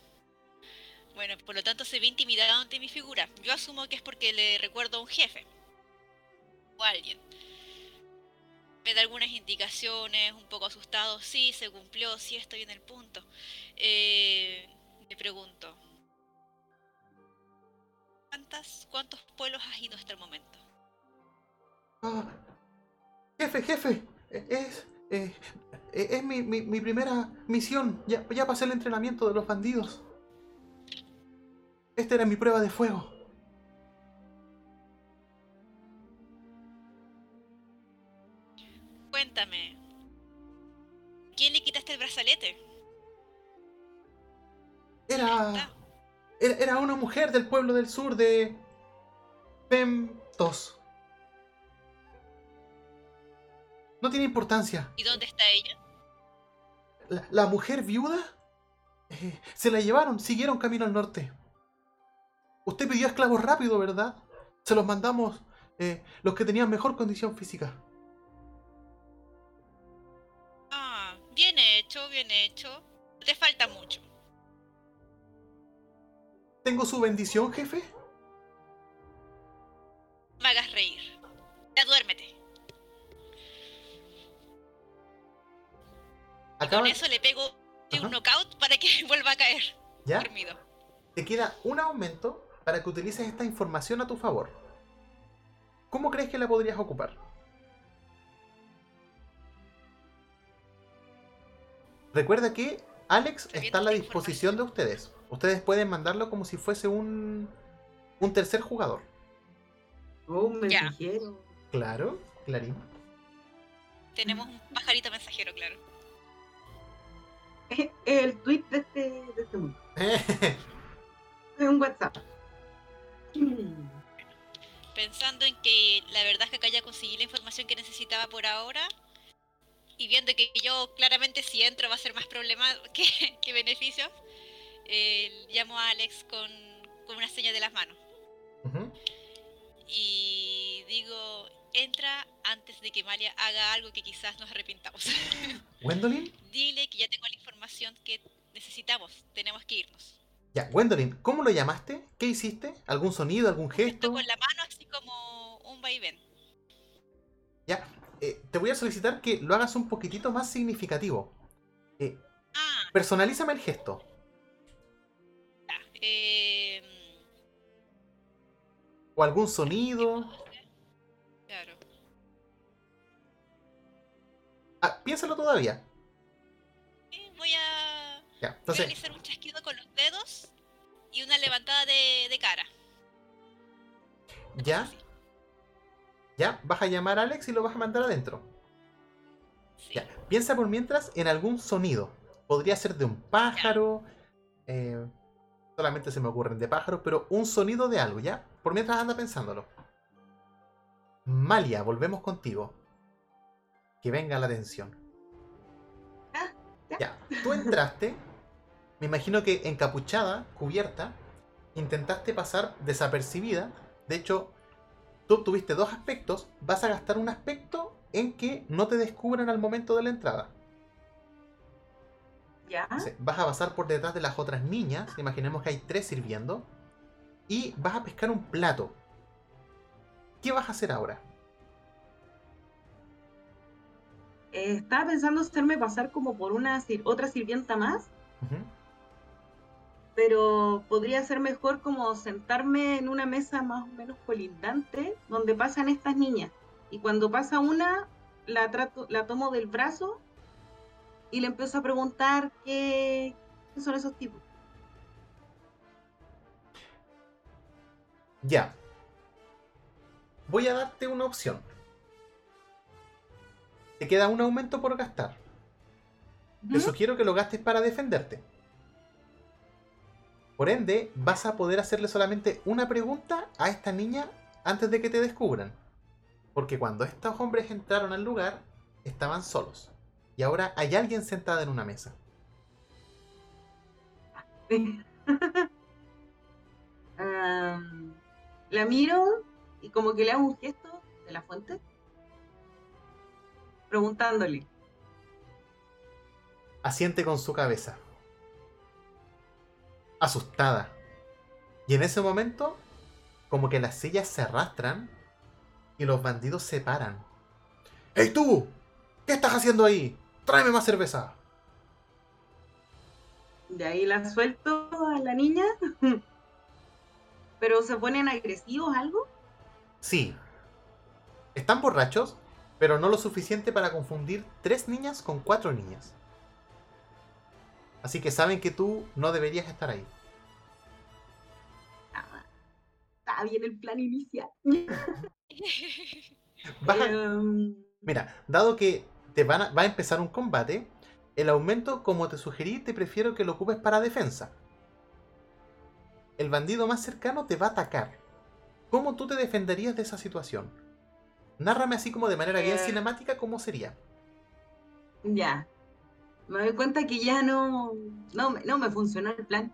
Speaker 3: Bueno, por lo tanto se ve intimidado ante mi figura. Yo asumo que es porque le recuerdo a un jefe. O a alguien. Me da algunas indicaciones, un poco asustado. Sí, se cumplió, sí estoy en el punto. Eh, le pregunto. ¿Cuántas, ¿Cuántos pueblos has ido hasta el momento?
Speaker 1: Ah, jefe, jefe. Es. Eh, eh, es mi, mi- mi primera misión. Ya, ya pasé el entrenamiento de los bandidos. Esta era mi prueba de fuego.
Speaker 3: Cuéntame. ¿Quién le quitaste el brazalete?
Speaker 1: Era. Era, era una mujer del pueblo del sur de. Pemtos. No tiene importancia.
Speaker 3: ¿Y dónde está ella?
Speaker 1: La, la mujer viuda. eh, se la llevaron, siguieron camino al norte. Usted pidió esclavos rápido, ¿verdad? Se los mandamos eh, los que tenían mejor condición física.
Speaker 3: Ah, bien hecho, bien hecho. Te falta mucho.
Speaker 1: ¿Tengo su bendición, jefe?
Speaker 3: Me hagas reír. Ya duérmete.
Speaker 1: Acaba
Speaker 3: con eso le pego de
Speaker 1: Ajá.
Speaker 3: un knockout para que vuelva a caer
Speaker 1: ¿Ya?
Speaker 3: dormido.
Speaker 1: Te queda un aumento para que utilices esta información a tu favor. ¿Cómo crees que la podrías ocupar? Recuerda que Alex está a la disposición de ustedes. Ustedes pueden mandarlo como si fuese un, un tercer jugador.
Speaker 2: Oh, un mensajero.
Speaker 1: Claro, Clarín.
Speaker 3: Tenemos un pajarito mensajero, claro.
Speaker 2: Es el tweet de este, de este mundo. Es un WhatsApp.
Speaker 3: Pensando en que la verdad es que acá ya conseguí la información que necesitaba por ahora. Y viendo que yo claramente si entro va a ser más problema que, que beneficio, eh, llamo a Alex con, con una seña de las manos. Y digo, entra antes de que Malia haga algo que quizás nos arrepintamos.
Speaker 1: Gwendolyn.
Speaker 3: Dile que ya tengo la información que necesitamos. Tenemos que irnos.
Speaker 1: Ya, Gwendolyn, ¿cómo lo llamaste? ¿Qué hiciste? ¿Algún sonido, algún
Speaker 3: Esto
Speaker 1: gesto?
Speaker 3: con la mano así como un vaivén.
Speaker 1: Ya, eh, te voy a solicitar que lo hagas un poquitito más significativo. Eh,
Speaker 3: Ah,
Speaker 1: personalízame el gesto.
Speaker 3: ya. Eh,
Speaker 1: O algún sonido. Ah, piénsalo todavía.
Speaker 3: Voy a
Speaker 1: Ya,
Speaker 3: voy a
Speaker 1: entonces,
Speaker 3: realizar un chasquido con los dedos y una levantada de, de cara.
Speaker 1: ya, ya, vas a llamar a Alex y lo vas a mandar adentro.
Speaker 3: Sí.
Speaker 1: Ya, piensa por mientras en algún sonido. Podría ser de un pájaro. eh, solamente se me ocurren de pájaros, pero un sonido de algo, ¿ya? Por mientras anda pensándolo. Malia, volvemos contigo. Que venga la atención.
Speaker 2: Ah, ya.
Speaker 1: Ya, tú entraste, me imagino que encapuchada, cubierta, intentaste pasar desapercibida. De hecho, tú obtuviste dos aspectos. Vas a gastar un aspecto en que no te descubran al momento de la entrada.
Speaker 2: Ya.
Speaker 1: Entonces, Vas a pasar por detrás de las otras niñas. Imaginemos que hay tres sirviendo. Y vas a pescar un plato. ¿Qué vas a hacer ahora?
Speaker 2: Eh, estaba pensando hacerme pasar como por una sir- otra sirvienta más, pero podría ser mejor como sentarme en una mesa más o menos colindante donde pasan estas niñas. Y cuando pasa una, la trato, la tomo del brazo y le empiezo a preguntar qué, qué son esos tipos.
Speaker 1: Ya. Voy a darte una opción. Te queda un aumento por gastar. Te
Speaker 2: Ujú.
Speaker 1: sugiero que lo gastes para defenderte. Por ende, vas a poder hacerle solamente una pregunta a esta niña antes de que te descubran. Porque cuando estos hombres entraron al lugar, estaban solos. Y ahora hay alguien sentada en una mesa.
Speaker 2: La miro y como que le hago un gesto de la fuente, preguntándole.
Speaker 1: Asiente con su cabeza. Asustada. Y en ese momento, como que las sillas se arrastran y los bandidos se paran. ¡Ey tú! ¿Qué estás haciendo ahí? Tráeme más cerveza.
Speaker 2: De ahí la suelto a la niña. Pero se ponen agresivos algo.
Speaker 1: Sí. Están borrachos, pero no lo suficiente para confundir tres niñas con cuatro niñas. Así que saben que tú no deberías estar ahí.
Speaker 2: Ah, Está bien el plan inicial. Em,
Speaker 1: Mira, dado que te van a- va a empezar un combate, el aumento, como te sugerí, te prefiero que lo ocupes para defensa. El bandido más cercano te va a atacar. ¿Cómo tú te defenderías de esa situación? Nárrame así como de manera bien
Speaker 2: Eh.
Speaker 1: cinemática cómo sería.
Speaker 2: ya. Me doy cuenta que ya no, no, no me funcionó el plan.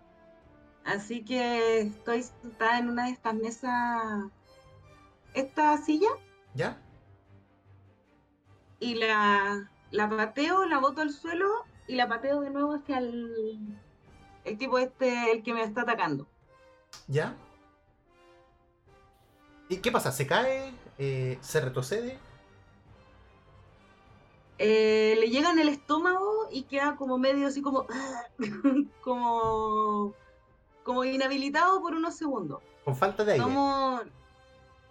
Speaker 2: Así que estoy sentada en una de estas mesas, esta silla,
Speaker 1: ¿Ya?
Speaker 2: y la, la pateo, la boto al suelo y la pateo de nuevo hacia el, el tipo este, el que me está atacando.
Speaker 1: ¿Ya? ¿Y qué pasa? ¿Se cae? Eh, ¿Se retrocede?
Speaker 2: Eh, le llega en el estómago y queda como medio así como, como, como inhabilitado por unos segundos.
Speaker 1: Con falta de aire.
Speaker 2: Como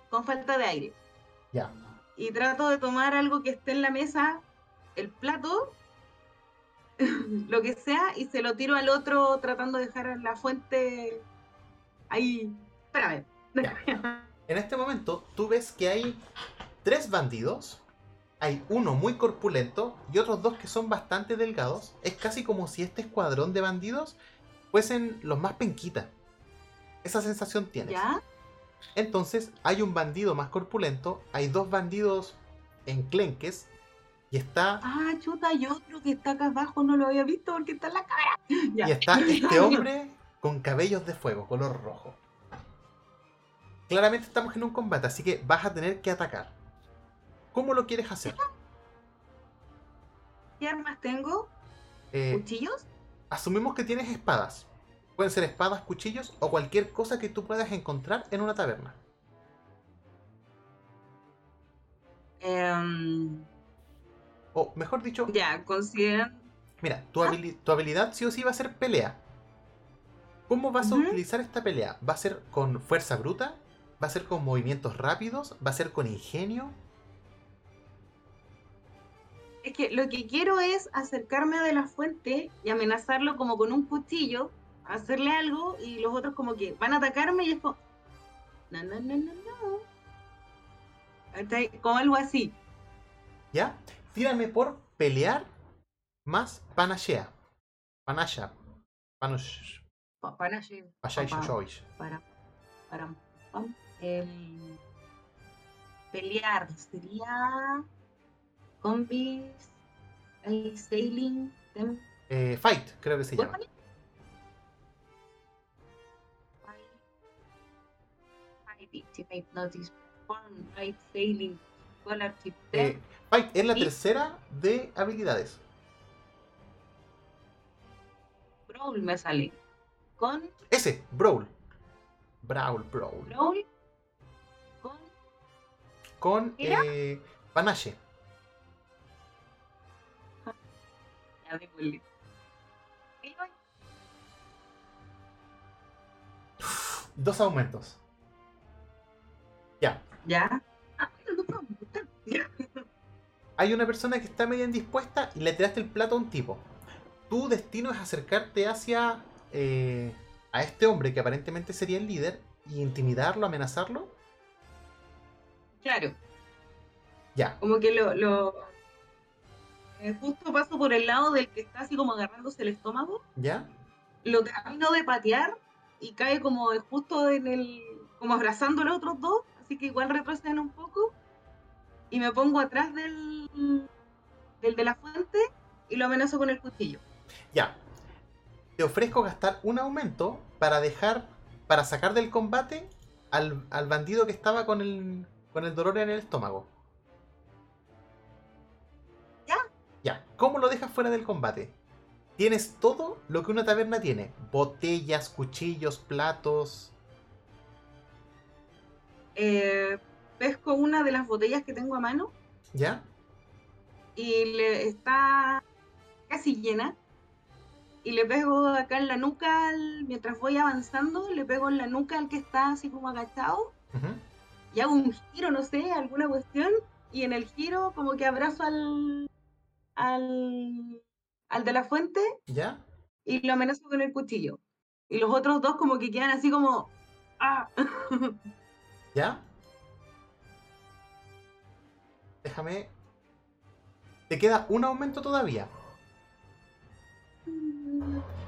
Speaker 2: con falta de aire.
Speaker 1: Ya.
Speaker 2: Y trato de tomar algo que esté en la mesa, el plato, lo que sea, y se lo tiro al otro tratando de dejar la fuente ahí. Espérame.
Speaker 1: En este momento, tú ves que hay tres bandidos. Hay uno muy corpulento y otros dos que son bastante delgados. Es casi como si este escuadrón de bandidos fuesen los más penquitas. Esa sensación tienes.
Speaker 2: ¿Ya?
Speaker 1: Entonces, hay un bandido más corpulento, hay dos bandidos enclenques y está
Speaker 2: Ah, chuta, y otro que está acá abajo no lo había visto porque está en la cara. Ya.
Speaker 1: y está este hombre con cabellos de fuego, color rojo. Claramente estamos en un combate, así que vas a tener que atacar. ¿Cómo lo quieres hacer?
Speaker 2: ¿Qué armas tengo?
Speaker 1: Eh,
Speaker 2: ¿Cuchillos?
Speaker 1: asumimos que tienes espadas. Pueden ser espadas, cuchillos o cualquier cosa que tú puedas encontrar en una taberna.
Speaker 2: Em,
Speaker 1: O mejor dicho,
Speaker 2: ya, consideran.
Speaker 1: mira, tu, habili- tu habilidad sí o sí va a ser pelea. ¿Cómo vas a utilizar esta pelea? ¿Va a ser con fuerza bruta? ¿Va a ser con movimientos rápidos? ¿Va a ser con ingenio?
Speaker 2: Es que lo que quiero es acercarme a de la fuente y amenazarlo como con un cuchillo, hacerle algo y los otros como que van a atacarme y es como... No, no, no, no, no. Como algo así.
Speaker 1: ¿Ya? Tírame por pelear más panachea. Panasha. Panosh.
Speaker 2: Pa- Para, para, para, pam. El pelear sería combis, el sailing, tem,
Speaker 1: Eh, fight, creo que se llama.
Speaker 2: Fight, sailing, scholarship,
Speaker 1: Eh, fight es la tercera de habilidades.
Speaker 2: brawl me sale. Con
Speaker 1: Ese, Brawl. Brawl, Brawl.
Speaker 2: brawl, Con
Speaker 1: eh, panache.
Speaker 2: voy.
Speaker 1: Dos aumentos. Ya.
Speaker 2: Ya. Ah.
Speaker 1: Hay una persona que está medio indispuesta y le tiraste el plato a un tipo. Tu destino es acercarte hacia eh, a este hombre que aparentemente sería el líder y intimidarlo, amenazarlo.
Speaker 2: Claro.
Speaker 1: Ya.
Speaker 2: Como que lo, lo eh, justo paso por el lado del que está así como agarrándose el estómago,
Speaker 1: ¿Ya?
Speaker 2: lo termino de patear y cae como justo en el, como abrazando a los otros dos, así que igual retroceden un poco y me pongo atrás del, del de la fuente y lo amenazo con el cuchillo.
Speaker 1: Ya. Te ofrezco gastar un aumento para dejar, para sacar del combate al, al bandido que estaba con el, con el dolor en el estómago.
Speaker 2: ¿Ya?
Speaker 1: Ya. ¿Cómo lo dejas fuera del combate? Tienes todo lo que una taberna tiene. Botellas, cuchillos, platos.
Speaker 2: Eh, pesco una de las botellas que tengo a mano
Speaker 1: ¿Ya?
Speaker 2: y le está casi llena. Y le pego acá en la nuca, al- mientras voy avanzando, le pego en la nuca al que está así como agachado. Y hago un giro, no sé, alguna cuestión. Y en el giro como que abrazo al, al, al de la fuente
Speaker 1: ¿Ya?
Speaker 2: y lo amenazo con el cuchillo. Y los otros dos como que quedan así como... ¡Ah!
Speaker 1: ¿Ya? Déjame. Te queda un aumento todavía.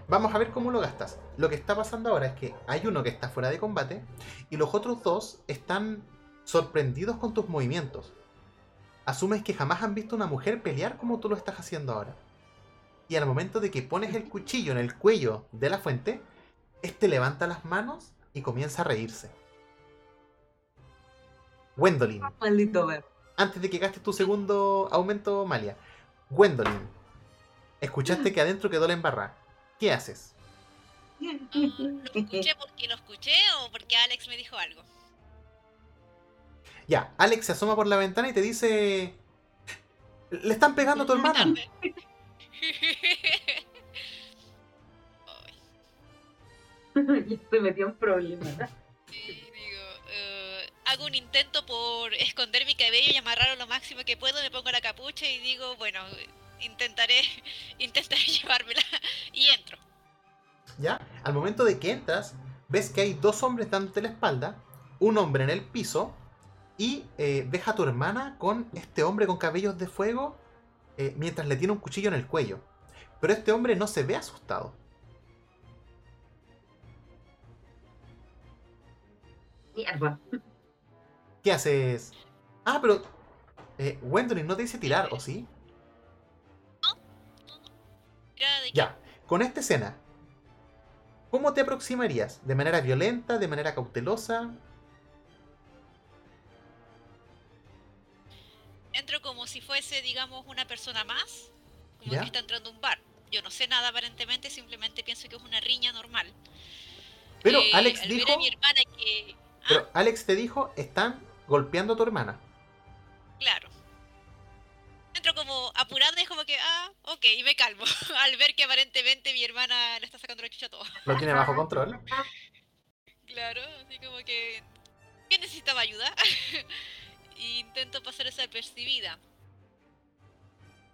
Speaker 1: Vamos a ver cómo lo gastas. Lo que está pasando ahora es que hay uno que está fuera de combate y los otros dos están sorprendidos con tus movimientos. Asumes que jamás han visto una mujer pelear como tú lo estás haciendo ahora. Y al momento de que pones el cuchillo en el cuello de la fuente, este levanta las manos y comienza a reírse. Gwendolyn,
Speaker 2: Maldito ver.
Speaker 1: antes de que gastes tu segundo aumento, Malia. Gwendolyn, escuchaste que adentro quedó la embarrada. ¿Qué haces?
Speaker 3: ¿Lo escuché porque lo escuché o porque Alex me dijo algo?
Speaker 1: Ya, Alex se asoma por la ventana y te dice... Le están pegando a tu hermana.
Speaker 2: Se metió en problemas.
Speaker 3: sí, digo, eh, hago un intento por esconder mi cabello y amarrarlo lo máximo que puedo, me pongo la capucha y digo, bueno, intentaré, intentaré llevármela y entro.
Speaker 1: ¿Ya? Al momento de que entras, ves que hay dos hombres dándote la espalda, un hombre en el piso, y eh, ves a tu hermana con este hombre con cabellos de fuego eh, mientras le tiene un cuchillo en el cuello. Pero este hombre no se ve asustado.
Speaker 2: Mierda.
Speaker 1: ¿Qué haces? Ah, pero... Eh, no te dice tirar, ¿o sí? Ya, con esta escena, ¿cómo te aproximarías? ¿De manera violenta? ¿De manera cautelosa?
Speaker 3: Entro como si fuese, digamos, una persona más, como
Speaker 1: ¿Ya?
Speaker 3: que está entrando a un bar. Yo no sé nada aparentemente, simplemente pienso que es una riña normal.
Speaker 1: Pero
Speaker 3: Eh,
Speaker 1: Alex
Speaker 3: al
Speaker 1: dijo...
Speaker 3: ver a mi hermana que... Ah,
Speaker 1: Pero Alex te dijo, están golpeando a tu hermana.
Speaker 3: claro. Entro como apurada y es como que, ah, ok, y me calmo. al ver que aparentemente mi hermana le está sacando la chucha a todo.
Speaker 1: Lo tiene bajo control.
Speaker 3: Claro, así como que... ¿Quién necesitaba ayuda? Y Intento pasar desapercibida.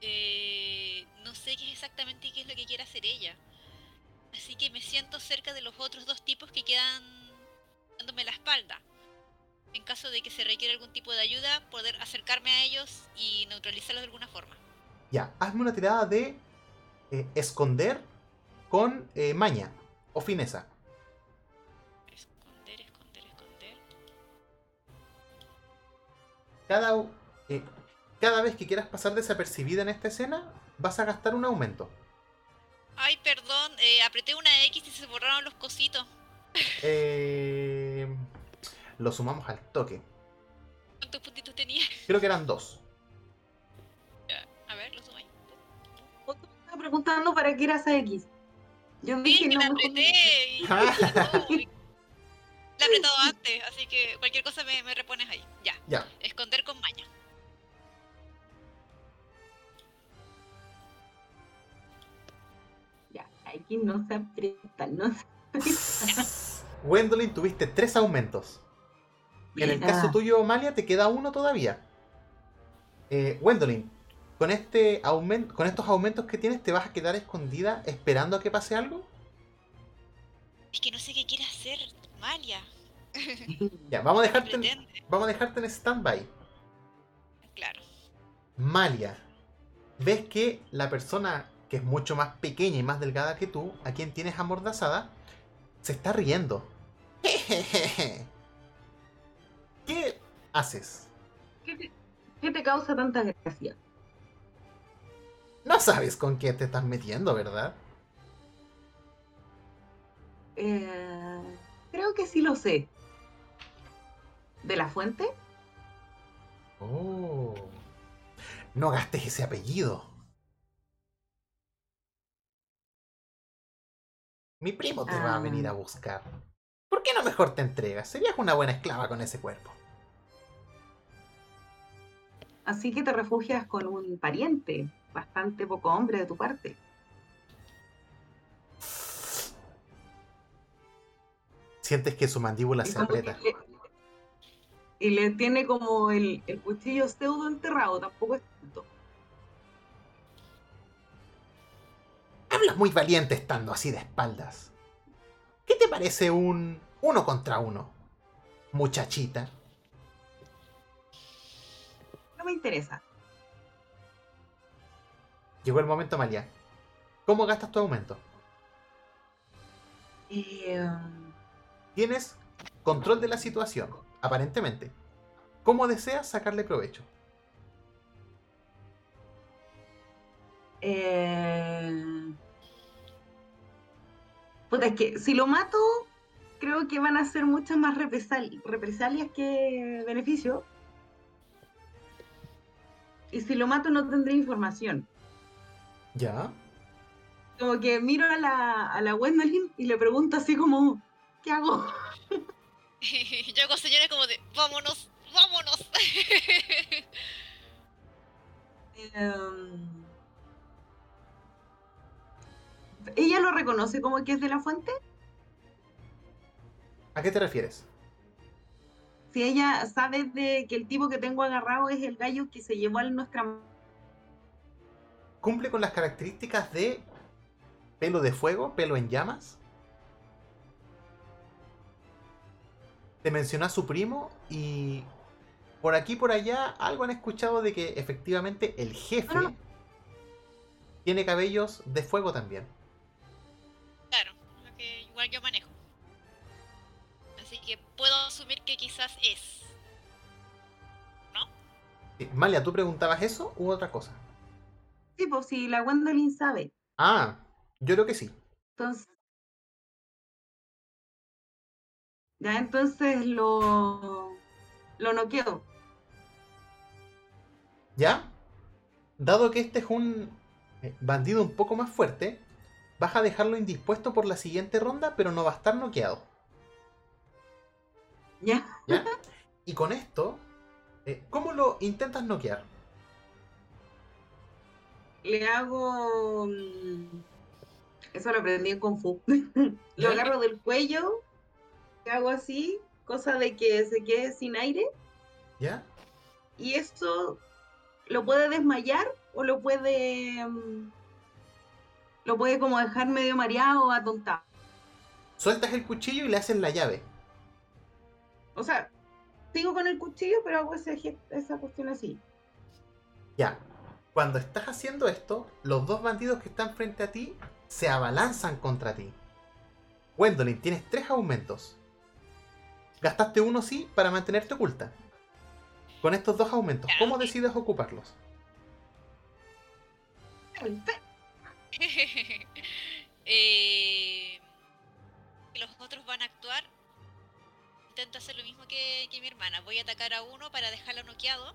Speaker 3: Eh, no sé qué es exactamente qué es lo que quiere hacer ella. Así que me siento cerca de los otros dos tipos que quedan dándome la espalda. En caso de que se requiera algún tipo de ayuda, poder acercarme a ellos y neutralizarlos de alguna forma.
Speaker 1: Ya, hazme una tirada de eh, esconder con eh, maña o fineza. Cada, eh, cada vez que quieras pasar desapercibida en esta escena, vas a gastar un aumento.
Speaker 3: Ay, perdón, eh, apreté una X y se borraron los cositos.
Speaker 1: Eh, lo sumamos al toque.
Speaker 3: ¿Cuántos puntitos tenía?
Speaker 1: Creo que eran dos.
Speaker 3: A ver, los sumé.
Speaker 2: Otro me estaba preguntando para qué era esa X. Yo
Speaker 3: Sí,
Speaker 2: dije,
Speaker 3: que
Speaker 2: no,
Speaker 3: la apreté y... La he apretado antes, así que cualquier cosa me, me repones ahí. Ya,
Speaker 1: Ya,
Speaker 3: esconder con maña.
Speaker 2: Ya, X no se aprieta, no se
Speaker 1: Gwendolyn, tuviste tres aumentos. En el caso tuyo, Malia, te queda uno todavía. Eh, Gwendolyn, con, este aumen- con estos aumentos que tienes, ¿te vas a quedar escondida esperando a que pase algo?
Speaker 3: Es que no sé qué quiere hacer Malia.
Speaker 1: Ya, vamos a
Speaker 3: ¿Qué
Speaker 1: dejarte en, vamos a dejarte en stand-by.
Speaker 3: Claro.
Speaker 1: Malia, ves que la persona que es mucho más pequeña y más delgada que tú, a quien tienes amordazada, se está riendo. ¿Qué haces?
Speaker 2: ¿Qué te, qué te causa tanta gracia?
Speaker 1: No sabes con qué te estás metiendo, ¿verdad?
Speaker 2: Eh, creo que sí lo sé. ¿De la fuente?
Speaker 1: Oh. No gastes ese apellido. Mi primo te va a
Speaker 2: Ah.
Speaker 1: venir a buscar. ¿Por qué no mejor te entregas? Serías una buena esclava con ese cuerpo.
Speaker 2: Así que te refugias con un pariente, bastante poco hombre de tu parte.
Speaker 1: Sientes que su mandíbula
Speaker 2: Y
Speaker 1: se aprieta.
Speaker 2: le- y le tiene como el, el cuchillo pseudo enterrado, tampoco es tanto.
Speaker 1: Hablas muy valiente estando así de espaldas. ¿Qué te parece un uno contra uno? Muchachita.
Speaker 2: No me interesa.
Speaker 1: Llegó el momento, Malia. ¿Cómo gastas tu aumento?
Speaker 2: Eh,
Speaker 1: Tienes control de la situación, aparentemente. ¿Cómo deseas sacarle provecho?
Speaker 2: eh, puta, es que si lo mato, creo que van a ser muchas más represal- represalias que beneficio. Y si lo mato no tendré información.
Speaker 1: ¿Ya?
Speaker 2: Como que miro a la, a la Gwendolyn y le pregunto así como, ¿qué hago?
Speaker 3: Yo con señores como de, vámonos, vámonos.
Speaker 2: Em, ¿Ella lo reconoce como que es de la fuente?
Speaker 1: ¿A qué te refieres?
Speaker 2: Si ella sabe de que el tipo que tengo agarrado es el gallo que se llevó a nuestra...
Speaker 1: Cumple con las características de pelo de fuego, pelo en llamas. Te menciona a su primo y por aquí por allá algo han escuchado de que efectivamente el jefe
Speaker 2: Ah.
Speaker 1: tiene cabellos de fuego también.
Speaker 3: Claro, lo que igual yo manejo. Así que puedo asumir que quizás es.
Speaker 1: Sí, Malia, ¿tú preguntabas eso u otra cosa?
Speaker 2: Sí, pues si la Gwendolyn sabe.
Speaker 1: Ah, yo creo que sí.
Speaker 2: Entonces... Ya entonces lo... Lo noqueo.
Speaker 1: ¿Ya? Dado que este es un eh, bandido un poco más fuerte, vas a dejarlo indispuesto por la siguiente ronda, pero no va a estar noqueado.
Speaker 2: Ya.
Speaker 1: ¿Ya? Y con esto, eh, ¿cómo lo intentas noquear?
Speaker 2: Le hago... mm, Eso lo aprendí en Kung Fu. lo agarro del cuello, hago así, cosa de que se quede sin aire.
Speaker 1: ¿Ya?
Speaker 2: Y esto lo puede desmayar o lo puede... mm, Lo puede como dejar medio mareado o atontado.
Speaker 1: Sueltas el cuchillo y le haces la llave.
Speaker 2: O sea, sigo con el cuchillo, pero hago ese esa cuestión así.
Speaker 1: Ya. Cuando estás haciendo esto, los dos bandidos que están frente a ti se abalanzan contra ti. Gwendolyn, tienes tres aumentos. Gastaste uno sí para mantenerte oculta. Con estos dos aumentos,
Speaker 3: Ya,
Speaker 1: ¿cómo decides ocuparlos?
Speaker 3: eh, que los otros van a actuar. Intento hacer lo mismo que, que mi hermana. Voy a atacar a uno para dejarlo noqueado.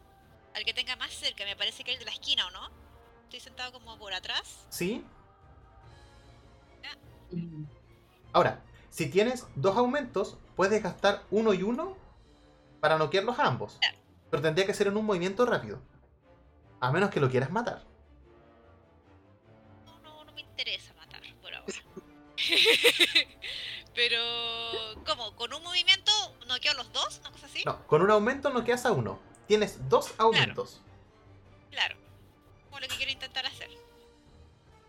Speaker 3: Al que tenga más cerca, me parece que el de la esquina, ¿o no? Estoy sentado como por atrás.
Speaker 1: ¿Sí?
Speaker 2: Mm.
Speaker 1: Ahora, si tienes dos aumentos, puedes gastar uno y uno para noquearlos a ambos.
Speaker 3: Claro.
Speaker 1: Pero tendría que ser en un movimiento rápido. A menos que lo quieras matar.
Speaker 3: No, no, no me interesa matar por ahora. Pero, ¿cómo? ¿Con un movimiento noqueo a los dos? ¿Una cosa así?
Speaker 1: No, con un aumento noqueas a uno. Tienes dos aumentos.
Speaker 3: Claro. Como lo que quiero intentar hacer.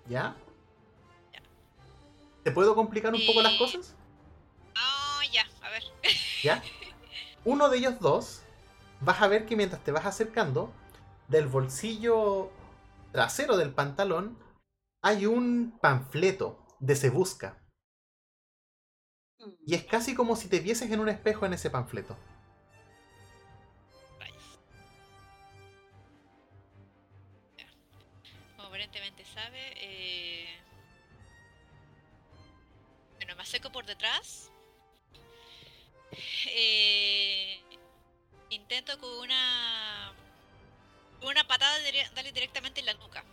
Speaker 1: Ya. ¿Te puedo complicar un poco las cosas?
Speaker 3: Ah, ya, a ver.
Speaker 1: ¿Ya? Uno de ellos dos, vas a ver que mientras te vas acercando, del bolsillo trasero del pantalón, hay un panfleto de Se Busca. Y es casi como si te vieses en un espejo en ese panfleto.
Speaker 3: Como aparentemente sabe, eh... acerco por detrás. Eh... Intento con una con una patada dire- darle directamente en la nuca.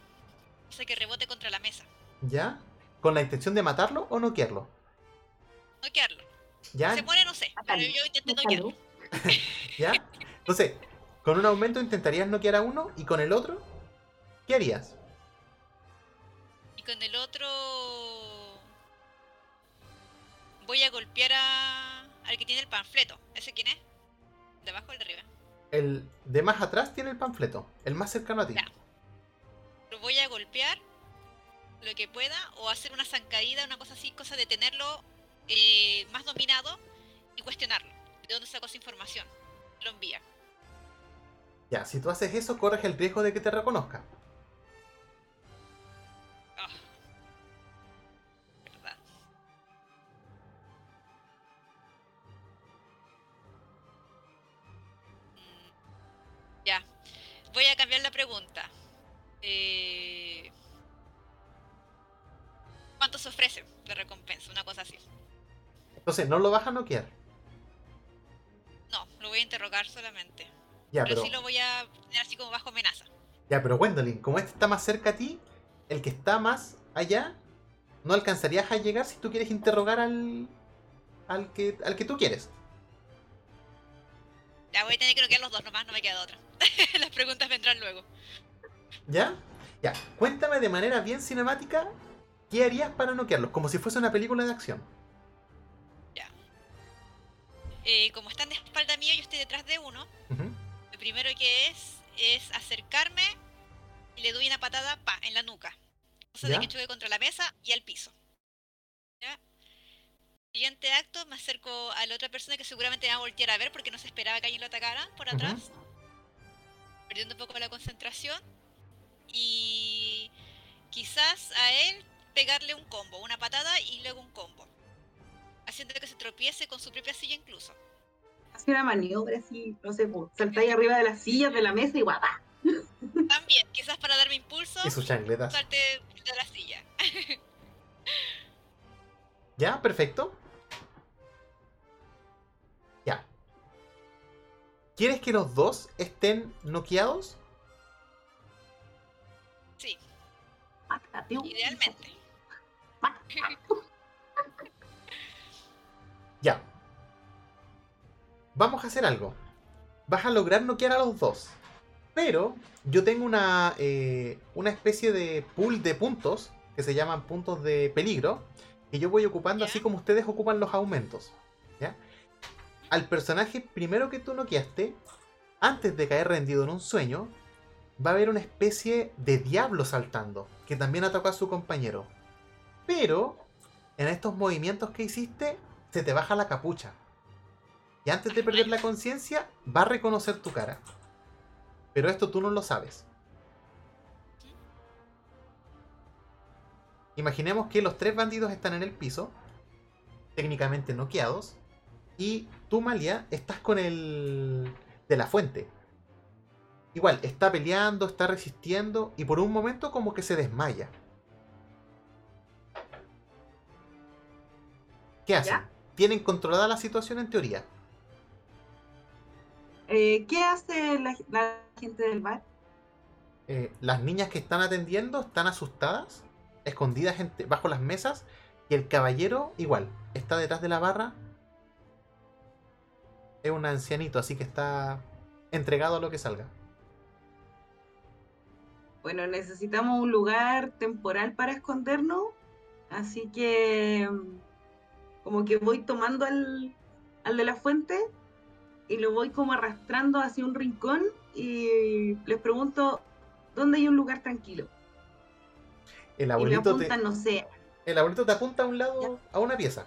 Speaker 3: Hace que rebote contra la mesa.
Speaker 1: ¿Ya? ¿Con la intención de matarlo o noquearlo?
Speaker 3: Noquearlo.
Speaker 1: ¿Ya?
Speaker 3: Se muere, no sé, pero yo intento
Speaker 2: mátalo.
Speaker 3: noquearlo.
Speaker 1: ¿Ya? Entonces, con un aumento intentarías noquear a uno y con el otro, ¿qué harías?
Speaker 3: Y con el otro voy a golpear a... al que tiene el panfleto. ¿Ese quién es? ¿De abajo o el de arriba?
Speaker 1: El de más atrás tiene el panfleto, el más cercano a ti.
Speaker 3: Ya. Lo voy a golpear lo que pueda o hacer una zancadilla, una cosa así, cosa de tenerlo eh, más dominado y cuestionarlo. ¿De dónde sacó esa información? Lo envía.
Speaker 1: Ya, si tú haces eso, corres el riesgo de que te reconozca.
Speaker 3: Voy a cambiar la pregunta. Eh, ¿Cuánto se ofrece de recompensa? Una cosa así.
Speaker 1: Entonces, no lo vas a noquear.
Speaker 3: No, lo voy a interrogar solamente.
Speaker 1: Ya,
Speaker 3: pero,
Speaker 1: pero,
Speaker 3: sí lo voy a tener así como bajo amenaza.
Speaker 1: ya, pero Gwendolyn, como este está más cerca a ti, el que está más allá, no alcanzarías a llegar si tú quieres interrogar al, al, que, al que tú quieres.
Speaker 3: Ya voy a tener que bloquear los dos nomás, no me queda otra. Las preguntas vendrán luego.
Speaker 1: ¿Ya? Ya. Cuéntame de manera bien cinemática qué harías para noquearlos, como si fuese una película de acción.
Speaker 3: Eh, como están de espalda mío, yo estoy detrás de uno.
Speaker 1: Ujú.
Speaker 3: Lo primero que es es acercarme y le doy una patada pa, en la nuca. Cosa
Speaker 1: ¿Ya?
Speaker 3: de que choque contra la mesa y al piso. ¿Ya? Siguiente acto, me acerco a la otra persona que seguramente me va a voltear a ver porque no se esperaba que alguien lo atacara por atrás. Perdiendo un poco la concentración. Y quizás a él pegarle un combo, una patada y luego un combo. Haciendo que se tropiece con su propia silla incluso.
Speaker 2: Hace una maniobra así, no sé, pues, saltáis arriba de las sillas de la mesa y guapa.
Speaker 3: También, quizás para darme impulso,
Speaker 1: Y sus
Speaker 3: salte de la silla.
Speaker 1: ¿Ya? Perfecto. ¿Quieres que los dos estén noqueados?
Speaker 3: Sí, idealmente.
Speaker 1: Ya. Vamos a hacer algo. Vas a lograr noquear a los dos. Pero yo tengo una, eh, una especie de pool de puntos que se llaman puntos de peligro. Que yo voy ocupando
Speaker 3: Ya.
Speaker 1: así como ustedes ocupan los aumentos. Al personaje primero que tú noqueaste, antes de caer rendido en un sueño, va a haber una especie de diablo saltando. Que también atacó a su compañero. Pero en estos movimientos que hiciste, se te baja la capucha. Y antes de perder la conciencia, va a reconocer tu cara. Pero esto tú no lo sabes. Imaginemos que los tres bandidos están en el piso, técnicamente noqueados, y tú, Malia, estás con el de la fuente. Igual, está peleando, está resistiendo, y por un momento como que se desmaya. ¿Qué hacen?
Speaker 2: ¿Ya?
Speaker 1: Tienen controlada la situación en teoría.
Speaker 2: Eh, ¿Qué hace la, la gente del bar?
Speaker 1: Eh, las niñas que están atendiendo están asustadas, escondidas en- bajo las mesas, y el caballero igual, está detrás de la barra. Es un ancianito, así que está entregado a lo que salga.
Speaker 2: Bueno, necesitamos un lugar temporal para escondernos, así que mm, como que voy tomando al, al de la fuente y lo voy como arrastrando hacia un rincón y les pregunto dónde hay un lugar tranquilo.
Speaker 1: El
Speaker 2: Y me
Speaker 1: abuelito, te,
Speaker 2: no sé,
Speaker 1: el abuelito te apunta a un lado, a una pieza.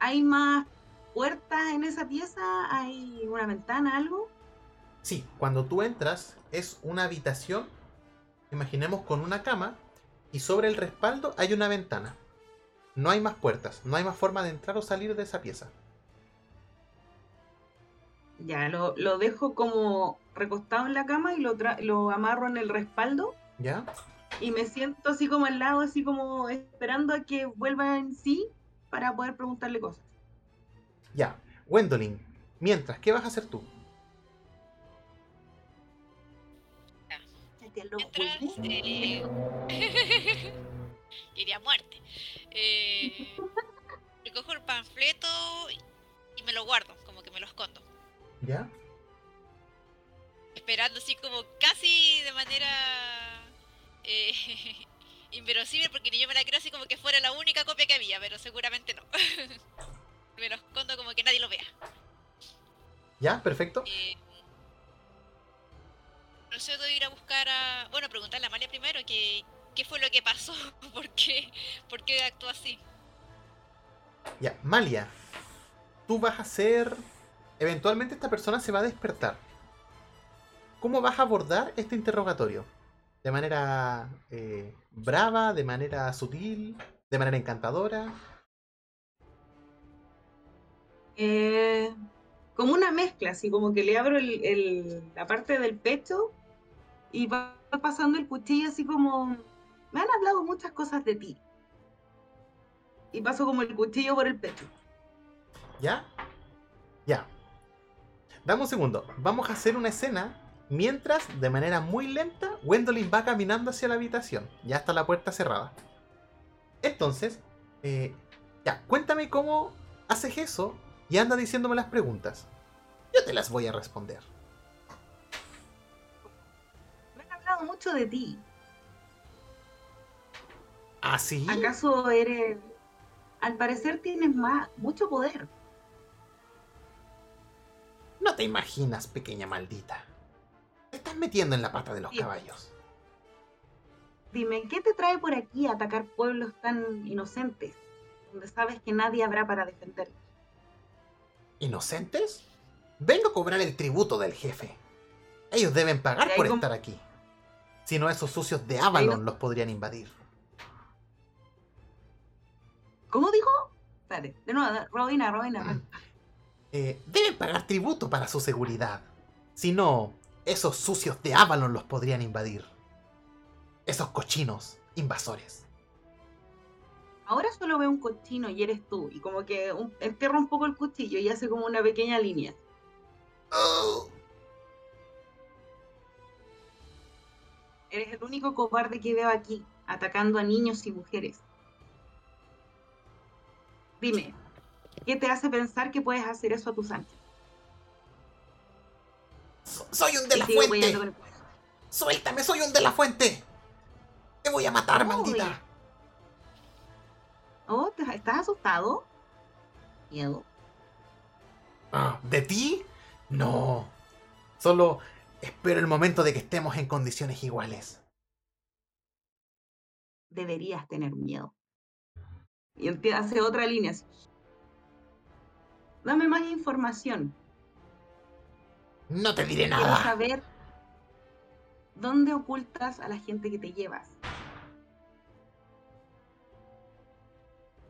Speaker 2: ¿Hay más puertas en esa pieza? ¿Hay una ventana, algo?
Speaker 1: Sí, cuando tú entras es una habitación, imaginemos con una cama, y sobre el respaldo hay una ventana. No hay más puertas, no hay más forma de entrar o salir de esa pieza.
Speaker 2: Ya, lo, lo dejo como recostado en la cama y lo, lo amarro en el respaldo
Speaker 1: ¿Ya?
Speaker 2: y me siento así como al lado, así como esperando a que vuelva en sí para poder preguntarle cosas.
Speaker 1: Ya. Gwendolyn, mientras, ¿qué vas a hacer tú?
Speaker 3: Mientras, eh, iría a muerte. Eh, recojo el panfleto y me lo guardo, como que me lo escondo.
Speaker 1: ¿Ya?
Speaker 3: Esperando así como casi de manera eh, inverosímil, porque ni yo me la creo así como que fuera la única copia que había, pero seguramente no. me lo escondo como que nadie lo vea.
Speaker 1: ¿Ya? Perfecto.
Speaker 3: Eh, procedo a ir a buscar a. Bueno, preguntarle a Amalia primero que, qué fue lo que pasó, por qué, por qué actuó así.
Speaker 1: Ya. Malia, tú vas a ser... Eventualmente esta persona se va a despertar. ¿Cómo vas a abordar este interrogatorio? ¿De manera eh, brava? ¿De manera sutil? ¿De manera encantadora?
Speaker 2: Eh, como una mezcla, así como que le abro el- el- la parte del pecho y va pasando el cuchillo así como, me han hablado muchas cosas de ti. Y paso como el cuchillo por el pecho.
Speaker 1: ¿Ya? Ya. Dame un segundo. Vamos a hacer una escena mientras, de manera muy lenta, Gwendolyn va caminando hacia la habitación. Ya está la puerta cerrada. Entonces, eh, ya, cuéntame cómo haces eso y anda diciéndome las preguntas. Yo te las voy a responder.
Speaker 2: mucho de ti.
Speaker 1: ¿Ah, sí?
Speaker 2: ¿Acaso eres... Al parecer tienes más, mucho poder.
Speaker 1: No te imaginas, pequeña maldita. Te estás metiendo en la pata de los
Speaker 2: Sí.
Speaker 1: caballos.
Speaker 2: Dime, ¿qué te trae por aquí a atacar pueblos tan inocentes? Donde sabes que nadie habrá para defenderlos.
Speaker 1: ¿Inocentes? Vengo a cobrar el tributo del jefe. Ellos deben pagar por estar aquí. Si no, esos sucios de Avalon
Speaker 2: no-
Speaker 1: los podrían invadir.
Speaker 2: ¿Cómo dijo? Espérate, de nuevo, Robina, Robina.
Speaker 1: Eh, deben pagar tributo para su seguridad. Si no, esos sucios de Avalon los podrían invadir. Esos cochinos invasores.
Speaker 2: Ahora solo veo un cochino y eres tú. Y como que un- entierra un poco el cuchillo y hace como una pequeña línea.
Speaker 1: Oh,
Speaker 2: Eres el único cobarde que veo aquí, atacando a niños y mujeres. Dime, ¿qué te hace pensar que puedes hacer eso a tus anchas?
Speaker 1: So- soy un de la fuente.
Speaker 2: el-
Speaker 1: Suéltame, soy un de la fuente. Te voy a matar,
Speaker 2: Oh,
Speaker 1: maldita.
Speaker 2: Oh, ¿te- ¿estás asustado? Miedo.
Speaker 1: Ah, ¿De ti? No. Solo espero el momento de que estemos en condiciones iguales.
Speaker 2: Deberías tener miedo. Y hace otra línea. Dame más información.
Speaker 1: No te diré
Speaker 2: Quiero
Speaker 1: nada.
Speaker 2: saber dónde ocultas a la gente que te llevas.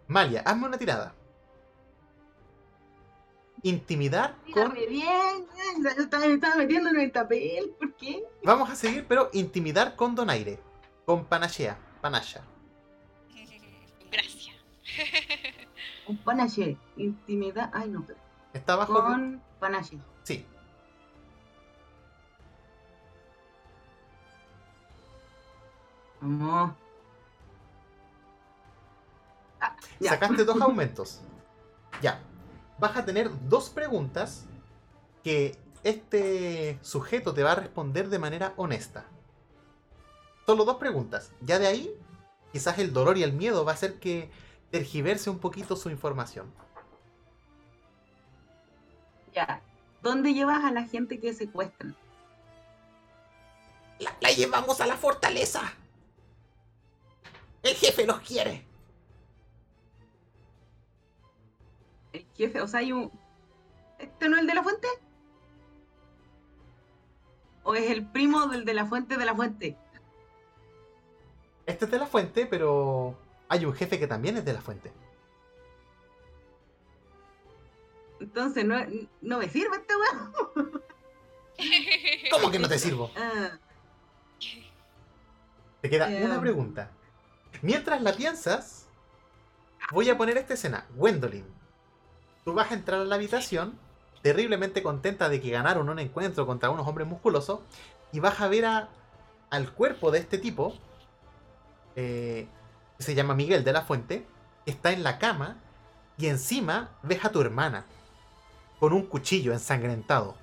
Speaker 1: Malia, hazme una tirada. Intimidar con...
Speaker 2: Bien, me estaba metiendo en el papel. ¿Por qué?
Speaker 1: Vamos a seguir, pero intimidar con donaire. Con panachea. Panasha.
Speaker 3: Gracias.
Speaker 2: Con panache. Intimidad. Ay, no, pero.
Speaker 1: Está abajo. de-
Speaker 2: Con panache.
Speaker 1: Sí.
Speaker 2: Vamos. Ah, ya.
Speaker 1: Sacaste dos aumentos. Ya. Vas a tener dos preguntas que este sujeto te va a responder de manera honesta. Solo dos preguntas. Ya de ahí, quizás el dolor y el miedo va a hacer que tergiverse un poquito su información.
Speaker 2: Ya. ¿Dónde llevas a la gente que secuestran?
Speaker 1: La, la llevamos a la fortaleza. El jefe los quiere.
Speaker 2: El jefe, o sea, hay un. ¿Este no es el de la fuente? ¿O es el primo del de la fuente de la fuente?
Speaker 1: Este es de la fuente, pero hay un jefe que también es de la fuente.
Speaker 2: Entonces, no, no me sirve este weón.
Speaker 1: ¿Cómo que no te sirvo?
Speaker 2: Ah,
Speaker 1: Te queda
Speaker 2: Eh,
Speaker 1: una pregunta. Mientras la piensas, voy a poner esta escena. Gwendolyn, tú vas a entrar a la habitación, terriblemente contenta de que ganaron un encuentro contra unos hombres musculosos, y vas a ver a- al cuerpo de este tipo, eh, que se llama Miguel de la Fuente, que está en la cama, y encima ves a tu hermana, con un cuchillo ensangrentado,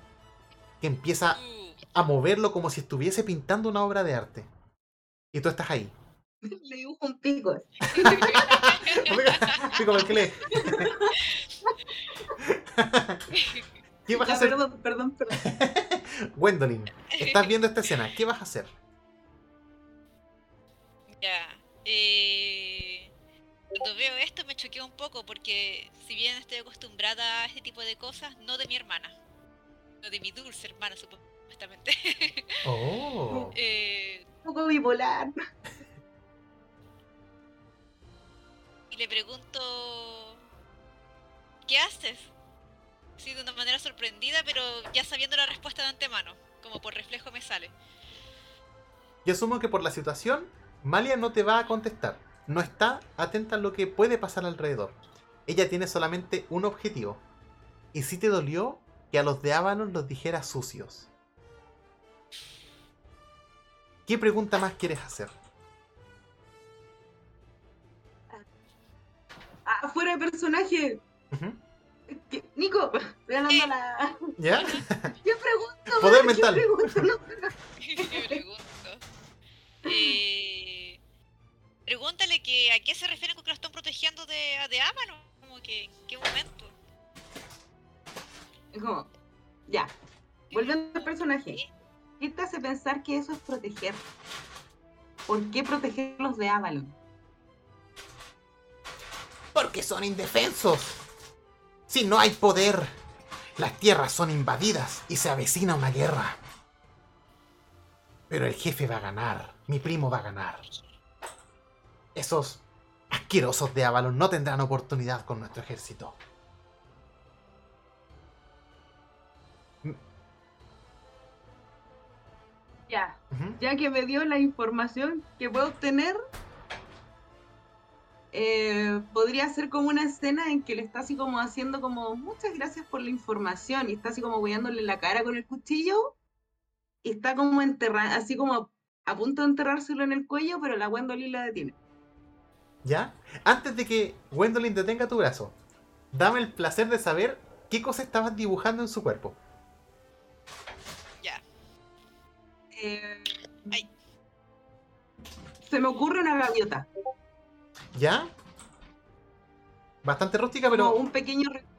Speaker 1: que empieza a moverlo como si estuviese pintando una obra de arte. Y tú estás ahí.
Speaker 2: le dibujo un pico.
Speaker 1: Pico lee. ¿Qué vas a hacer?
Speaker 2: perdón, perdón, perdón.
Speaker 1: Gwendolyn, estás viendo esta escena. ¿Qué vas a hacer?
Speaker 3: Ya. Eh, cuando veo esto me choquea un poco porque si bien estoy acostumbrada a este tipo de cosas, no de mi hermana. No de mi dulce hermana, supuestamente.
Speaker 1: Oh.
Speaker 3: Eh,
Speaker 2: Un poco bipolar.
Speaker 3: Le pregunto, ¿qué haces? Sí, de una manera sorprendida, pero ya sabiendo la respuesta de antemano, como por reflejo me sale.
Speaker 1: Yo asumo que por la situación, Malia no te va a contestar. No está atenta a lo que puede pasar alrededor. Ella tiene solamente un objetivo. Y si te dolió que a los de Avalon los dijera sucios. ¿Qué pregunta más quieres hacer?
Speaker 2: Ah, fuera de personaje. Nico, estoy hablando a la.
Speaker 1: ¿Ya?
Speaker 2: ¿Qué pregunto?
Speaker 1: Poder
Speaker 2: ¿Qué
Speaker 1: mental.
Speaker 2: pregunto? No,
Speaker 3: Me pregunto. Eh, pregúntale que a qué se refieren con que lo están protegiendo de, de Avalon. Como que, ¿en qué momento?
Speaker 2: Es como, ya. Volviendo al personaje. ¿Qué te hace pensar que eso es proteger? ¿Por qué protegerlos de Avalon?
Speaker 1: Porque son indefensos. Si no hay poder, las tierras son invadidas y se avecina una guerra. Pero el jefe va a ganar, mi primo va a ganar. Esos asquerosos de Avalon no tendrán oportunidad con nuestro ejército.
Speaker 2: Ya.
Speaker 1: Ujú.
Speaker 2: Ya que me dio la información que puedo obtener, eh, podría ser como una escena en que le está así como haciendo como muchas gracias por la información y está así como hueándole la cara con el cuchillo y está como enterrada, así como a punto de enterrárselo en el cuello, pero la Gwendolyn la detiene.
Speaker 1: ¿Ya? Antes de que Gwendolyn detenga tu brazo, dame el placer de saber qué cosa estabas dibujando en su cuerpo.
Speaker 3: Ya.
Speaker 2: Eh,
Speaker 3: Ay.
Speaker 2: Se me ocurre una gaviota,
Speaker 1: ¿Ya? Bastante rústica,
Speaker 2: como
Speaker 1: pero
Speaker 2: un pequeño recuerdo.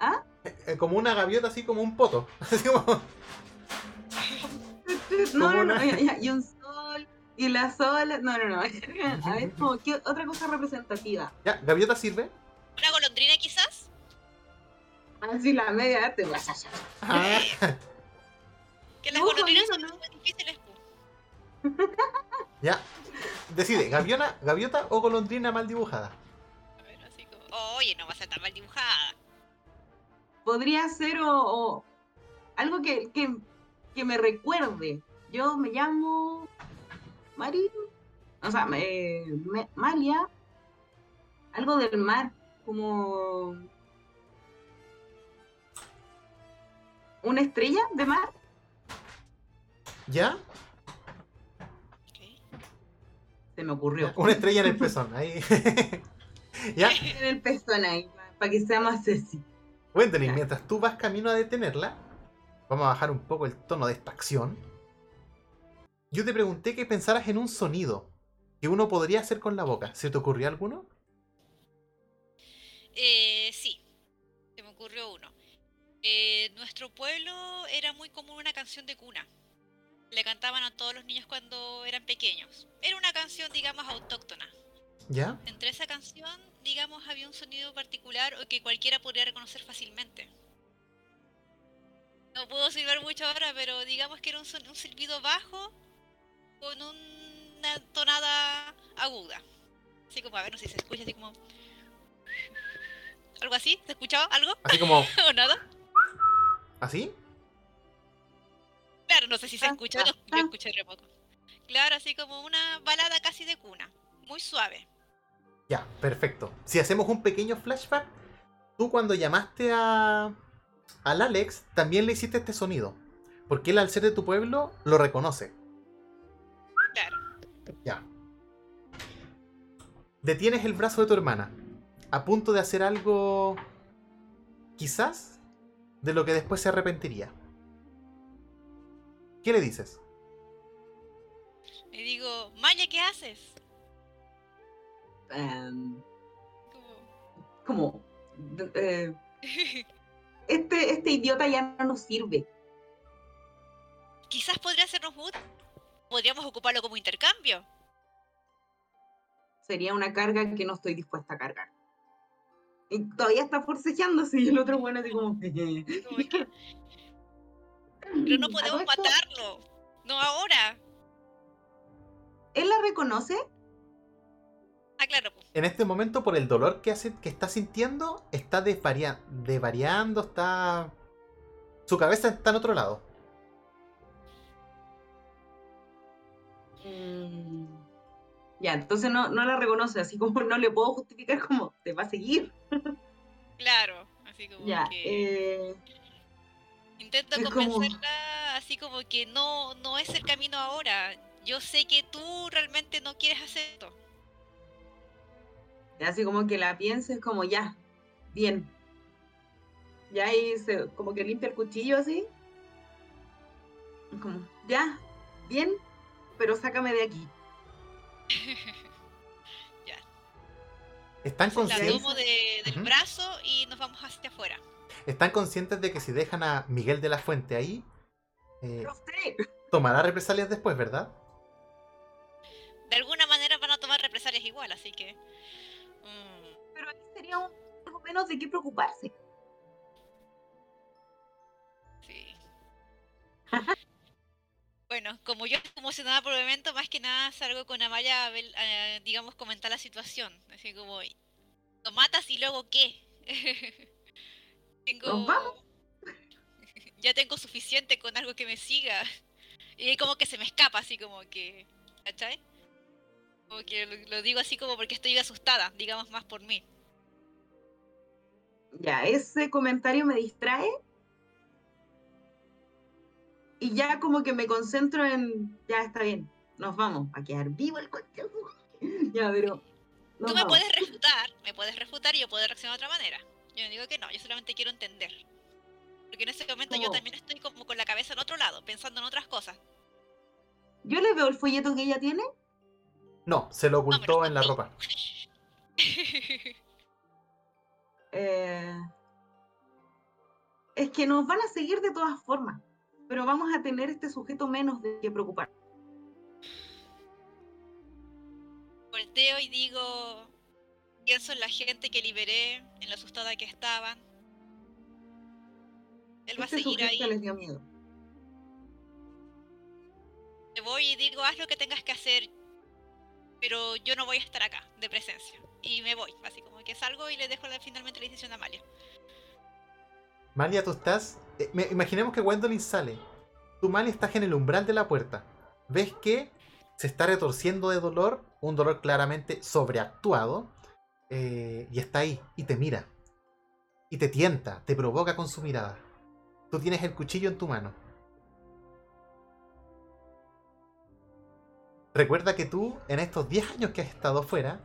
Speaker 2: ¿Ah?
Speaker 1: eh, como una gaviota así como un poto. Así como-
Speaker 2: No,
Speaker 1: Como
Speaker 2: no, no,
Speaker 1: una-
Speaker 2: ya, ya, y un sol, y la sola, no, no, no. A ver, como, ¿qué otra cosa representativa?
Speaker 1: Ya, gaviota sirve.
Speaker 3: ¿Una golondrina quizás?
Speaker 2: Así la media arte, pues,
Speaker 1: Ah,
Speaker 3: Que las golondrinas son muy difíciles. pu.
Speaker 1: ya. Decide, gaviona, gaviota o golondrina mal dibujada.
Speaker 3: A ver, así como. Oye, no va a ser tan mal dibujada.
Speaker 2: Podría ser o, o algo que, que, que me recuerde. Yo me llamo Marín, o sea, eh, me- Malia, algo del mar, como una estrella de mar.
Speaker 1: ¿Ya?
Speaker 2: Se me ocurrió.
Speaker 1: Una estrella en el pezón. Ahí. ¿Ya?
Speaker 2: En el pezón ahí, para que sea más sexy.
Speaker 1: Gwendolyn,
Speaker 2: Ya.
Speaker 1: mientras tú vas camino a detenerla, vamos a bajar un poco el tono de esta acción. Yo te pregunté que pensaras en un sonido que uno podría hacer con la boca. ¿Se te ocurrió alguno?
Speaker 3: Eh, sí, se me ocurrió uno. Eh, nuestro pueblo era muy común una canción de cuna. Le cantaban a todos los niños cuando eran pequeños. Era una canción, digamos, autóctona.
Speaker 1: ¿Ya?
Speaker 3: Entre esa canción, digamos, había un sonido particular o que cualquiera podría reconocer fácilmente. No puedo silbar mucho ahora, pero digamos que era un, un silbido bajo con una tonada aguda. Así como, a ver, no sé si se escucha, así como... ¿Algo así? ¿Se escuchaba algo?
Speaker 1: Así como.
Speaker 3: ¿O nada?
Speaker 1: ¿Así?
Speaker 3: Claro, no sé si se
Speaker 2: Ah,
Speaker 3: escucha,
Speaker 2: ah,
Speaker 3: no, yo
Speaker 2: ah.
Speaker 3: escuché re poco. Claro, así como una balada casi de cuna, muy suave.
Speaker 1: Ya, perfecto. Si hacemos un pequeño flashback, tú cuando llamaste a. al Alex, también le hiciste este sonido. Porque él, al ser de tu pueblo, lo reconoce.
Speaker 3: Claro.
Speaker 1: Ya. Detienes el brazo de tu hermana, a punto de hacer algo, quizás, de lo que después se arrepentiría. ¿Qué le dices?
Speaker 3: Le digo, Maya, ¿qué haces?
Speaker 2: Em,
Speaker 3: como,
Speaker 2: eh, este, este idiota ya no nos sirve.
Speaker 3: Quizás podría hacernos útil. Podríamos ocuparlo como intercambio.
Speaker 2: Sería una carga que no estoy dispuesta a cargar. Y todavía está forcejeándose y el otro bueno así como...
Speaker 3: Pero no podemos
Speaker 2: ¿A todo esto,
Speaker 3: matarlo. No ahora.
Speaker 2: ¿Él la reconoce?
Speaker 3: Ah, claro. pues.
Speaker 1: En este momento, por el dolor que, hace, que está sintiendo, está desvaria- desvariando, está... Su cabeza está en otro lado.
Speaker 2: Mm, Ya, entonces no, no la reconoce, así como no le puedo justificar como te va a seguir.
Speaker 3: Claro. Así como
Speaker 2: Ya,
Speaker 3: que
Speaker 2: eh,
Speaker 3: intento
Speaker 2: es como-
Speaker 3: convencerla así como que no, no es el camino ahora. Yo sé que tú realmente no quieres hacer esto.
Speaker 2: así como que la pienses como ya, bien. Ya ahí se, como que limpia el cuchillo así. Como, ya, bien, pero sácame de aquí.
Speaker 1: ¿Están
Speaker 3: La
Speaker 1: conscientes,
Speaker 3: tomo de- del brazo y nos vamos hacia afuera.
Speaker 1: Están conscientes de que si dejan a Miguel de la Fuente ahí, eh, tomará represalias después, ¿verdad?
Speaker 3: De alguna manera van a tomar represalias igual, así que. mm,
Speaker 2: Pero aquí sería un, algo menos de qué preocuparse.
Speaker 3: sí. Bueno, como yo estoy emocionada por el evento, más que nada salgo con Amaya a, ver- a, digamos, comentar la situación. Así como, ¿lo matas y luego qué? tengo...
Speaker 2: ¿Nos vamos?
Speaker 3: ya tengo suficiente con algo que me siga. Y como que se me escapa, así como que... ¿Cachai? Como que lo, lo digo así como porque estoy asustada, digamos más por mí.
Speaker 2: Ya, ese comentario me distrae. Y ya como que me concentro en, ya está bien, nos vamos a quedar vivo el coche. Ya, pero...
Speaker 3: Tú me
Speaker 2: vamos.
Speaker 3: puedes refutar, me puedes refutar y yo puedo reaccionar de otra manera. Yo no digo que no, yo solamente quiero entender. Porque en ese momento yo también estoy como con la cabeza en otro lado, pensando en otras cosas.
Speaker 2: Yo le veo el folleto que ella tiene.
Speaker 1: No, se lo ocultó en la ropa.
Speaker 2: eh, es que nos van a seguir de todas formas. Pero vamos a tener este sujeto menos de qué preocupar.
Speaker 3: Volteo y digo, pienso en la gente que liberé, en lo asustada que estaban. Él va a
Speaker 2: Este
Speaker 3: seguir ahí.
Speaker 2: les dio miedo.
Speaker 3: Me voy y digo, haz lo que tengas que hacer, pero yo no voy a estar acá, de presencia. Y me voy, así como que salgo y le dejo la- finalmente la decisión a Amalia.
Speaker 1: Malia, tú estás. eh, me- imaginemos que Gwendolyn sale. Tú, Malia, estás en el umbral de la puerta. Ves que se está retorciendo de dolor, un dolor claramente sobreactuado, eh, y está ahí, y te mira. Y te tienta, te provoca con su mirada. Tú tienes el cuchillo en tu mano. Recuerda que tú, en estos 10 años que has estado fuera,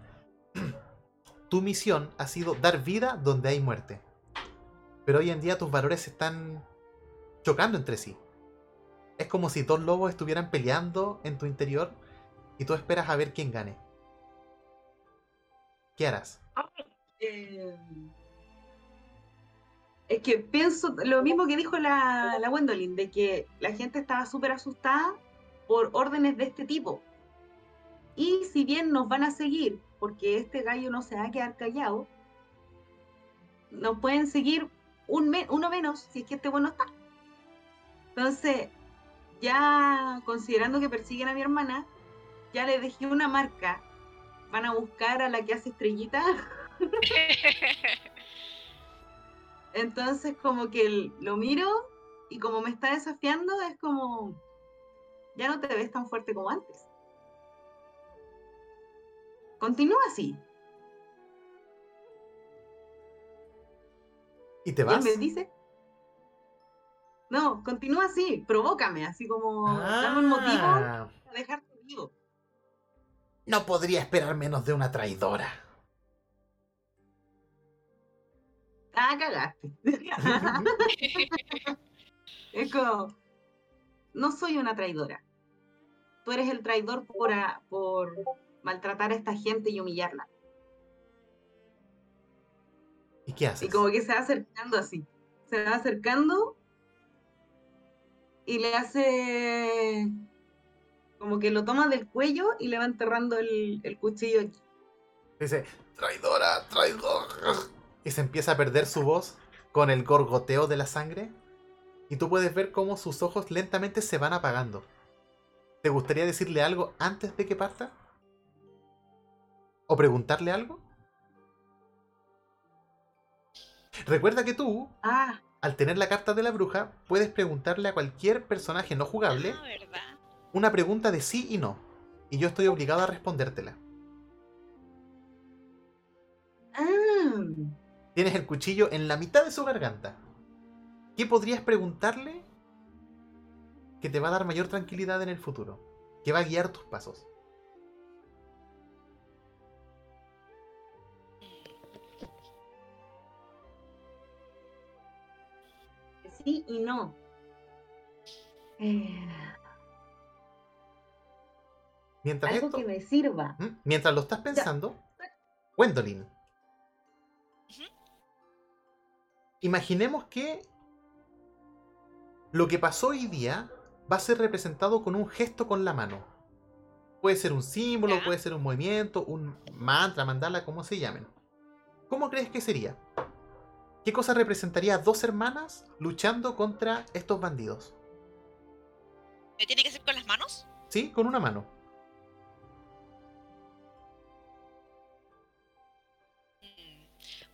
Speaker 1: tu misión ha sido dar vida donde hay muerte. Pero hoy en día tus valores están chocando entre sí. Es como si dos lobos estuvieran peleando en tu interior y tú esperas a ver quién gane. ¿Qué harás?
Speaker 2: Eh, es que pienso lo mismo que dijo la, la Gwendolyn, de que la gente estaba súper asustada por órdenes de este tipo. Y si bien nos van a seguir, porque este gallo no se va a quedar callado, nos pueden seguir un me- uno menos si es que este bueno está. Entonces, ya considerando que persiguen a mi hermana, ya le dejé una marca. Van a buscar a la que hace estrellita Entonces como que lo miro y como me está desafiando es como, ya no te ves tan fuerte como antes. Continúa así.
Speaker 1: ¿Y te
Speaker 2: Y él
Speaker 1: vas?
Speaker 2: me dice, no, continúa así, provócame, así como, dame un motivo
Speaker 1: Ah,
Speaker 2: para dejarte vivo.
Speaker 1: No podría esperar menos de una traidora.
Speaker 2: Ah, cagaste. es como, no soy una traidora. Tú eres el traidor por, a- por maltratar a esta gente y humillarla.
Speaker 1: ¿Y qué haces?
Speaker 2: Y como que se va acercando así. Se va acercando y le hace como que lo toma del cuello y le va enterrando el, el cuchillo aquí.
Speaker 1: Dice, traidora, traidora. Y se empieza a perder su voz con el gorgoteo de la sangre. Y tú puedes ver cómo sus ojos lentamente se van apagando. ¿Te gustaría decirle algo antes de que parta? ¿O preguntarle algo? Recuerda que tú,
Speaker 2: Ah,
Speaker 1: al tener la carta de la bruja, puedes preguntarle a cualquier personaje no jugable
Speaker 3: Ah, ¿verdad?
Speaker 1: Una pregunta de sí y no. Y yo estoy obligado a respondértela.
Speaker 2: ah,
Speaker 1: Tienes el cuchillo en la mitad de su garganta. ¿Qué podrías preguntarle que te va a dar mayor tranquilidad en el futuro? Que va a guiar tus pasos.
Speaker 2: sí y no. Eh,
Speaker 1: Mientras
Speaker 2: Algo
Speaker 1: esto,
Speaker 2: que me sirva.
Speaker 1: Mientras lo estás pensando, Gwendolyn.
Speaker 3: Ujú.
Speaker 1: Imaginemos que lo que pasó hoy día va a ser representado con un gesto con la mano. Puede ser un símbolo,
Speaker 3: Ya.
Speaker 1: puede ser un movimiento, un mantra, mandala, como se llamen. ¿Cómo crees que sería? ¿Qué cosa representaría a dos hermanas luchando contra estos bandidos?
Speaker 3: ¿Me tiene que ser con las manos?
Speaker 1: ¿Sí? Con una mano.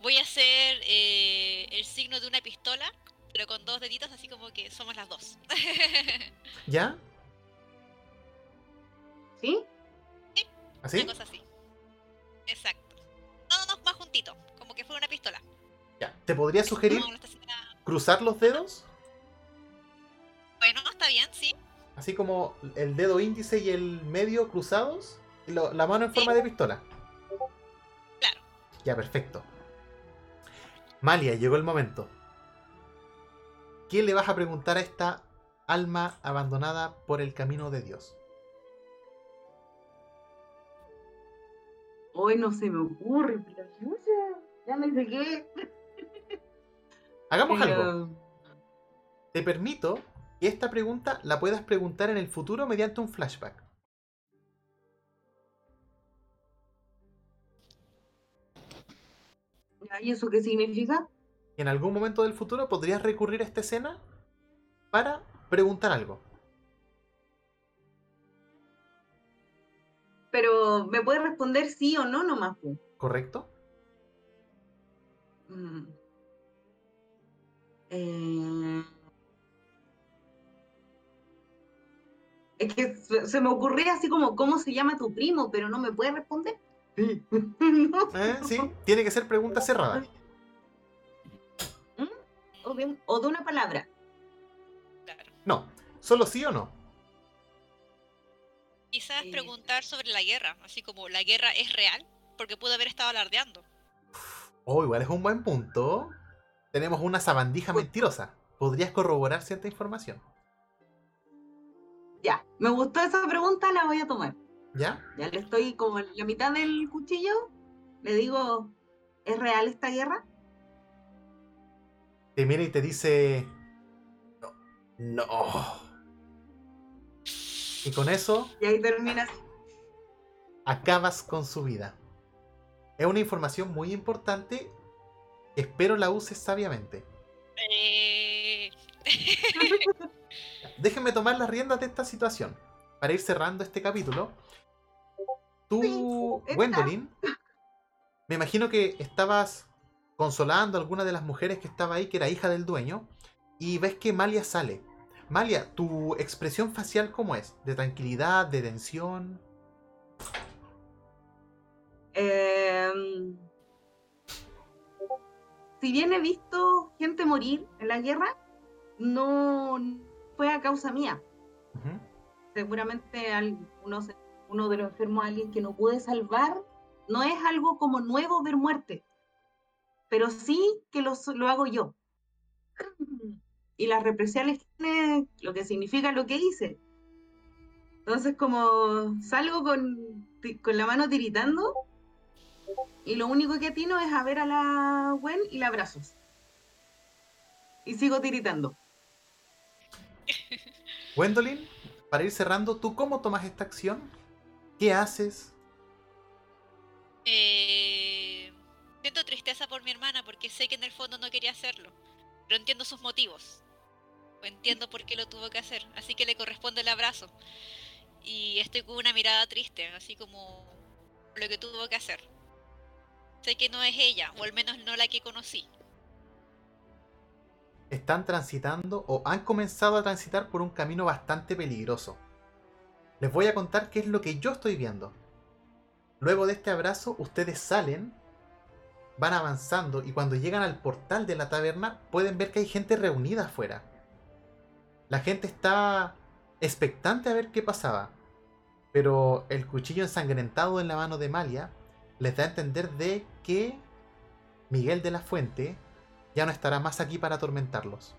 Speaker 3: Voy a hacer eh, el signo de una pistola, pero con dos deditos, así como que somos las dos.
Speaker 1: ¿Ya?
Speaker 2: ¿Sí?
Speaker 1: ¿Así?
Speaker 3: Una cosa así. Exacto. No, no, no, más juntito, como que fuera una pistola.
Speaker 1: Ya. ¿Te podría sugerir
Speaker 3: No, no
Speaker 1: cruzar los dedos?
Speaker 3: Bueno, está bien, sí.
Speaker 1: Así como el dedo índice y el medio cruzados, y lo- la mano en
Speaker 3: Sí.
Speaker 1: forma de pistola.
Speaker 3: Claro.
Speaker 1: Ya, perfecto. Malia, llegó el momento. ¿Qué le vas a preguntar a esta alma abandonada por el camino de Dios?
Speaker 2: Hoy no se me ocurre, pero ya me pegué.
Speaker 1: Hagamos algo. Te permito que esta pregunta la puedas preguntar en el futuro mediante un flashback.
Speaker 2: ¿Y eso qué significa?
Speaker 1: En algún momento del futuro podrías recurrir a esta escena para preguntar algo.
Speaker 2: Pero me puede responder sí o no nomás.
Speaker 1: ¿Correcto?
Speaker 2: Mm. Eh, Es que se se me ocurría así como, ¿cómo se llama tu primo? Pero no me puede responder. No.
Speaker 1: ¿Eh? Sí, tiene que ser pregunta cerrada.
Speaker 2: O, de, un- o de una palabra.
Speaker 3: Claro.
Speaker 1: No, solo sí o no.
Speaker 3: Quizás
Speaker 2: Sí.
Speaker 3: preguntar sobre la guerra, así como la guerra es real, porque pudo haber estado alardeando.
Speaker 1: Oh, igual es un buen punto. Tenemos una sabandija
Speaker 2: Pues-
Speaker 1: mentirosa. ¿Podrías corroborar cierta información?
Speaker 2: Ya, me gustó esa pregunta, la voy a tomar.
Speaker 1: ¿Ya?
Speaker 2: Ya le estoy como en la mitad del cuchillo. Le digo, ¿es real esta guerra?
Speaker 1: Te mira y te dice... No. No. Y con eso
Speaker 2: Y ahí termina así.
Speaker 1: acabas con su vida. Es una información muy importante. Espero la uses sabiamente.
Speaker 3: Eh,
Speaker 1: Déjenme tomar las riendas de esta situación. Para ir cerrando este capítulo. Tú. Gwendolyn, me imagino que estabas consolando a alguna de las mujeres que estaba ahí, que era hija del dueño, y ves que Malia sale. Malia, ¿tu expresión facial cómo es? ¿De tranquilidad, de tensión?
Speaker 2: Em, si bien he visto gente morir en la guerra, no fue a causa mía.
Speaker 1: Ujú.
Speaker 2: Seguramente al- uno, de los enfermos, alguien que no pude salvar, no es algo como nuevo ver muerte, pero sí que lo, hago yo. Y las represalias tiene lo que significa lo que hice. Entonces, como salgo con, con la mano tiritando, y lo único que atino es a ver a la Gwen y la abrazo. Y sigo tiritando.
Speaker 1: Gwendolyn, para ir cerrando, ¿tú cómo tomas esta acción? ¿Qué haces?
Speaker 3: eh, siento tristeza por mi hermana porque sé que en el fondo no quería hacerlo, pero entiendo sus motivos. O entiendo por qué lo tuvo que hacer, así que le corresponde el abrazo. Y estoy con una mirada triste, así como lo que tuvo que hacer. Sé que no es ella, o al menos no la que conocí.
Speaker 1: están transitando o han comenzado a transitar por un camino bastante peligroso. Les voy a contar qué es lo que yo estoy viendo. Luego de este abrazo, ustedes salen, van avanzando y cuando llegan al portal de la taberna pueden ver que hay gente reunida afuera. La gente está expectante a ver qué pasaba, pero el cuchillo ensangrentado en la mano de Malia les da a entender de que Miguel de la Fuente ya no estará más aquí para atormentarlos.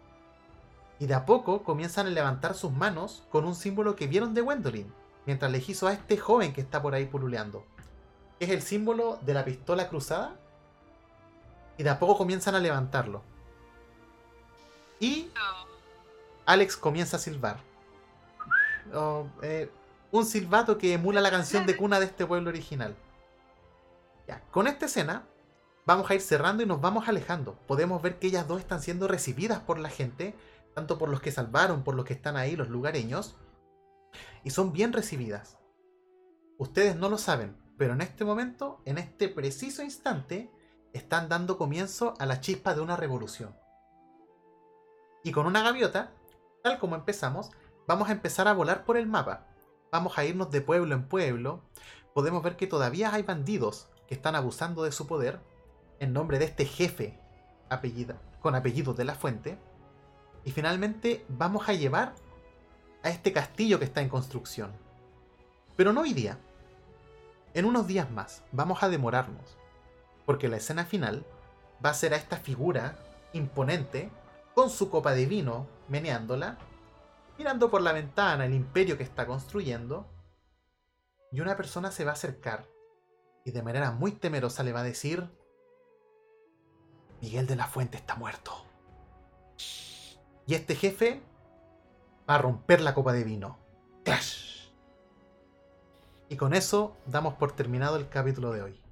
Speaker 1: Y de a poco comienzan a levantar sus manos con un símbolo que vieron de Gwendolyn, mientras le hizo a este joven que está por ahí pululeando. Es el símbolo de la pistola cruzada. Y de a poco comienzan a levantarlo. Y Alex comienza a silbar. Oh, eh, un silbato que emula la canción de cuna de este pueblo original. Ya, con esta escena vamos a ir cerrando y nos vamos alejando. Podemos ver que ellas dos están siendo recibidas por la gente, tanto por los que salvaron, por los que están ahí, los lugareños, y son bien recibidas. Ustedes no lo saben, pero en este momento, en este preciso instante, están dando comienzo a la chispa de una revolución. Y con una gaviota, tal como empezamos, vamos a empezar a volar por el mapa. Vamos a irnos de pueblo en pueblo. Podemos ver que todavía hay bandidos que están abusando de su poder en nombre de este jefe con apellido de la fuente. Y finalmente vamos a llevar a este castillo que está en construcción. Pero no hoy día. En unos días más vamos a demorarnos. Porque la escena final va a ser a esta figura imponente con su copa de vino meneándola, mirando por la ventana el imperio que está construyendo. Y una persona se va a acercar y de manera muy temerosa le va a decir, Miguel de la Fuente está muerto. Y este jefe va a romper la copa de vino. ¡Clash! Y con eso damos por terminado el capítulo de hoy.